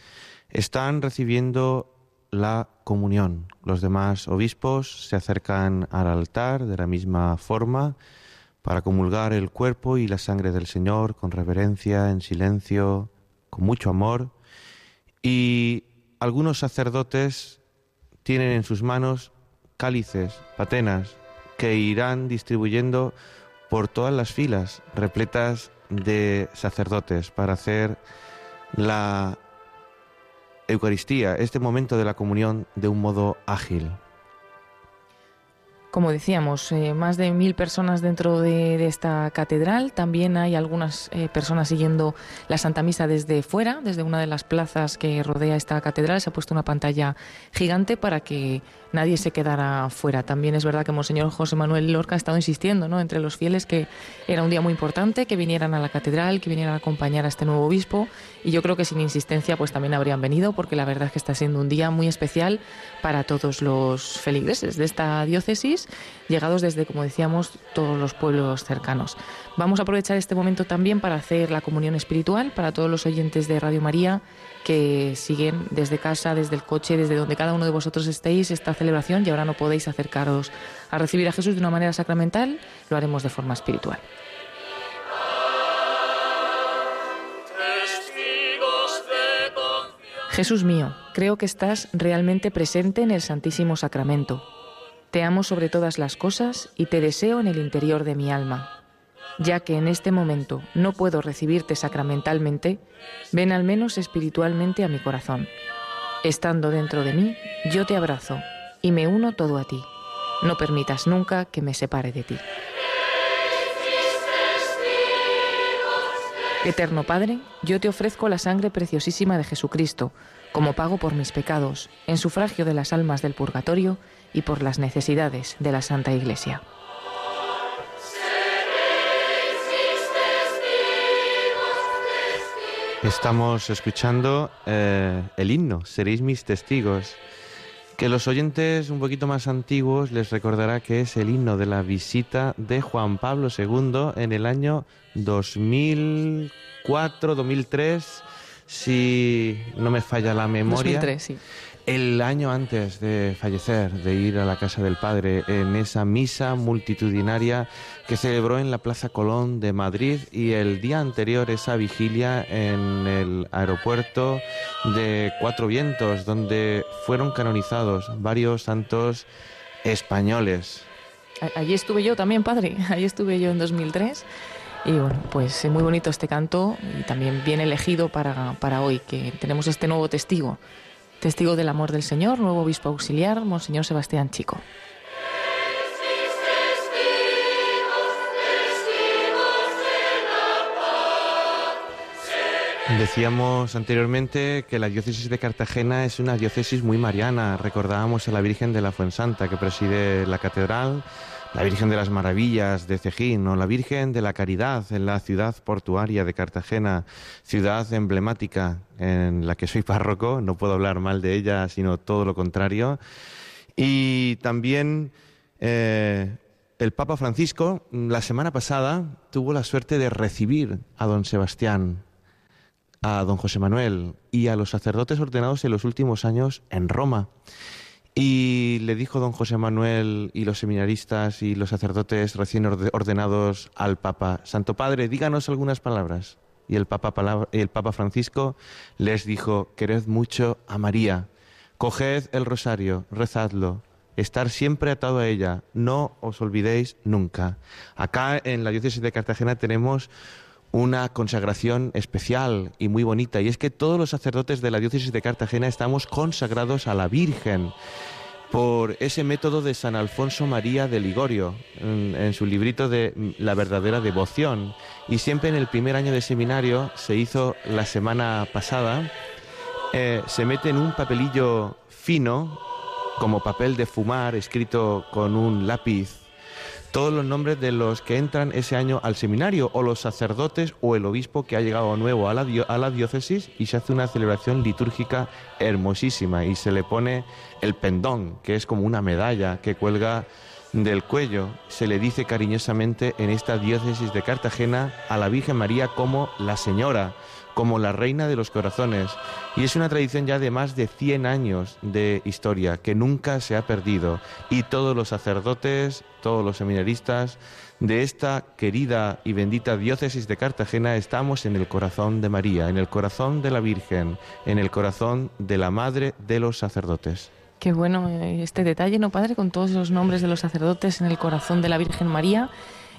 Speaker 3: están recibiendo la comunión. Los demás obispos se acercan al altar de la misma forma para comulgar el cuerpo y la sangre del Señor con reverencia, en silencio, con mucho amor. Y algunos sacerdotes tienen en sus manos cálices, patenas, que irán distribuyendo por todas las filas repletas de sacerdotes para hacer la Eucaristía, este momento de la comunión, de un modo ágil.
Speaker 2: Como decíamos, eh, más de mil personas dentro de, esta catedral. También hay algunas eh, personas siguiendo la Santa Misa desde fuera, desde una de las plazas que rodea esta catedral. Se ha puesto una pantalla gigante para que nadie se quedara fuera. También es verdad que Monseñor José Manuel Lorca ha estado insistiendo ¿no? entre los fieles que era un día muy importante, que vinieran a la catedral, que vinieran a acompañar a este nuevo obispo. Y yo creo que sin insistencia pues también habrían venido, porque la verdad es que está siendo un día muy especial para todos los feligreses de esta diócesis, llegados desde, como decíamos, todos los pueblos cercanos. Vamos a aprovechar este momento también para hacer la comunión espiritual para todos los oyentes de Radio María que siguen desde casa, desde el coche, desde donde cada uno de vosotros estéis esta celebración y ahora no podéis acercaros a recibir a Jesús de una manera sacramental, lo haremos de forma espiritual. Jesús mío, creo que estás realmente presente en el Santísimo Sacramento. Te amo sobre todas las cosas y te deseo en el interior de mi alma. Ya que en este momento no puedo recibirte sacramentalmente, ven al menos espiritualmente a mi corazón. Estando dentro de mí, yo te abrazo y me uno todo a ti. No permitas nunca que me separe de ti. Eterno Padre, yo te ofrezco la sangre preciosísima de Jesucristo como pago por mis pecados, en sufragio de las almas del purgatorio y por las necesidades de la Santa Iglesia.
Speaker 3: Estamos escuchando eh, el himno, seréis mis testigos, que los oyentes un poquito más antiguos les recordará que es el himno de la visita de Juan Pablo II en el año 2004-2003, si no me falla la memoria.
Speaker 2: 2003, sí.
Speaker 3: El año antes de fallecer, de ir a la casa del Padre, en esa misa multitudinaria que celebró en la Plaza Colón de Madrid y el día anterior esa vigilia en el aeropuerto de Cuatro Vientos, donde fueron canonizados varios santos españoles.
Speaker 2: Allí estuve yo también, padre. Allí estuve yo en 2003. Y bueno, pues eh, muy bonito este canto y también bien elegido para, para hoy, que tenemos este nuevo testigo. Testigo del amor del Señor, nuevo obispo auxiliar, Monseñor Sebastián Chico.
Speaker 3: Decíamos anteriormente que la diócesis de Cartagena es una diócesis muy mariana. Recordábamos a la Virgen de la Fuensanta que preside la catedral, la Virgen de las Maravillas de Cejín o la Virgen de la Caridad en la ciudad portuaria de Cartagena, ciudad emblemática en la que soy párroco. No puedo hablar mal de ella, sino todo lo contrario. Y también eh, el Papa Francisco la semana pasada tuvo la suerte de recibir a don Sebastián a don José Manuel y a los sacerdotes ordenados en los últimos años en Roma. Y le dijo don José Manuel y los seminaristas y los sacerdotes recién orde- ordenados al Papa, Santo Padre, díganos algunas palabras. Y el Papa, el Papa Francisco les dijo, quered mucho a María, coged el rosario, rezadlo, estar siempre atado a ella, no os olvidéis nunca. Acá en la diócesis de Cartagena tenemos una consagración especial y muy bonita, y es que todos los sacerdotes de la diócesis de Cartagena estamos consagrados a la Virgen por ese método de San Alfonso María de Ligorio, en, su librito de La verdadera devoción. Y siempre en el primer año de seminario, se hizo la semana pasada, eh, se mete en un papelillo fino, como papel de fumar, escrito con un lápiz todos los nombres de los que entran ese año al seminario, o los sacerdotes o el obispo que ha llegado nuevo a la, a la diócesis y se hace una celebración litúrgica hermosísima y se le pone el pendón, que es como una medalla que cuelga del cuello. Se le dice cariñosamente en esta diócesis de Cartagena a la Virgen María como la Señora, como la Reina de los Corazones. Y es una tradición ya de más de 100 años de historia que nunca se ha perdido. Y todos los sacerdotes, todos los seminaristas de esta querida y bendita diócesis de Cartagena estamos en el corazón de María, en el corazón de la Virgen, en el corazón de la Madre de los sacerdotes.
Speaker 2: Qué bueno eh, este detalle, ¿no, padre? Con todos los nombres de los sacerdotes en el corazón de la Virgen María.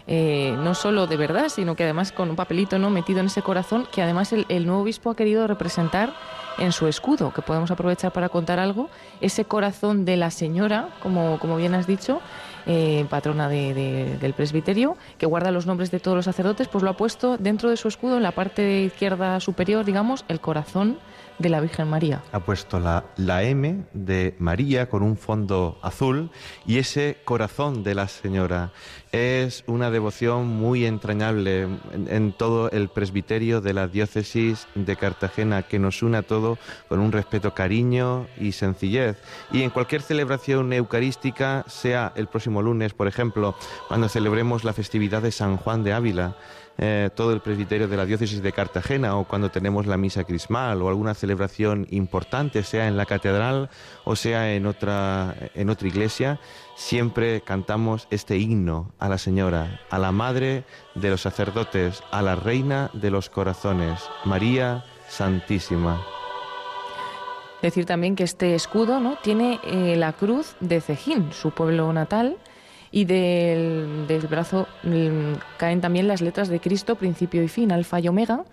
Speaker 2: Eh, no solo de verdad, sino que además con un papelito no metido en ese corazón, que además el, nuevo obispo ha querido representar en su escudo, que podemos aprovechar para contar algo, ese corazón de la señora, como, como bien has dicho, eh, patrona del presbiterio, que guarda los nombres de todos los sacerdotes, pues lo ha puesto dentro de su escudo, en la parte izquierda superior, digamos, el corazón de la Virgen María.
Speaker 3: Ha puesto la, la M de María con un fondo azul y ese corazón de la Señora. Es una devoción muy entrañable en, todo el presbiterio de la diócesis de Cartagena que nos une a todo con un respeto, cariño y sencillez. Y en cualquier celebración eucarística, sea el próximo lunes, por ejemplo, cuando celebremos la festividad de San Juan de Ávila, eh, todo el presbiterio de la diócesis de Cartagena o cuando tenemos la misa crismal o alguna celebración importante, sea en la catedral o sea en otra, en otra iglesia, siempre cantamos este himno a la Señora, a la Madre de los sacerdotes, a la Reina de los corazones, María Santísima.
Speaker 2: Decir también que este escudo ¿no? tiene eh, la cruz de Cejín, su pueblo natal, y del, brazo mm, caen también las letras de Cristo, principio y fin, alfa y omega.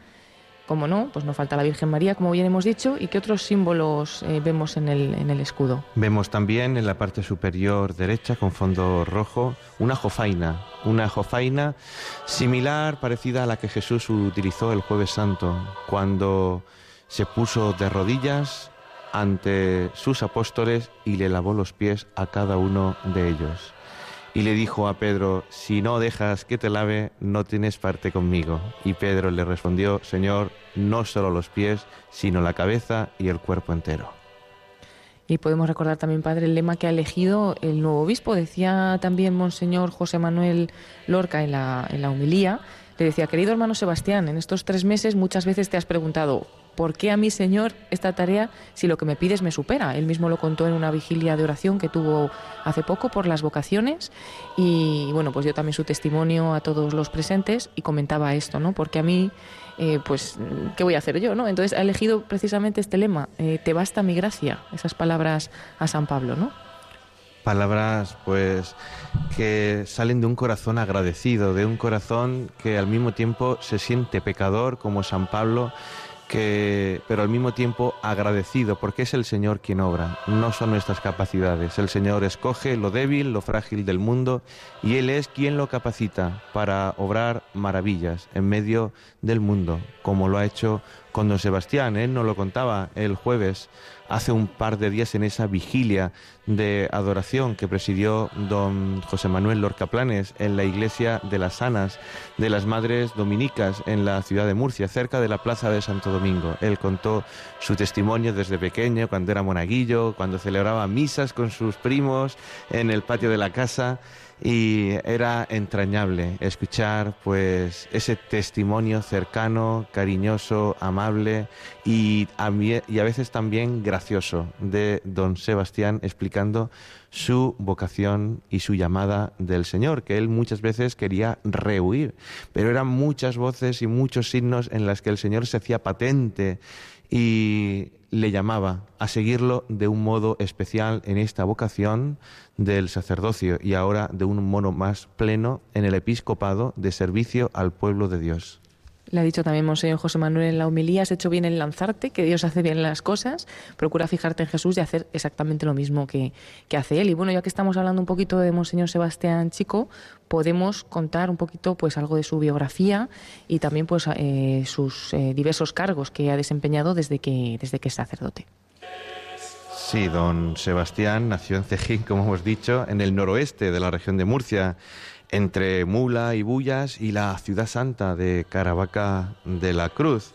Speaker 2: Como no, pues no falta la Virgen María, como bien hemos dicho, y qué otros símbolos eh, vemos en el, en el escudo.
Speaker 3: Vemos también en la parte superior derecha, con fondo rojo, una jofaina, una jofaina similar, parecida a la que Jesús utilizó el jueves santo, cuando se puso de rodillas ante sus apóstoles y le lavó los pies a cada uno de ellos y le dijo a Pedro, si no dejas que te lave, no tienes parte conmigo. Y Pedro le respondió, Señor, no solo los pies, sino la cabeza y el cuerpo entero.
Speaker 2: Y podemos recordar también, Padre, el lema que ha elegido el nuevo obispo. Decía también Monseñor José Manuel Lorca en la, en la humilía, le decía, querido hermano Sebastián, en estos tres meses muchas veces te has preguntado, ¿por qué a mi Señor esta tarea si lo que me pides me supera? Él mismo lo contó en una vigilia de oración que tuvo hace poco por las vocaciones y bueno, pues dio también su testimonio a todos los presentes y comentaba esto, ¿no? Porque a mí, eh, pues, ¿qué voy a hacer yo, no? Entonces ha elegido precisamente este lema, eh, te basta mi gracia, esas palabras a San Pablo, ¿no?
Speaker 3: palabras pues que salen de un corazón agradecido, de un corazón que al mismo tiempo se siente pecador como San Pablo que, pero al mismo tiempo agradecido, porque es el Señor quien obra, no son nuestras capacidades. El Señor escoge lo débil, lo frágil del mundo, y Él es quien lo capacita para obrar maravillas en medio del mundo, como lo ha hecho con don Sebastián. Él nos lo contaba el jueves hace un par de días en esa vigilia de adoración que presidió don José Manuel Lorca Planes en la iglesia de las Sanas de las Madres Dominicas en la ciudad de Murcia, cerca de la plaza de Santo Domingo. Él contó su testimonio desde pequeño, cuando era monaguillo, cuando celebraba misas con sus primos en el patio de la casa y era entrañable escuchar pues ese testimonio cercano, cariñoso, amable y a, veces también gracioso de don Sebastián explicando su vocación y su llamada del Señor, que él muchas veces quería rehuir, pero eran muchas voces y muchos signos en las que el Señor se hacía patente y le llamaba a seguirlo de un modo especial en esta vocación del sacerdocio y ahora de un modo más pleno en el episcopado de servicio al pueblo de Dios.
Speaker 2: Le ha dicho también Monseñor José Manuel en la homilía, has hecho bien en lanzarte, que Dios hace bien las cosas, procura fijarte en Jesús y hacer exactamente lo mismo que, hace Él. Y bueno, ya que estamos hablando un poquito de Monseñor Sebastián Chico, podemos contar un poquito pues algo de su biografía y también pues eh, sus eh, diversos cargos que ha desempeñado desde que, desde que es sacerdote.
Speaker 3: Sí, don Sebastián nació en Cejín, como hemos dicho, en el noroeste de la región de Murcia entre Mula y Bullas y la ciudad santa de Caravaca de la Cruz.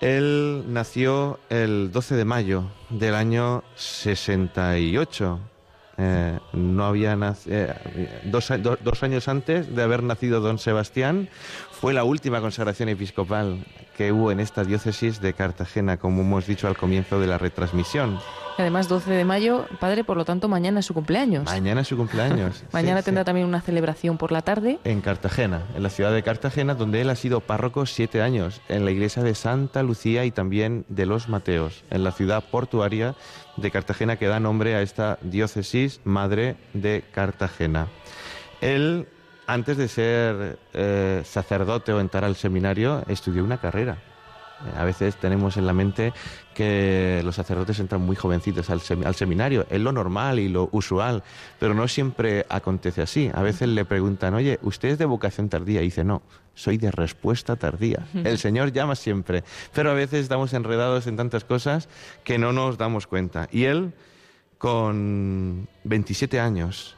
Speaker 3: Él nació el 12 de mayo del año 68. Eh, no había eh, dos, dos, años antes de haber nacido don Sebastián, fue la última consagración episcopal que hubo en esta diócesis de Cartagena, como hemos dicho al comienzo de la retransmisión.
Speaker 2: Además, 12 de mayo, padre, por lo tanto, mañana es su cumpleaños.
Speaker 3: Mañana es su cumpleaños.
Speaker 2: mañana tendrá también una celebración por la tarde.
Speaker 3: En Cartagena, en la ciudad de Cartagena, donde él ha sido párroco siete años, en la iglesia de Santa Lucía y también de los Mateos, en la ciudad portuaria de Cartagena que da nombre a esta diócesis madre de Cartagena. Él, antes de ser eh, sacerdote o entrar al seminario, estudió una carrera A veces tenemos en la mente que los sacerdotes entran muy jovencitos al, seminario. Es lo normal y lo usual, pero no siempre acontece así. A veces le preguntan, oye, ¿usted es de vocación tardía? Y dice, no, soy de respuesta tardía. El Señor llama siempre, pero a veces estamos enredados en tantas cosas que no nos damos cuenta. Y él, con 27 años,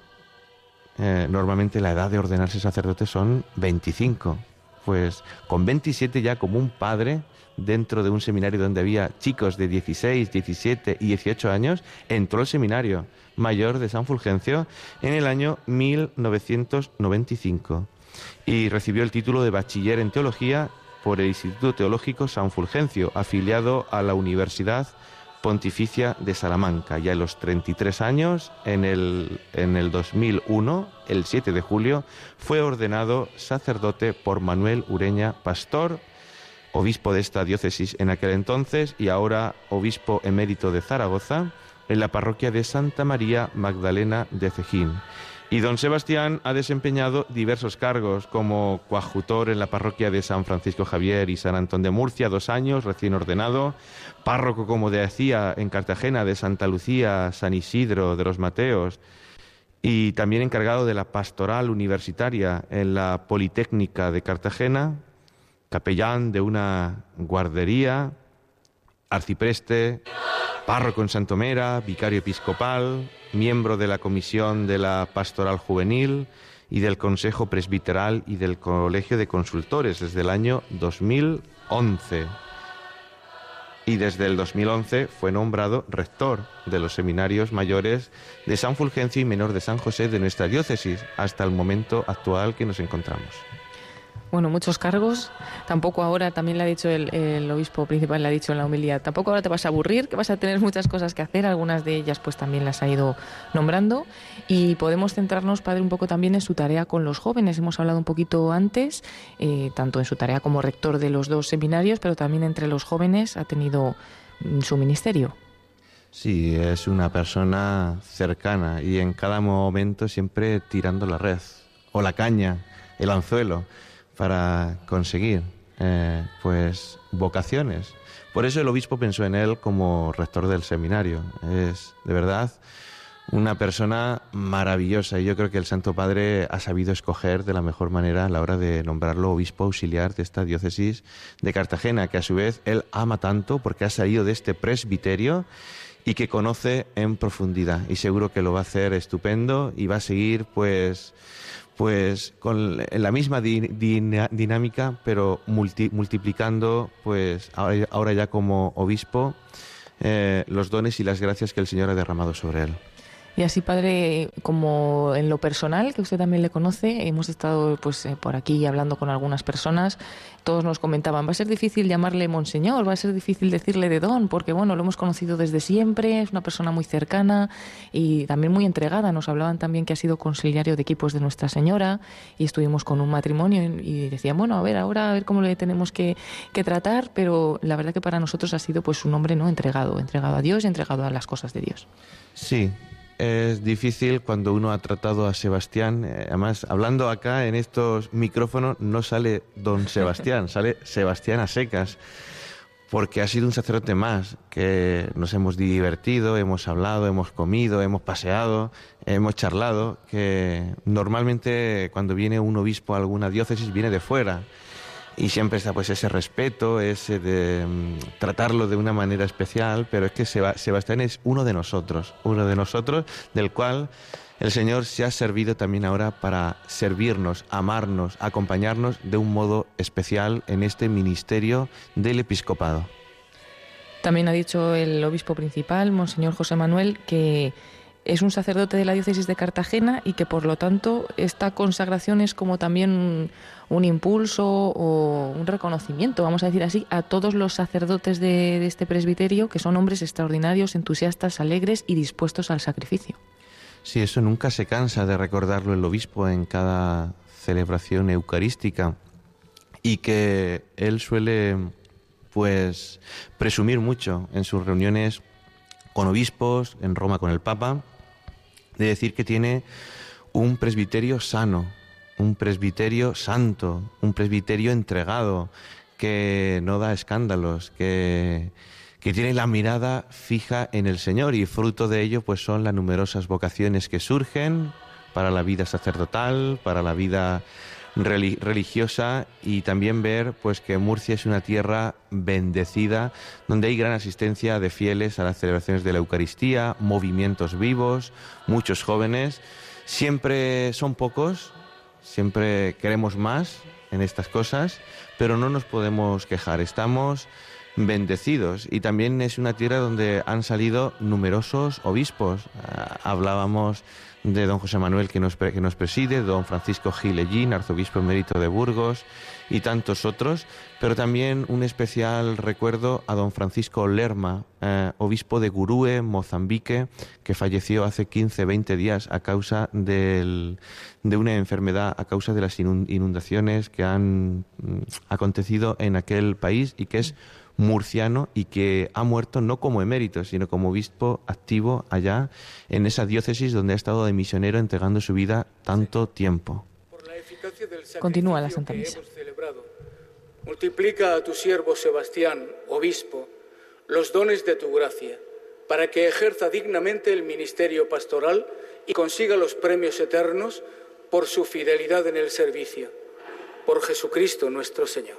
Speaker 3: eh, normalmente la edad de ordenarse sacerdote son 25. Pues con 27 ya como un padre dentro de un seminario donde había chicos de 16, 17 y 18 años, entró al seminario mayor de San Fulgencio en el año 1995 y recibió el título de bachiller en teología por el Instituto Teológico San Fulgencio, afiliado a la Universidad Pontificia de Salamanca. Ya a los 33 años, en el, en el 2001, el 7 de julio, fue ordenado sacerdote por Manuel Ureña Pastor, obispo de esta diócesis en aquel entonces y ahora obispo emérito de Zaragoza, en la parroquia de Santa María Magdalena de Cejín. Y don Sebastián ha desempeñado diversos cargos como coadjutor en la parroquia de San Francisco Javier y San Antón de Murcia, dos años, recién ordenado, párroco, como decía, en Cartagena de Santa Lucía, San Isidro de los Mateos, y también encargado de la pastoral universitaria en la Politécnica de Cartagena, capellán de una guardería, arcipreste, párroco en Santomera, vicario episcopal, miembro de la Comisión de la Pastoral Juvenil y del Consejo Presbiteral y del Colegio de Consultores desde el año 2011. Y desde el 2011 fue nombrado rector de los seminarios mayores de San Fulgencio y Menor de San José de nuestra diócesis hasta el momento actual que nos encontramos
Speaker 2: bueno, muchos cargos. Tampoco ahora, también le ha dicho el, obispo principal, le ha dicho en la humildad, tampoco ahora te vas a aburrir, que vas a tener muchas cosas que hacer, algunas de ellas pues también las ha ido nombrando. Y podemos centrarnos, padre, un poco también en su tarea con los jóvenes. Hemos hablado un poquito antes, eh, tanto en su tarea como rector de los dos seminarios, pero también entre los jóvenes ha tenido mm, su ministerio.
Speaker 3: Sí, es una persona cercana y en cada momento siempre tirando la red o la caña, el anzuelo para conseguir eh, pues vocaciones. Por eso el obispo pensó en él como rector del seminario. Es de verdad una persona maravillosa y yo creo que el Santo Padre ha sabido escoger de la mejor manera a la hora de nombrarlo obispo auxiliar de esta diócesis de Cartagena, que a su vez él ama tanto porque ha salido de este presbiterio y que conoce en profundidad y seguro que lo va a hacer estupendo y va a seguir pues pues con la misma dinámica, pero multiplicando, pues ahora, ya como obispo, eh, los dones y las gracias que el Señor ha derramado sobre él.
Speaker 2: Y así, padre, como en lo personal, que usted también le conoce, hemos estado pues eh, por aquí hablando con algunas personas, todos nos comentaban, va a ser difícil llamarle monseñor, va a ser difícil decirle de don, porque bueno, lo hemos conocido desde siempre, es una persona muy cercana y también muy entregada. Nos hablaban también que ha sido conciliario de equipos de Nuestra Señora y estuvimos con un matrimonio y decían, bueno, a ver, ahora a ver cómo le tenemos que, que tratar, pero la verdad que para nosotros ha sido pues un hombre no entregado, entregado a Dios y entregado a las cosas de Dios.
Speaker 3: Sí, es difícil cuando uno ha tratado a Sebastián. Eh, además, hablando acá en estos micrófonos, no sale don Sebastián, sale Sebastián a secas, porque ha sido un sacerdote más, que nos hemos divertido, hemos hablado, hemos comido, hemos paseado, hemos charlado, que normalmente cuando viene un obispo a alguna diócesis viene de fuera y siempre está pues ese respeto, ese de mm, tratarlo de una manera especial, pero es que Sebastián es uno de nosotros, uno de nosotros del cual el Señor se ha servido también ahora para servirnos, amarnos, acompañarnos de un modo especial en este ministerio del episcopado.
Speaker 2: También ha dicho el obispo principal, Monseñor José Manuel, que es un sacerdote de la diócesis de Cartagena y que por lo tanto esta consagración es como también un, impulso o un reconocimiento, vamos a decir así, a todos los sacerdotes de, este presbiterio que son hombres extraordinarios, entusiastas, alegres y dispuestos al sacrificio.
Speaker 3: Sí, eso nunca se cansa de recordarlo el obispo en cada celebración eucarística y que él suele pues presumir mucho en sus reuniones con obispos, en Roma con el Papa, de decir que tiene un presbiterio sano, un presbiterio santo, un presbiterio entregado, que no da escándalos, que, que tiene la mirada fija en el Señor y fruto de ello pues son las numerosas vocaciones que surgen para la vida sacerdotal, para la vida religiosa y también ver pues que Murcia es una tierra bendecida donde hay gran asistencia de fieles a las celebraciones de la Eucaristía, movimientos vivos, muchos jóvenes, siempre son pocos, siempre queremos más en estas cosas, pero no nos podemos quejar, estamos bendecidos y también es una tierra donde han salido numerosos obispos. Ah, hablábamos de don José Manuel que nos, que nos preside, don Francisco Gilellín, arzobispo emérito de Burgos y tantos otros, pero también un especial recuerdo a don Francisco Lerma, eh, obispo de Gurúe, Mozambique, que falleció hace 15, 20 días a causa de una enfermedad, a causa de las inundaciones que han mm, acontecido en aquel país y que es murciano y que ha muerto no como emérito, sino como obispo activo allá en esa diócesis donde ha estado de misionero entregando su vida tanto tiempo.
Speaker 2: Continúa la Santa Misa.
Speaker 5: Multiplica a tu siervo Sebastián, obispo, los dones de tu gracia, para que ejerza dignamente el ministerio pastoral y consiga los premios eternos por su fidelidad en el servicio. Por Jesucristo nuestro Señor.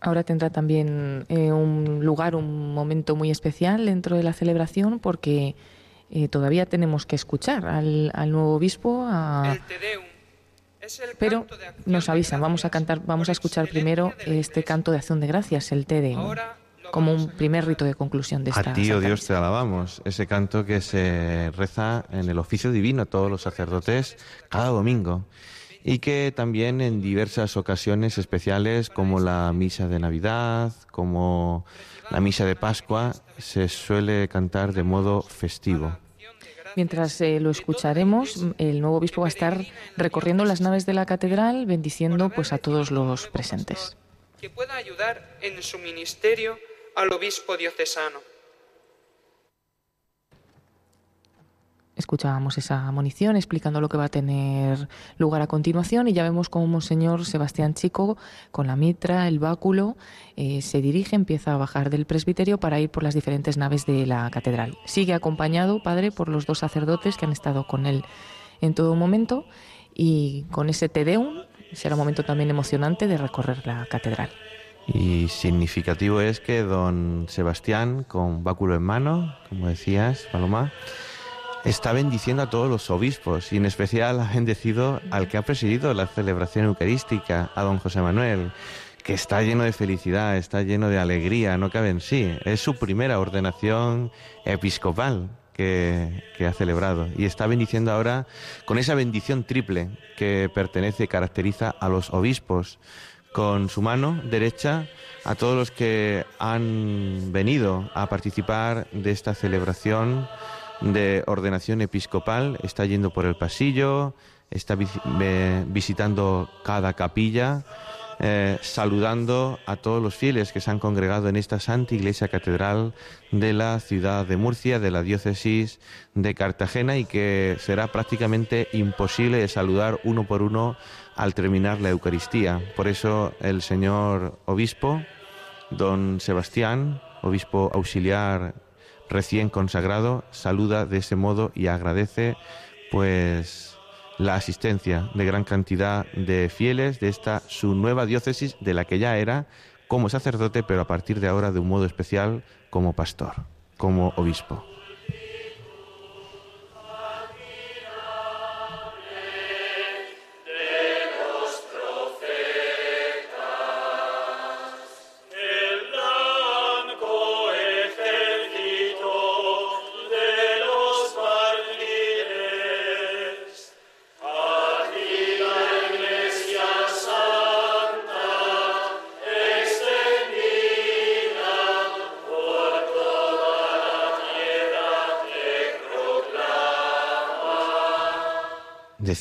Speaker 2: Ahora tendrá también eh, un lugar, un momento muy especial dentro de la celebración porque eh, todavía tenemos que escuchar al, nuevo obispo. Pero nos avisan, vamos a cantar, vamos a escuchar primero este canto de acción de gracias, el Te como un primer rito de conclusión de esta.
Speaker 3: A ti, oh Dios, te alabamos. Ese canto que se reza en el oficio divino a todos los sacerdotes cada domingo y que también en diversas ocasiones especiales como la misa de Navidad, como la misa de Pascua, se suele cantar de modo festivo.
Speaker 2: Mientras eh, lo escucharemos, el nuevo obispo va a estar recorriendo las naves de la catedral, bendiciendo pues a todos los presentes.
Speaker 10: Que pueda ayudar en su ministerio al obispo diocesano.
Speaker 2: Escuchábamos esa munición explicando lo que va a tener lugar a continuación y ya vemos cómo Monseñor Sebastián Chico, con la mitra, el báculo, eh, se dirige, empieza a bajar del presbiterio para ir por las diferentes naves de la catedral. Sigue acompañado, padre, por los dos sacerdotes que han estado con él en todo momento y con ese Tedeum será un momento también emocionante de recorrer la catedral.
Speaker 3: Y significativo es que don Sebastián, con báculo en mano, como decías, Paloma, está bendiciendo a todos los obispos y en especial ha bendecido al que ha presidido la celebración eucarística, a don José Manuel, que está lleno de felicidad, está lleno de alegría, no cabe en sí. Es su primera ordenación episcopal que, que, ha celebrado y está bendiciendo ahora con esa bendición triple que pertenece, caracteriza a los obispos, con su mano derecha a todos los que han venido a participar de esta celebración de ordenación episcopal está yendo por el pasillo, está visitando cada capilla, eh, saludando a todos los fieles que se han congregado en esta Santa Iglesia Catedral de la ciudad de Murcia, de la diócesis de Cartagena y que será prácticamente imposible saludar uno por uno al terminar la Eucaristía. Por eso el señor obispo, don Sebastián, obispo auxiliar recién consagrado saluda de ese modo y agradece pues la asistencia de gran cantidad de fieles de esta su nueva diócesis de la que ya era como sacerdote, pero a partir de ahora de un modo especial como pastor, como obispo.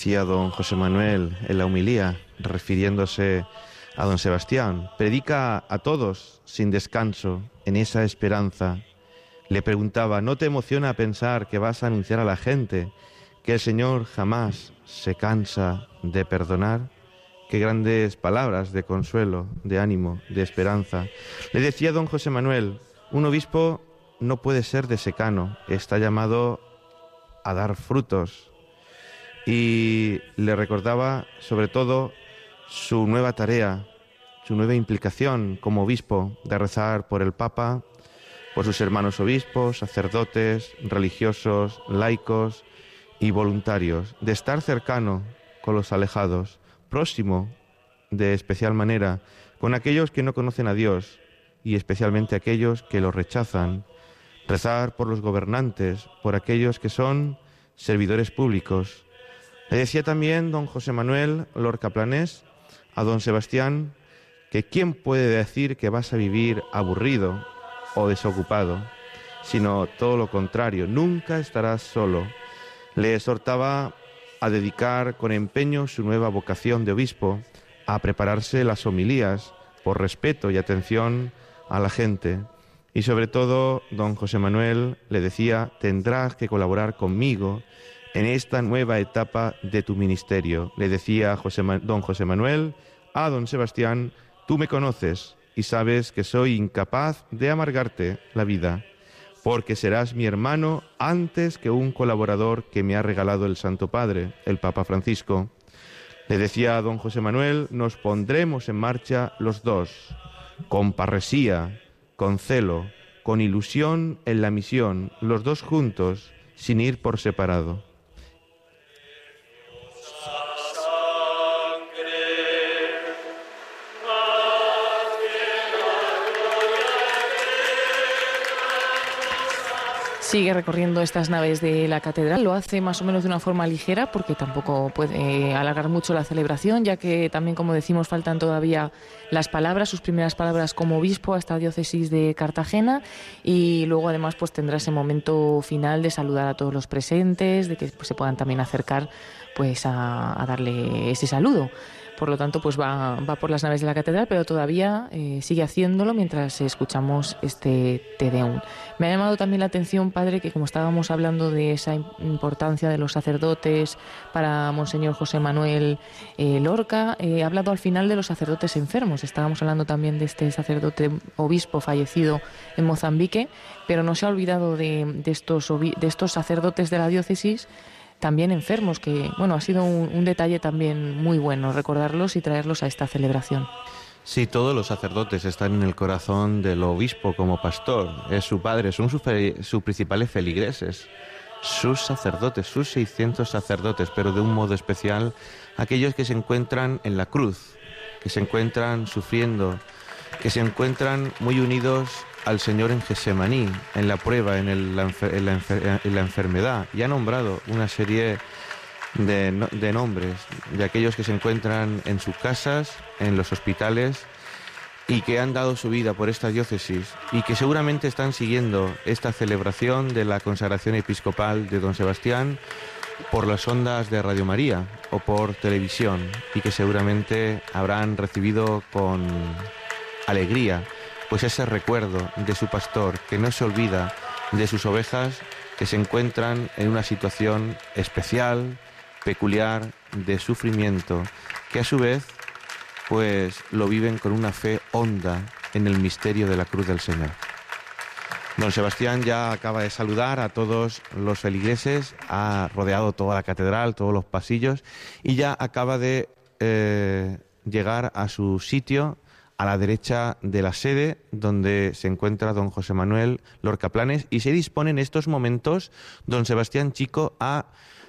Speaker 3: Decía don José Manuel en la humilía, refiriéndose a don Sebastián, predica a todos sin descanso en esa esperanza. Le preguntaba, ¿no te emociona pensar que vas a anunciar a la gente que el Señor jamás se cansa de perdonar, qué grandes palabras de consuelo, de ánimo, de esperanza. Le decía don José Manuel, un obispo no puede ser de secano, está llamado a dar frutos. Y le recordaba sobre todo su nueva tarea, su nueva implicación como obispo de rezar por el Papa, por sus hermanos obispos, sacerdotes, religiosos, laicos y voluntarios, de estar cercano con los alejados, próximo de especial manera con aquellos que no conocen a Dios y especialmente aquellos que lo rechazan, rezar por los gobernantes, por aquellos que son servidores públicos. Le decía también don José Manuel Lorca Planés a don Sebastián que quién puede decir que vas a vivir aburrido o desocupado, sino todo lo contrario, nunca estarás solo. Le exhortaba a dedicar con empeño su nueva vocación de obispo, a prepararse las homilías por respeto y atención a la gente. Y sobre todo, don José Manuel le decía, tendrás que colaborar conmigo en esta nueva etapa de tu ministerio. Le decía José, don José Manuel a don Sebastián, tú me conoces y sabes que soy incapaz de amargarte la vida, porque serás mi hermano antes que un colaborador que me ha regalado el Santo Padre, el Papa Francisco. Le decía a don José Manuel, nos pondremos en marcha los dos, con parresía, con celo, con ilusión en la misión, los dos juntos, sin ir por separado.
Speaker 2: Sigue recorriendo estas naves de la catedral. Lo hace más o menos de una forma ligera porque tampoco puede alargar mucho la celebración, ya que también, como decimos, faltan todavía las palabras, sus primeras palabras como obispo a esta diócesis de Cartagena y luego además pues tendrá ese momento final de saludar a todos los presentes, de que pues, se puedan también acercar pues a darle ese saludo por lo tanto pues va, va por las naves de la catedral, pero todavía eh, sigue haciéndolo mientras escuchamos este Te. Me ha llamado también la atención, padre, que como estábamos hablando de esa importancia de los sacerdotes para Monseñor José Manuel eh, Lorca, eh, he hablado al final de los sacerdotes enfermos. Estábamos hablando también de este sacerdote obispo fallecido en Mozambique, pero no se ha olvidado de estos, de estos sacerdotes de la diócesis también enfermos, que bueno, ha sido un, detalle también muy bueno recordarlos y traerlos a esta celebración.
Speaker 3: Sí, todos los sacerdotes están en el corazón del obispo como pastor, es su padre, son sus, sus principales feligreses, sus sacerdotes, sus 600 sacerdotes, pero de un modo especial aquellos que se encuentran en la cruz, que se encuentran sufriendo, que se encuentran muy unidos al Señor en Gesemaní, en la prueba, en, la, enfermedad, y ha nombrado una serie de, de, nombres de aquellos que se encuentran en sus casas, en los hospitales, y que han dado su vida por esta diócesis, y que seguramente están siguiendo esta celebración de la consagración episcopal de don Sebastián por las ondas de Radio María o por televisión, y que seguramente habrán recibido con alegría pues ese recuerdo de su pastor que no se olvida de sus ovejas que se encuentran en una situación especial, peculiar, de sufrimiento, que a su vez pues lo viven con una fe honda en el misterio de la cruz del Señor. Don Sebastián ya acaba de saludar a todos los feligreses, ha rodeado toda la catedral, todos los pasillos y ya acaba de eh, llegar a su sitio a la derecha de la sede donde se encuentra don José Manuel Lorca Planes y se dispone en estos momentos don Sebastián Chico a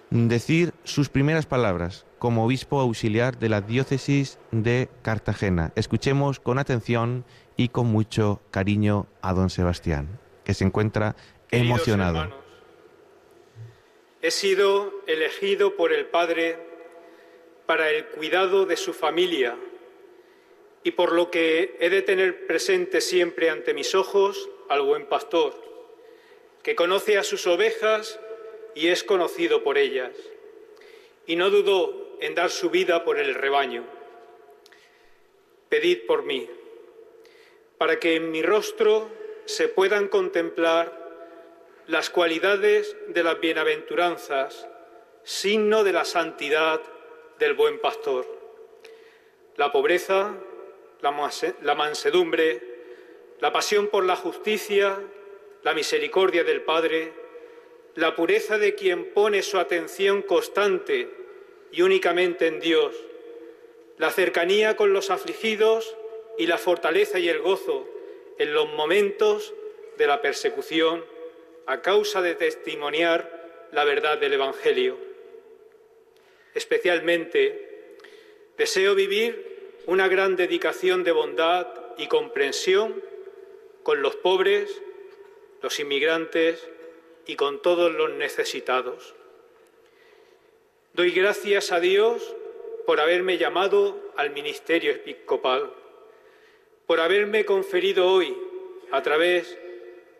Speaker 3: decir sus primeras palabras como obispo auxiliar de la diócesis de Cartagena. Escuchemos con atención y con mucho cariño a don Sebastián, que se encuentra emocionado.
Speaker 13: he sido elegido por el Padre para el cuidado de su familia y por lo que he de tener presente siempre ante mis ojos al buen pastor, que conoce a sus ovejas y es conocido por ellas, y no dudó en dar su vida por el rebaño. Pedid por mí, para que en mi rostro se puedan contemplar las cualidades de las bienaventuranzas, signo de la santidad del buen pastor la pobreza, la mansedumbre, la pasión por la justicia, la misericordia del Padre, la pureza de quien pone su atención constante y únicamente en Dios, la cercanía con los afligidos y la fortaleza y el gozo en los momentos de la persecución a causa de testimoniar la verdad del Evangelio. Especialmente, deseo vivir una gran dedicación de bondad y comprensión con los pobres, los inmigrantes y con todos los necesitados. Doy gracias a Dios por haberme llamado al ministerio episcopal, por haberme conferido hoy, a través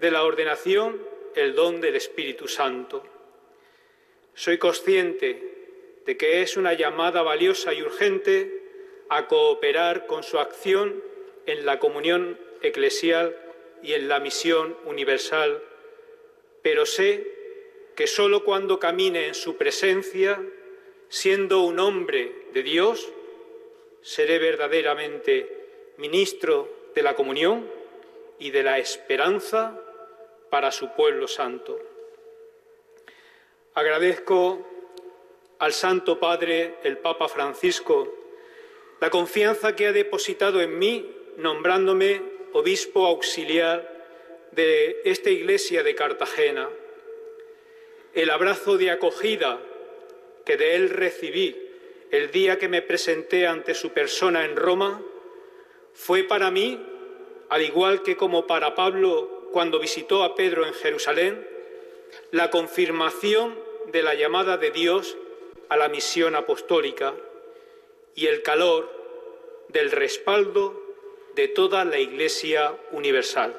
Speaker 13: de la ordenación, el don del Espíritu Santo. Soy consciente de que es una llamada valiosa y urgente a cooperar con su acción en la comunión eclesial y en la misión universal, pero sé que sólo cuando camine en su presencia, siendo un hombre de Dios, seré verdaderamente ministro de la comunión y de la esperanza para su pueblo santo. Agradezco al Santo Padre, el Papa Francisco, la confianza que ha depositado en mí nombrándome obispo auxiliar de esta iglesia de Cartagena, el abrazo de acogida que de él recibí el día que me presenté ante su persona en Roma, fue para mí, al igual que como para Pablo cuando visitó a Pedro en Jerusalén, la confirmación de la llamada de Dios a la misión apostólica y el calor del respaldo de toda la Iglesia universal.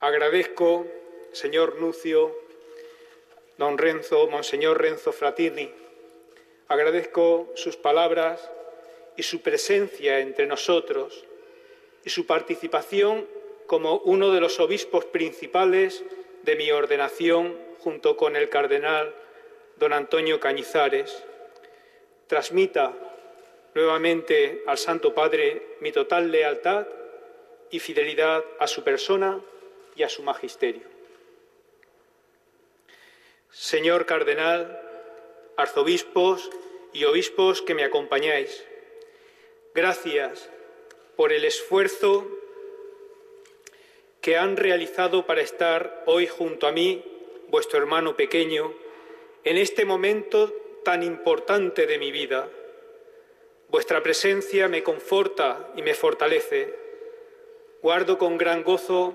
Speaker 13: Agradezco, señor Nucio, don Renzo, monseñor Renzo Fratini, agradezco sus palabras y su presencia entre nosotros y su participación como uno de los obispos principales de mi ordenación junto con el cardenal don Antonio Cañizares. Transmita nuevamente al Santo Padre mi total lealtad y fidelidad a su persona y a su magisterio. Señor Cardenal, arzobispos y obispos que me acompañáis, gracias por el esfuerzo que han realizado para estar hoy junto a mí, vuestro hermano pequeño, en este momento tan importante de mi vida Vuestra presencia me conforta y me fortalece. Guardo con gran gozo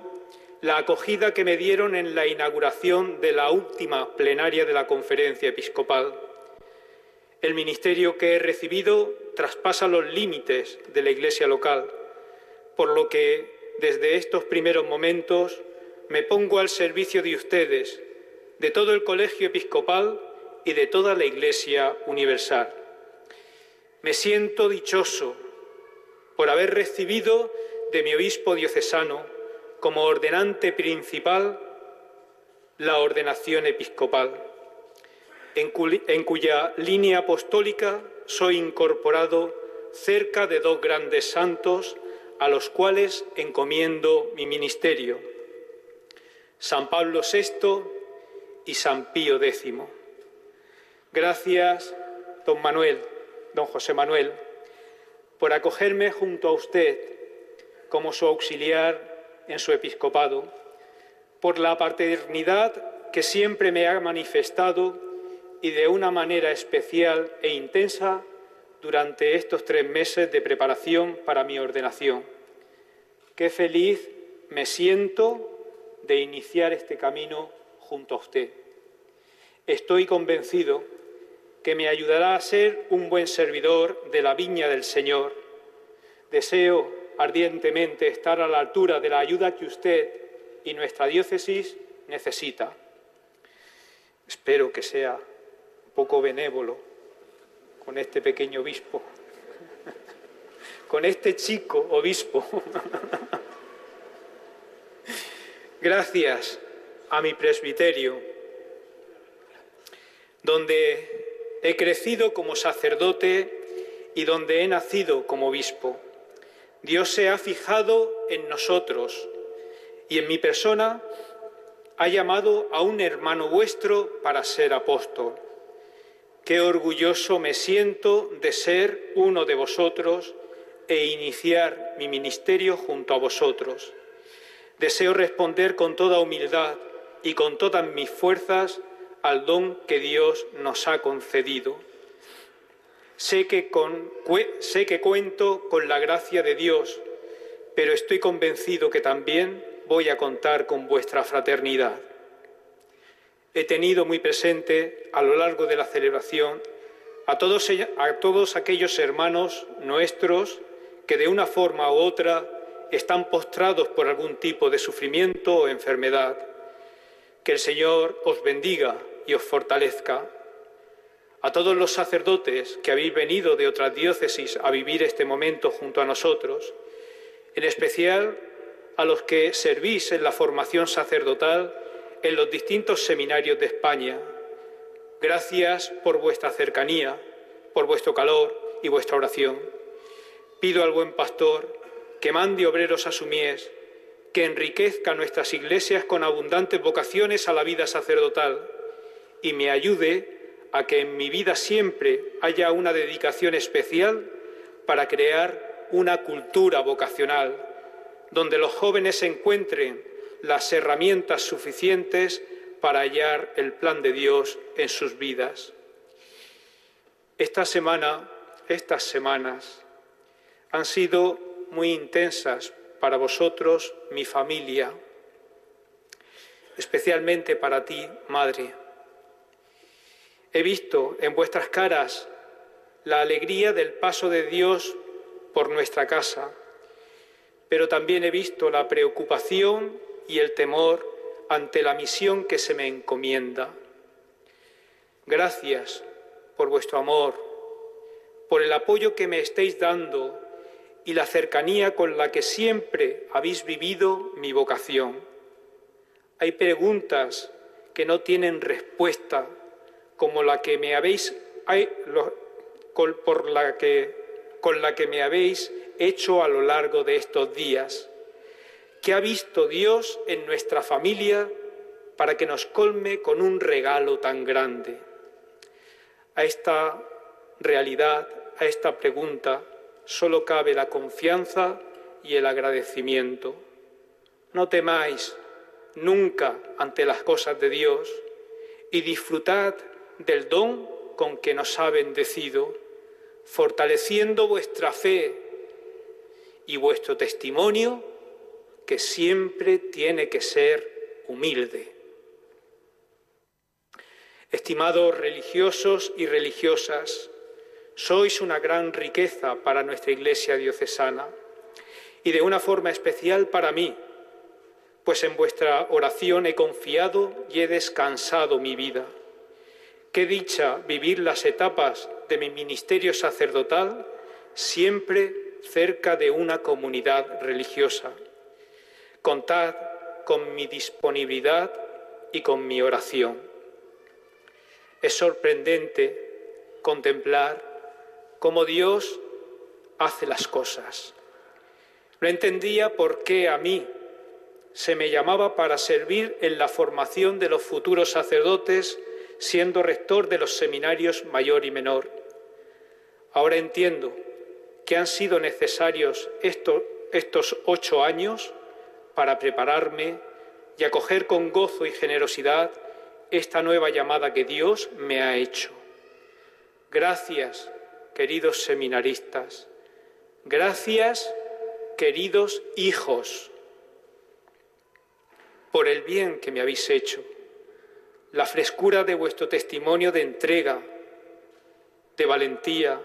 Speaker 13: la acogida que me dieron en la inauguración de la última plenaria de la conferencia episcopal. El ministerio que he recibido traspasa los límites de la Iglesia local, por lo que desde estos primeros momentos me pongo al servicio de ustedes, de todo el colegio episcopal y de toda la Iglesia universal. Me siento dichoso por haber recibido de mi obispo diocesano como ordenante principal la ordenación episcopal, en, cuya línea apostólica soy incorporado cerca de dos grandes santos a los cuales encomiendo mi ministerio, San Pablo VI y San Pío X. Gracias, don Manuel don José Manuel, por acogerme junto a usted como su auxiliar en su episcopado, por la paternidad que siempre me ha manifestado y de una manera especial e intensa durante estos tres meses de preparación para mi ordenación. Qué feliz me siento de iniciar este camino junto a usted. Estoy convencido que me ayudará a ser un buen servidor de la viña del Señor. Deseo ardientemente estar a la altura de la ayuda que usted y nuestra diócesis necesita. Espero que sea un poco benévolo con este pequeño obispo, con este chico obispo. Gracias a mi presbiterio, donde he crecido como sacerdote y donde he nacido como obispo. Dios se ha fijado en nosotros y en mi persona ha llamado a un hermano vuestro para ser apóstol. Qué orgulloso me siento de ser uno de vosotros e iniciar mi ministerio junto a vosotros. Deseo responder con toda humildad y con todas mis fuerzas al don que Dios nos ha concedido. Sé que, sé que cuento con la gracia de Dios, pero estoy convencido que también voy a contar con vuestra fraternidad. He tenido muy presente a lo largo de la celebración a todos, a todos aquellos hermanos nuestros que de una forma u otra están postrados por algún tipo de sufrimiento o enfermedad. Que el Señor os bendiga y os fortalezca. A todos los sacerdotes que habéis venido de otras diócesis a vivir este momento junto a nosotros, en especial a los que servís en la formación sacerdotal en los distintos seminarios de España. Gracias por vuestra cercanía, por vuestro calor y vuestra oración. Pido al buen pastor que mande obreros a su mies, que enriquezca nuestras iglesias con abundantes vocaciones a la vida sacerdotal y me ayude a que en mi vida siempre haya una dedicación especial para crear una cultura vocacional donde los jóvenes encuentren las herramientas suficientes para hallar el plan de Dios en sus vidas. Esta semana, estas semanas, han sido muy intensas para vosotros, mi familia, especialmente para ti, Madre. He visto en vuestras caras la alegría del paso de Dios por nuestra casa pero también he visto la preocupación y el temor ante la misión que se me encomienda. Gracias por vuestro amor, por el apoyo que me estáis dando y la cercanía con la que siempre habéis vivido mi vocación. Hay preguntas que no tienen respuesta, como la que me habéis por la que con la que me habéis hecho a lo largo de estos días. que ha visto Dios en nuestra familia para que nos colme con un regalo tan grande? A esta realidad, a esta pregunta, solo cabe la confianza y el agradecimiento. No temáis nunca ante las cosas de Dios y disfrutad del don con que nos ha bendecido, fortaleciendo vuestra fe y vuestro testimonio, que siempre tiene que ser humilde. Estimados religiosos y religiosas, sois una gran riqueza para nuestra Iglesia diocesana y de una forma especial para mí, pues en vuestra oración he confiado y he descansado mi vida. Qué dicha vivir las etapas de mi ministerio sacerdotal siempre cerca de una comunidad religiosa. Contad con mi disponibilidad y con mi oración. Es sorprendente contemplar cómo Dios hace las cosas. No entendía por qué a mí se me llamaba para servir en la formación de los futuros sacerdotes, siendo rector de los seminarios mayor y menor. Ahora entiendo que han sido necesarios estos, ocho años para prepararme y acoger con gozo y generosidad esta nueva llamada que Dios me ha hecho. Gracias, queridos seminaristas. Gracias, queridos hijos, por el bien que me habéis hecho, la frescura de vuestro testimonio de entrega, de valentía,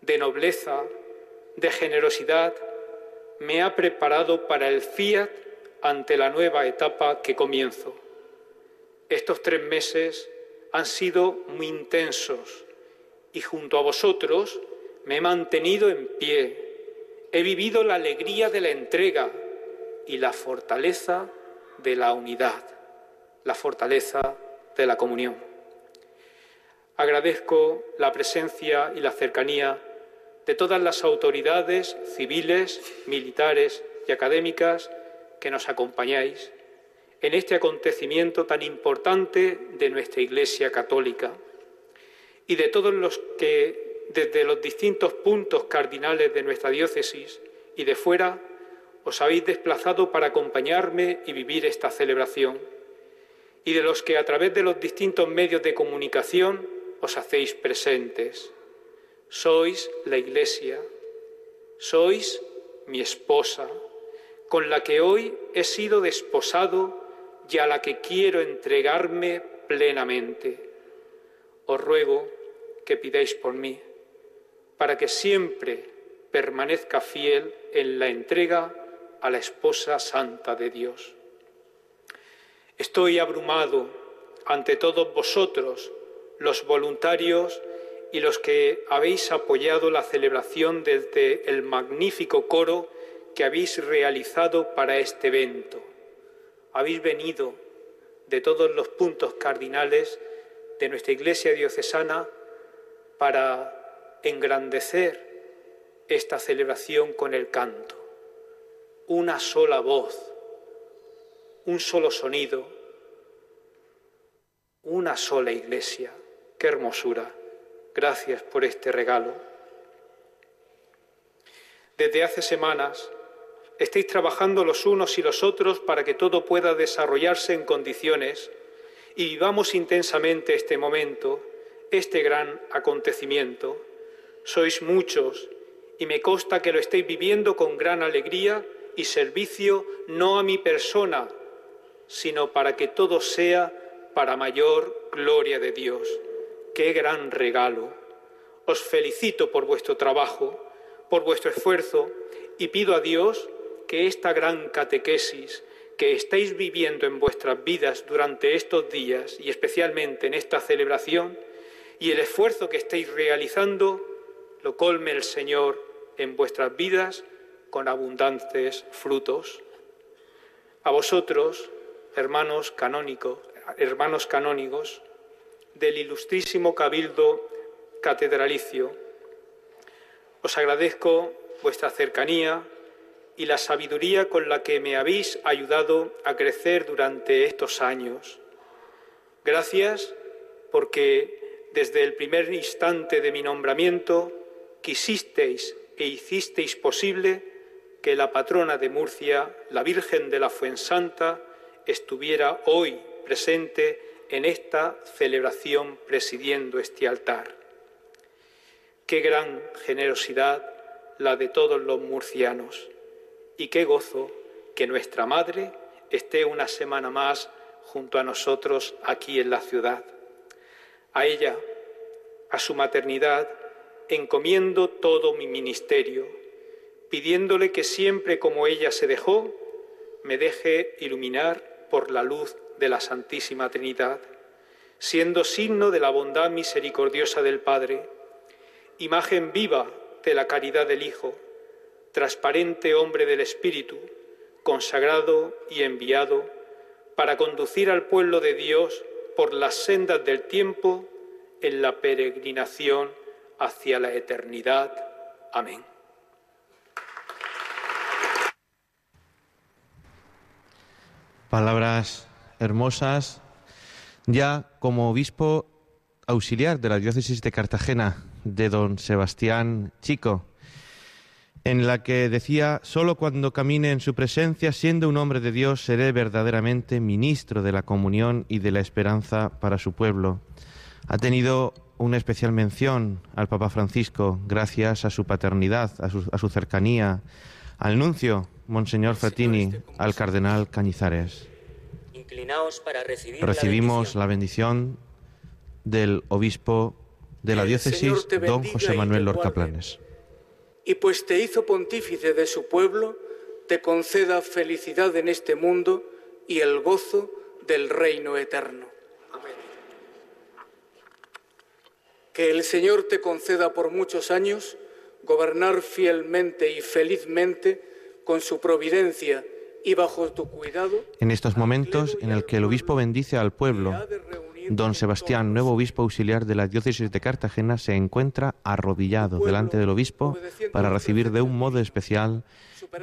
Speaker 13: de nobleza, de generosidad, me ha preparado para el fiat ante la nueva etapa que comienzo. Estos tres meses han sido muy intensos y junto a vosotros me he mantenido en pie. He vivido la alegría de la entrega y la fortaleza de la unidad, la fortaleza de la comunión. Agradezco la presencia y la cercanía de todas las autoridades civiles, militares y académicas que nos acompañáis en este acontecimiento tan importante de nuestra Iglesia Católica y de todos los que desde los distintos puntos cardinales de nuestra diócesis y de fuera os habéis desplazado para acompañarme y vivir esta celebración y de los que a través de los distintos medios de comunicación os hacéis presentes. Sois la Iglesia, sois mi esposa, con la que hoy he sido desposado y a la que quiero entregarme plenamente. Os ruego que pidáis por mí, para que siempre permanezca fiel en la entrega a la esposa santa de Dios. Estoy abrumado ante todos vosotros, los voluntarios y los que habéis apoyado la celebración desde el magnífico coro que habéis realizado para este evento habéis venido de todos los puntos cardinales de nuestra Iglesia diocesana para engrandecer esta celebración con el canto. Una sola voz, un solo sonido, una sola iglesia. Qué hermosura. Gracias por este regalo. Desde hace semanas estéis trabajando los unos y los otros para que todo pueda desarrollarse en condiciones y vivamos intensamente este momento, este gran acontecimiento. Sois muchos y me consta que lo estáis viviendo con gran alegría y servicio no a mi persona, sino para que todo sea para mayor gloria de Dios. Qué gran regalo. Os felicito por vuestro trabajo, por vuestro esfuerzo y pido a Dios que esta gran catequesis que estáis viviendo en vuestras vidas durante estos días y especialmente en esta celebración y el esfuerzo que estáis realizando lo colme el Señor en vuestras vidas con abundantes frutos. A vosotros, hermanos canónicos, hermanos canónigos del ilustrísimo cabildo catedralicio, os agradezco vuestra cercanía, y la sabiduría con la que me habéis ayudado a crecer durante estos años. Gracias porque desde el primer instante de mi nombramiento quisisteis e hicisteis posible que la patrona de Murcia, la Virgen de la Fuensanta, estuviera hoy presente en esta celebración presidiendo este altar. Qué gran generosidad la de todos los murcianos y qué gozo que nuestra Madre esté una semana más junto a nosotros aquí en la ciudad. A ella, a su maternidad, encomiendo todo mi ministerio, pidiéndole que siempre como ella se dejó, me deje iluminar por la luz de la Santísima Trinidad, siendo signo de la bondad misericordiosa del Padre, imagen viva de la caridad del Hijo, transparente hombre del Espíritu, consagrado y enviado para conducir al pueblo de Dios por las sendas del tiempo en la peregrinación hacia la eternidad. Amén.
Speaker 3: Palabras hermosas. Ya como obispo auxiliar de la diócesis de Cartagena, de don Sebastián Chico, en la que decía, solo cuando camine en su presencia, siendo un hombre de Dios, seré verdaderamente ministro de la comunión y de la esperanza para su pueblo. Ha tenido una especial mención al Papa Francisco, gracias a su paternidad, a su, cercanía, al nuncio, Monseñor Fratini, al cardenal Cañizares. Recibimos la bendición del obispo de la diócesis, don José Manuel Lorca Planes
Speaker 5: y pues te hizo pontífice de su pueblo, te conceda felicidad en este mundo y el gozo del reino eterno. Amén. Que el Señor te conceda por muchos años gobernar fielmente y felizmente con su providencia y bajo tu cuidado.
Speaker 3: En estos momentos en el que el obispo bendice al pueblo, don Sebastián, nuevo obispo auxiliar de la diócesis de Cartagena, se encuentra arrodillado delante del obispo para recibir de un modo especial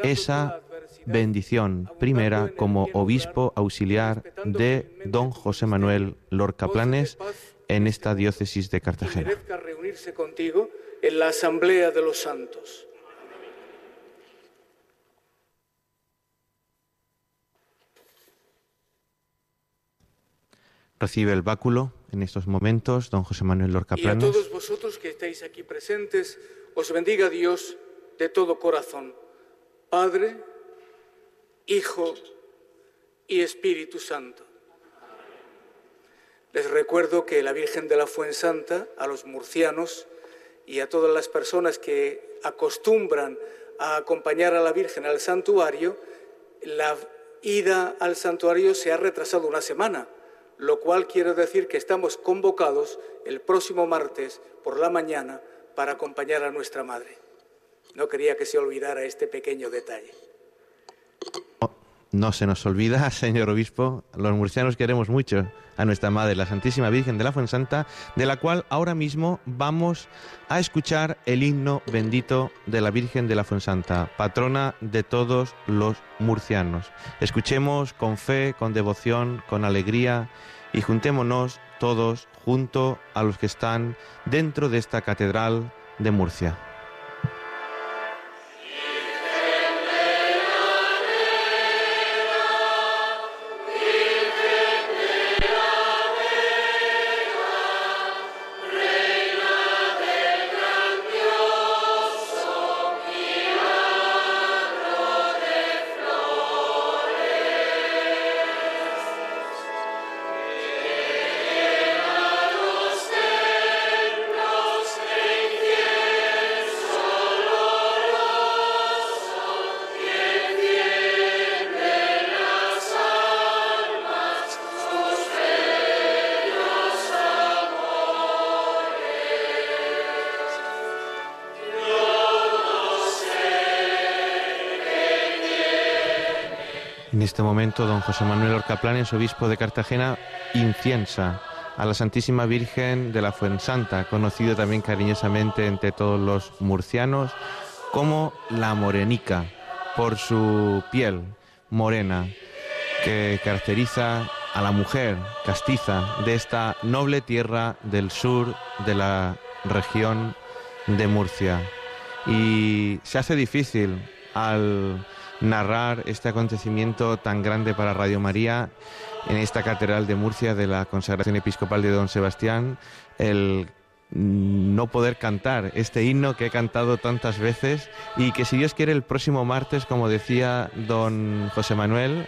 Speaker 3: esa bendición primera como obispo auxiliar de don José Manuel Lorca Planes en esta diócesis de Cartagena.
Speaker 5: reunirse contigo en la asamblea de los santos.
Speaker 3: Recibe el báculo en estos momentos don José Manuel Lorca
Speaker 5: Y a todos vosotros que estáis aquí presentes, os bendiga Dios de todo corazón, Padre, Hijo y Espíritu Santo. Les recuerdo que la Virgen de la Fuensanta, a los murcianos y a todas las personas que acostumbran a acompañar a la Virgen al santuario, la ida al santuario se ha retrasado una semana, lo cual quiere decir que estamos convocados el próximo martes por la mañana para acompañar a nuestra Madre. No quería que se olvidara este pequeño detalle.
Speaker 3: No se nos olvida, señor obispo, los murcianos queremos mucho a nuestra Madre, la Santísima Virgen de la Fuensanta, de la cual ahora mismo vamos a escuchar el himno bendito de la Virgen de la Fuensanta, patrona de todos los murcianos. Escuchemos con fe, con devoción, con alegría y juntémonos todos junto a los que están dentro de esta catedral de Murcia. Este momento, don José Manuel Orcaplanes, obispo de Cartagena, inciensa a la Santísima Virgen de la Fuensanta, conocido también cariñosamente entre todos los murcianos como la Morenica, por su piel morena que caracteriza a la mujer castiza de esta noble tierra del sur de la región de Murcia. Y se hace difícil al narrar este acontecimiento tan grande para Radio María en esta catedral de Murcia de la consagración episcopal de Don Sebastián, el no poder cantar este himno que he cantado tantas veces y que si Dios quiere el próximo martes, como decía don José Manuel,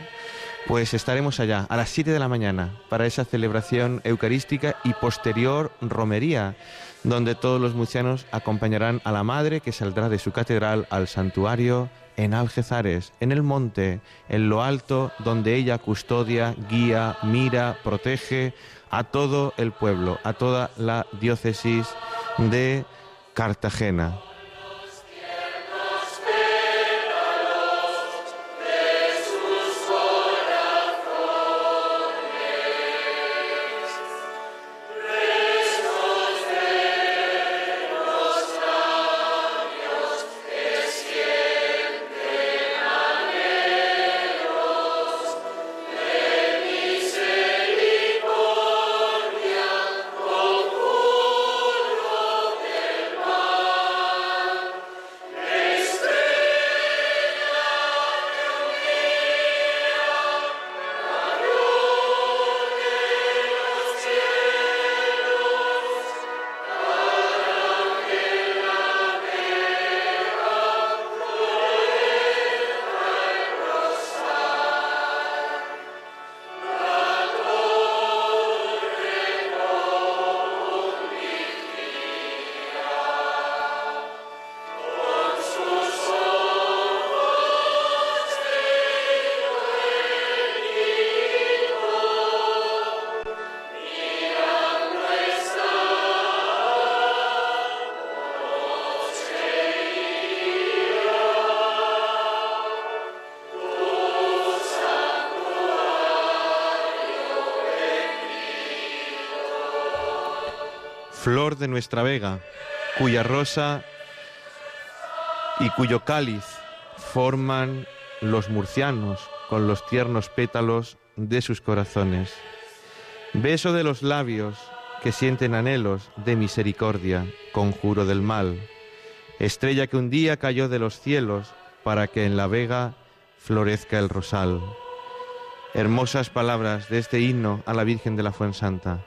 Speaker 3: pues estaremos allá a las 7 de la mañana para esa celebración eucarística y posterior romería, donde todos los murcianos acompañarán a la Madre que saldrá de su catedral al santuario en Algezares, en el monte, en lo alto, donde ella custodia, guía, mira, protege a todo el pueblo, a toda la diócesis de Cartagena. Nuestra vega, cuya rosa y cuyo cáliz forman los murcianos con los tiernos pétalos de sus corazones. Beso de los labios que sienten anhelos de misericordia, conjuro del mal. Estrella que un día cayó de los cielos para que en la vega florezca el rosal. Hermosas palabras de este himno a la Virgen de la Fuensanta.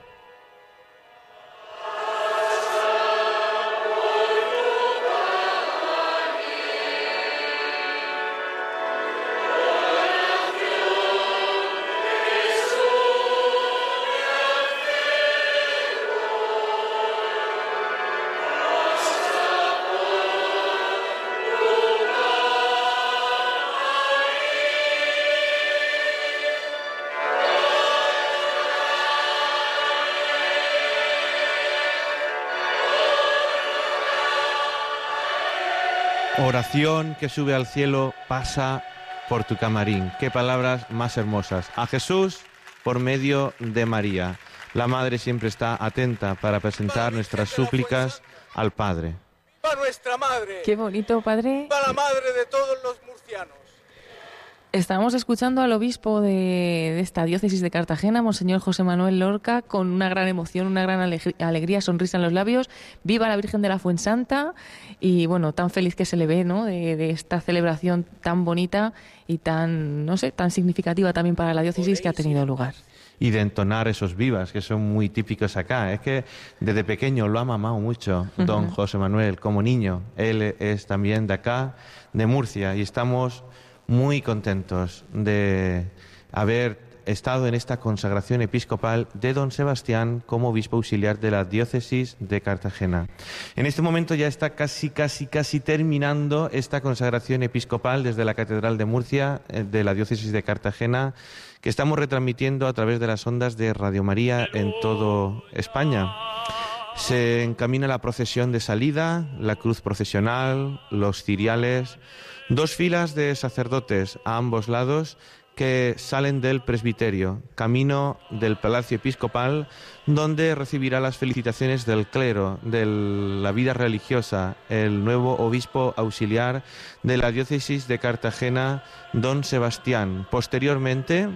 Speaker 3: Oración que sube al cielo pasa por tu camarín. Qué palabras más hermosas. A Jesús por medio de María. La Madre siempre está atenta para presentar nuestras súplicas al Padre.
Speaker 5: ¡Va nuestra Madre!
Speaker 2: Qué bonito, Padre.
Speaker 5: ¡Va la Madre de todos los murcianos!
Speaker 2: Estamos escuchando al obispo de, de, esta diócesis de Cartagena, Monseñor José Manuel Lorca, con una gran emoción, una gran alegría, sonrisa en los labios. Viva la Virgen de la Fuensanta y bueno, tan feliz que se le ve, ¿no? De, de, esta celebración tan bonita y tan, no sé, tan significativa también para la diócesis que ha tenido lugar.
Speaker 3: Y de entonar esos vivas que son muy típicos acá. Es que desde pequeño lo ha mamado mucho don. José Manuel como niño. Él es también de acá, de Murcia, y estamos muy contentos de haber estado en esta consagración episcopal de don Sebastián como obispo auxiliar de la diócesis de Cartagena. En este momento ya está casi, casi, casi terminando esta consagración episcopal desde la Catedral de Murcia, de la diócesis de Cartagena, que estamos retransmitiendo a través de las ondas de Radio María en todo España. Se encamina la procesión de salida, la cruz procesional, los ciriales, dos filas de sacerdotes a ambos lados que salen del presbiterio, camino del Palacio Episcopal, donde recibirá las felicitaciones del clero, de la vida religiosa, el nuevo obispo auxiliar de la diócesis de Cartagena, don Sebastián. Posteriormente,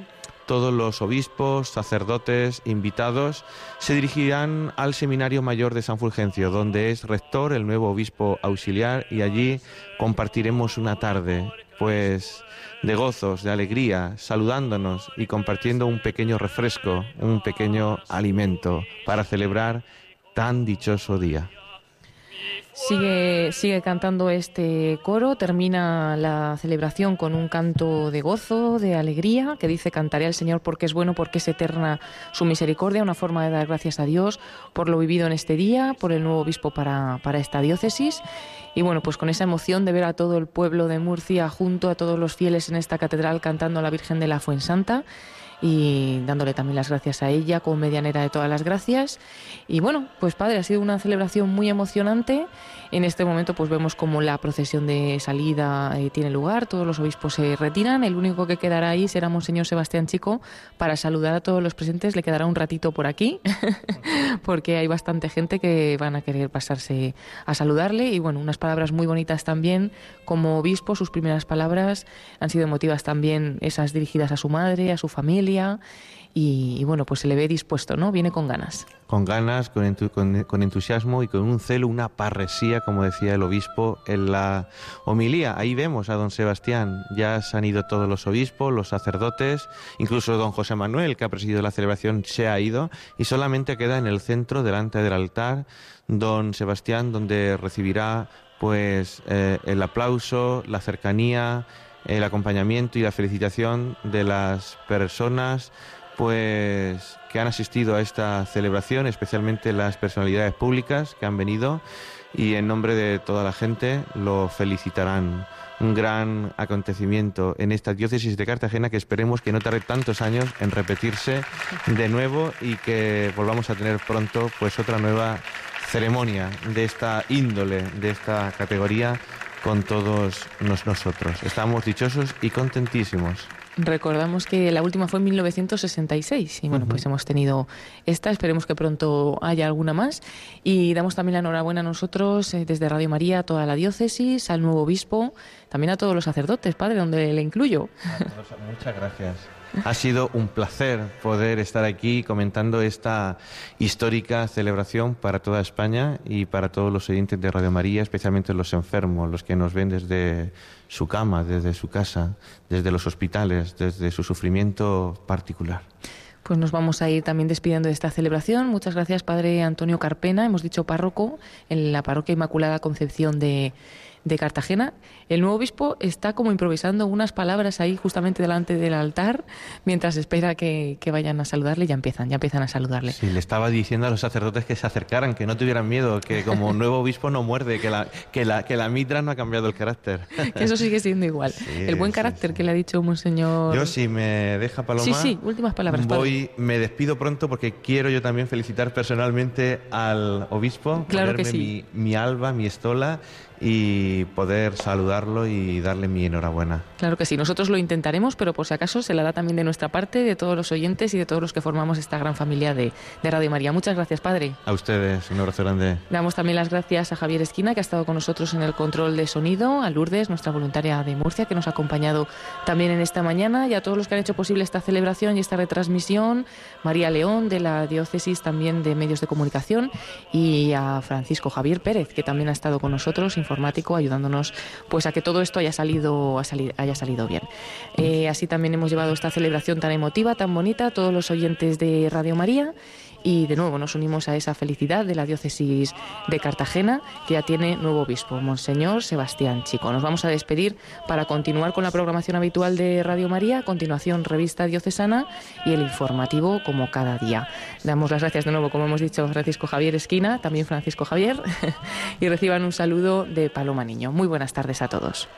Speaker 3: todos los obispos, sacerdotes, invitados se dirigirán al Seminario Mayor de San Fulgencio, donde es rector el nuevo obispo auxiliar y allí compartiremos una tarde, pues de gozos, de alegría, saludándonos y compartiendo un pequeño refresco, un pequeño alimento para celebrar tan dichoso día.
Speaker 2: Sigue, sigue cantando este coro, termina la celebración con un canto de gozo, de alegría, que dice cantaré al Señor porque es bueno, porque es eterna su misericordia, una forma de dar gracias a Dios por lo vivido en este día, por el nuevo obispo para, para esta diócesis. Y bueno, pues con esa emoción de ver a todo el pueblo de Murcia junto a todos los fieles en esta catedral cantando a la Virgen de la Fuensanta y dándole también las gracias a ella como medianera de todas las gracias. Y bueno, pues padre, ha sido una celebración muy emocionante. En este momento pues vemos como la procesión de salida eh, tiene lugar, todos los obispos se retiran, el único que quedará ahí será Monseñor Sebastián Chico para saludar a todos los presentes, le quedará un ratito por aquí, porque hay bastante gente que van a querer pasarse a saludarle y bueno, unas palabras muy bonitas también como obispo, sus primeras palabras han sido emotivas también esas dirigidas a su madre, a su familia y, bueno, pues se le ve dispuesto, ¿no? Viene con ganas.
Speaker 3: Con ganas, con, entu con, con, entusiasmo y con un celo, una parresía, como decía el obispo en la homilía. Ahí vemos a don Sebastián, ya se han ido todos los obispos, los sacerdotes, incluso don José Manuel, que ha presidido la celebración, se ha ido y solamente queda en el centro, delante del altar, don Sebastián, donde recibirá pues eh, el aplauso, la cercanía, el acompañamiento y la felicitación de las personas pues que han asistido a esta celebración, especialmente las personalidades públicas que han venido y en nombre de toda la gente lo felicitarán. Un gran acontecimiento en esta diócesis de Cartagena que esperemos que no tarde tantos años en repetirse de nuevo y que volvamos a tener pronto pues otra nueva ceremonia de esta índole, de esta categoría con todos nosotros. Estamos dichosos y contentísimos.
Speaker 2: Recordamos que la última fue en 1966 y bueno, pues hemos tenido esta, esperemos que pronto haya alguna más y damos también la enhorabuena a nosotros eh, desde Radio María, a toda la diócesis, al nuevo obispo, también a todos los sacerdotes, padre, donde le incluyo.
Speaker 3: Muchas gracias. Ha sido un placer poder estar aquí comentando esta histórica celebración para toda España y para todos los oyentes de Radio María, especialmente los enfermos, los que nos ven desde su cama, desde su casa, desde los hospitales, desde su sufrimiento particular.
Speaker 2: Pues nos vamos a ir también despidiendo de esta celebración. Muchas gracias, Padre Antonio Carpena. Hemos dicho párroco en la Parroquia Inmaculada Concepción de de Cartagena, el nuevo obispo está como improvisando unas palabras ahí justamente delante del altar, mientras espera que, vayan a saludarle, ya empiezan, ya empiezan a saludarle.
Speaker 3: Sí, le estaba diciendo a los sacerdotes que se acercaran, que no tuvieran miedo, que como nuevo obispo no muerde, que la, que la, que la mitra no ha cambiado el carácter.
Speaker 2: Que eso sigue siendo igual. el buen carácter que le ha dicho Monseñor.
Speaker 3: Yo, si me deja Paloma.
Speaker 2: Sí, sí, últimas palabras.
Speaker 3: Voy, me despido pronto porque quiero yo también felicitar personalmente al obispo.
Speaker 2: Claro que sí.
Speaker 3: mi, mi alba, mi estola y poder saludarlo y darle mi enhorabuena.
Speaker 2: Claro que sí, nosotros lo intentaremos, pero por si acaso se la da también de nuestra parte, de todos los oyentes y de todos los que formamos esta gran familia de, Radio María. Muchas gracias, Padre.
Speaker 3: A ustedes, un abrazo grande.
Speaker 2: Damos también las gracias a Javier Esquina, que ha estado con nosotros en el control de sonido, a Lourdes, nuestra voluntaria de Murcia, que nos ha acompañado también en esta mañana, y a todos los que han hecho posible esta celebración y esta retransmisión, María León, de la Diócesis también de Medios de Comunicación, y a Francisco Javier Pérez, que también ha estado con nosotros informático ayudándonos pues a que todo esto haya salido, haya salido bien. Eh, así también hemos llevado esta celebración tan emotiva, tan bonita, todos los oyentes de Radio María y de nuevo nos unimos a esa felicidad de la diócesis de Cartagena, que ya tiene nuevo obispo, Monseñor Sebastián Chico. Nos vamos a despedir para continuar con la programación habitual de Radio María, continuación revista diocesana y el informativo como cada día. Damos las gracias de nuevo, como hemos dicho, Francisco Javier Esquina, también Francisco Javier, y reciban un saludo de Paloma Niño. Muy buenas tardes a todos.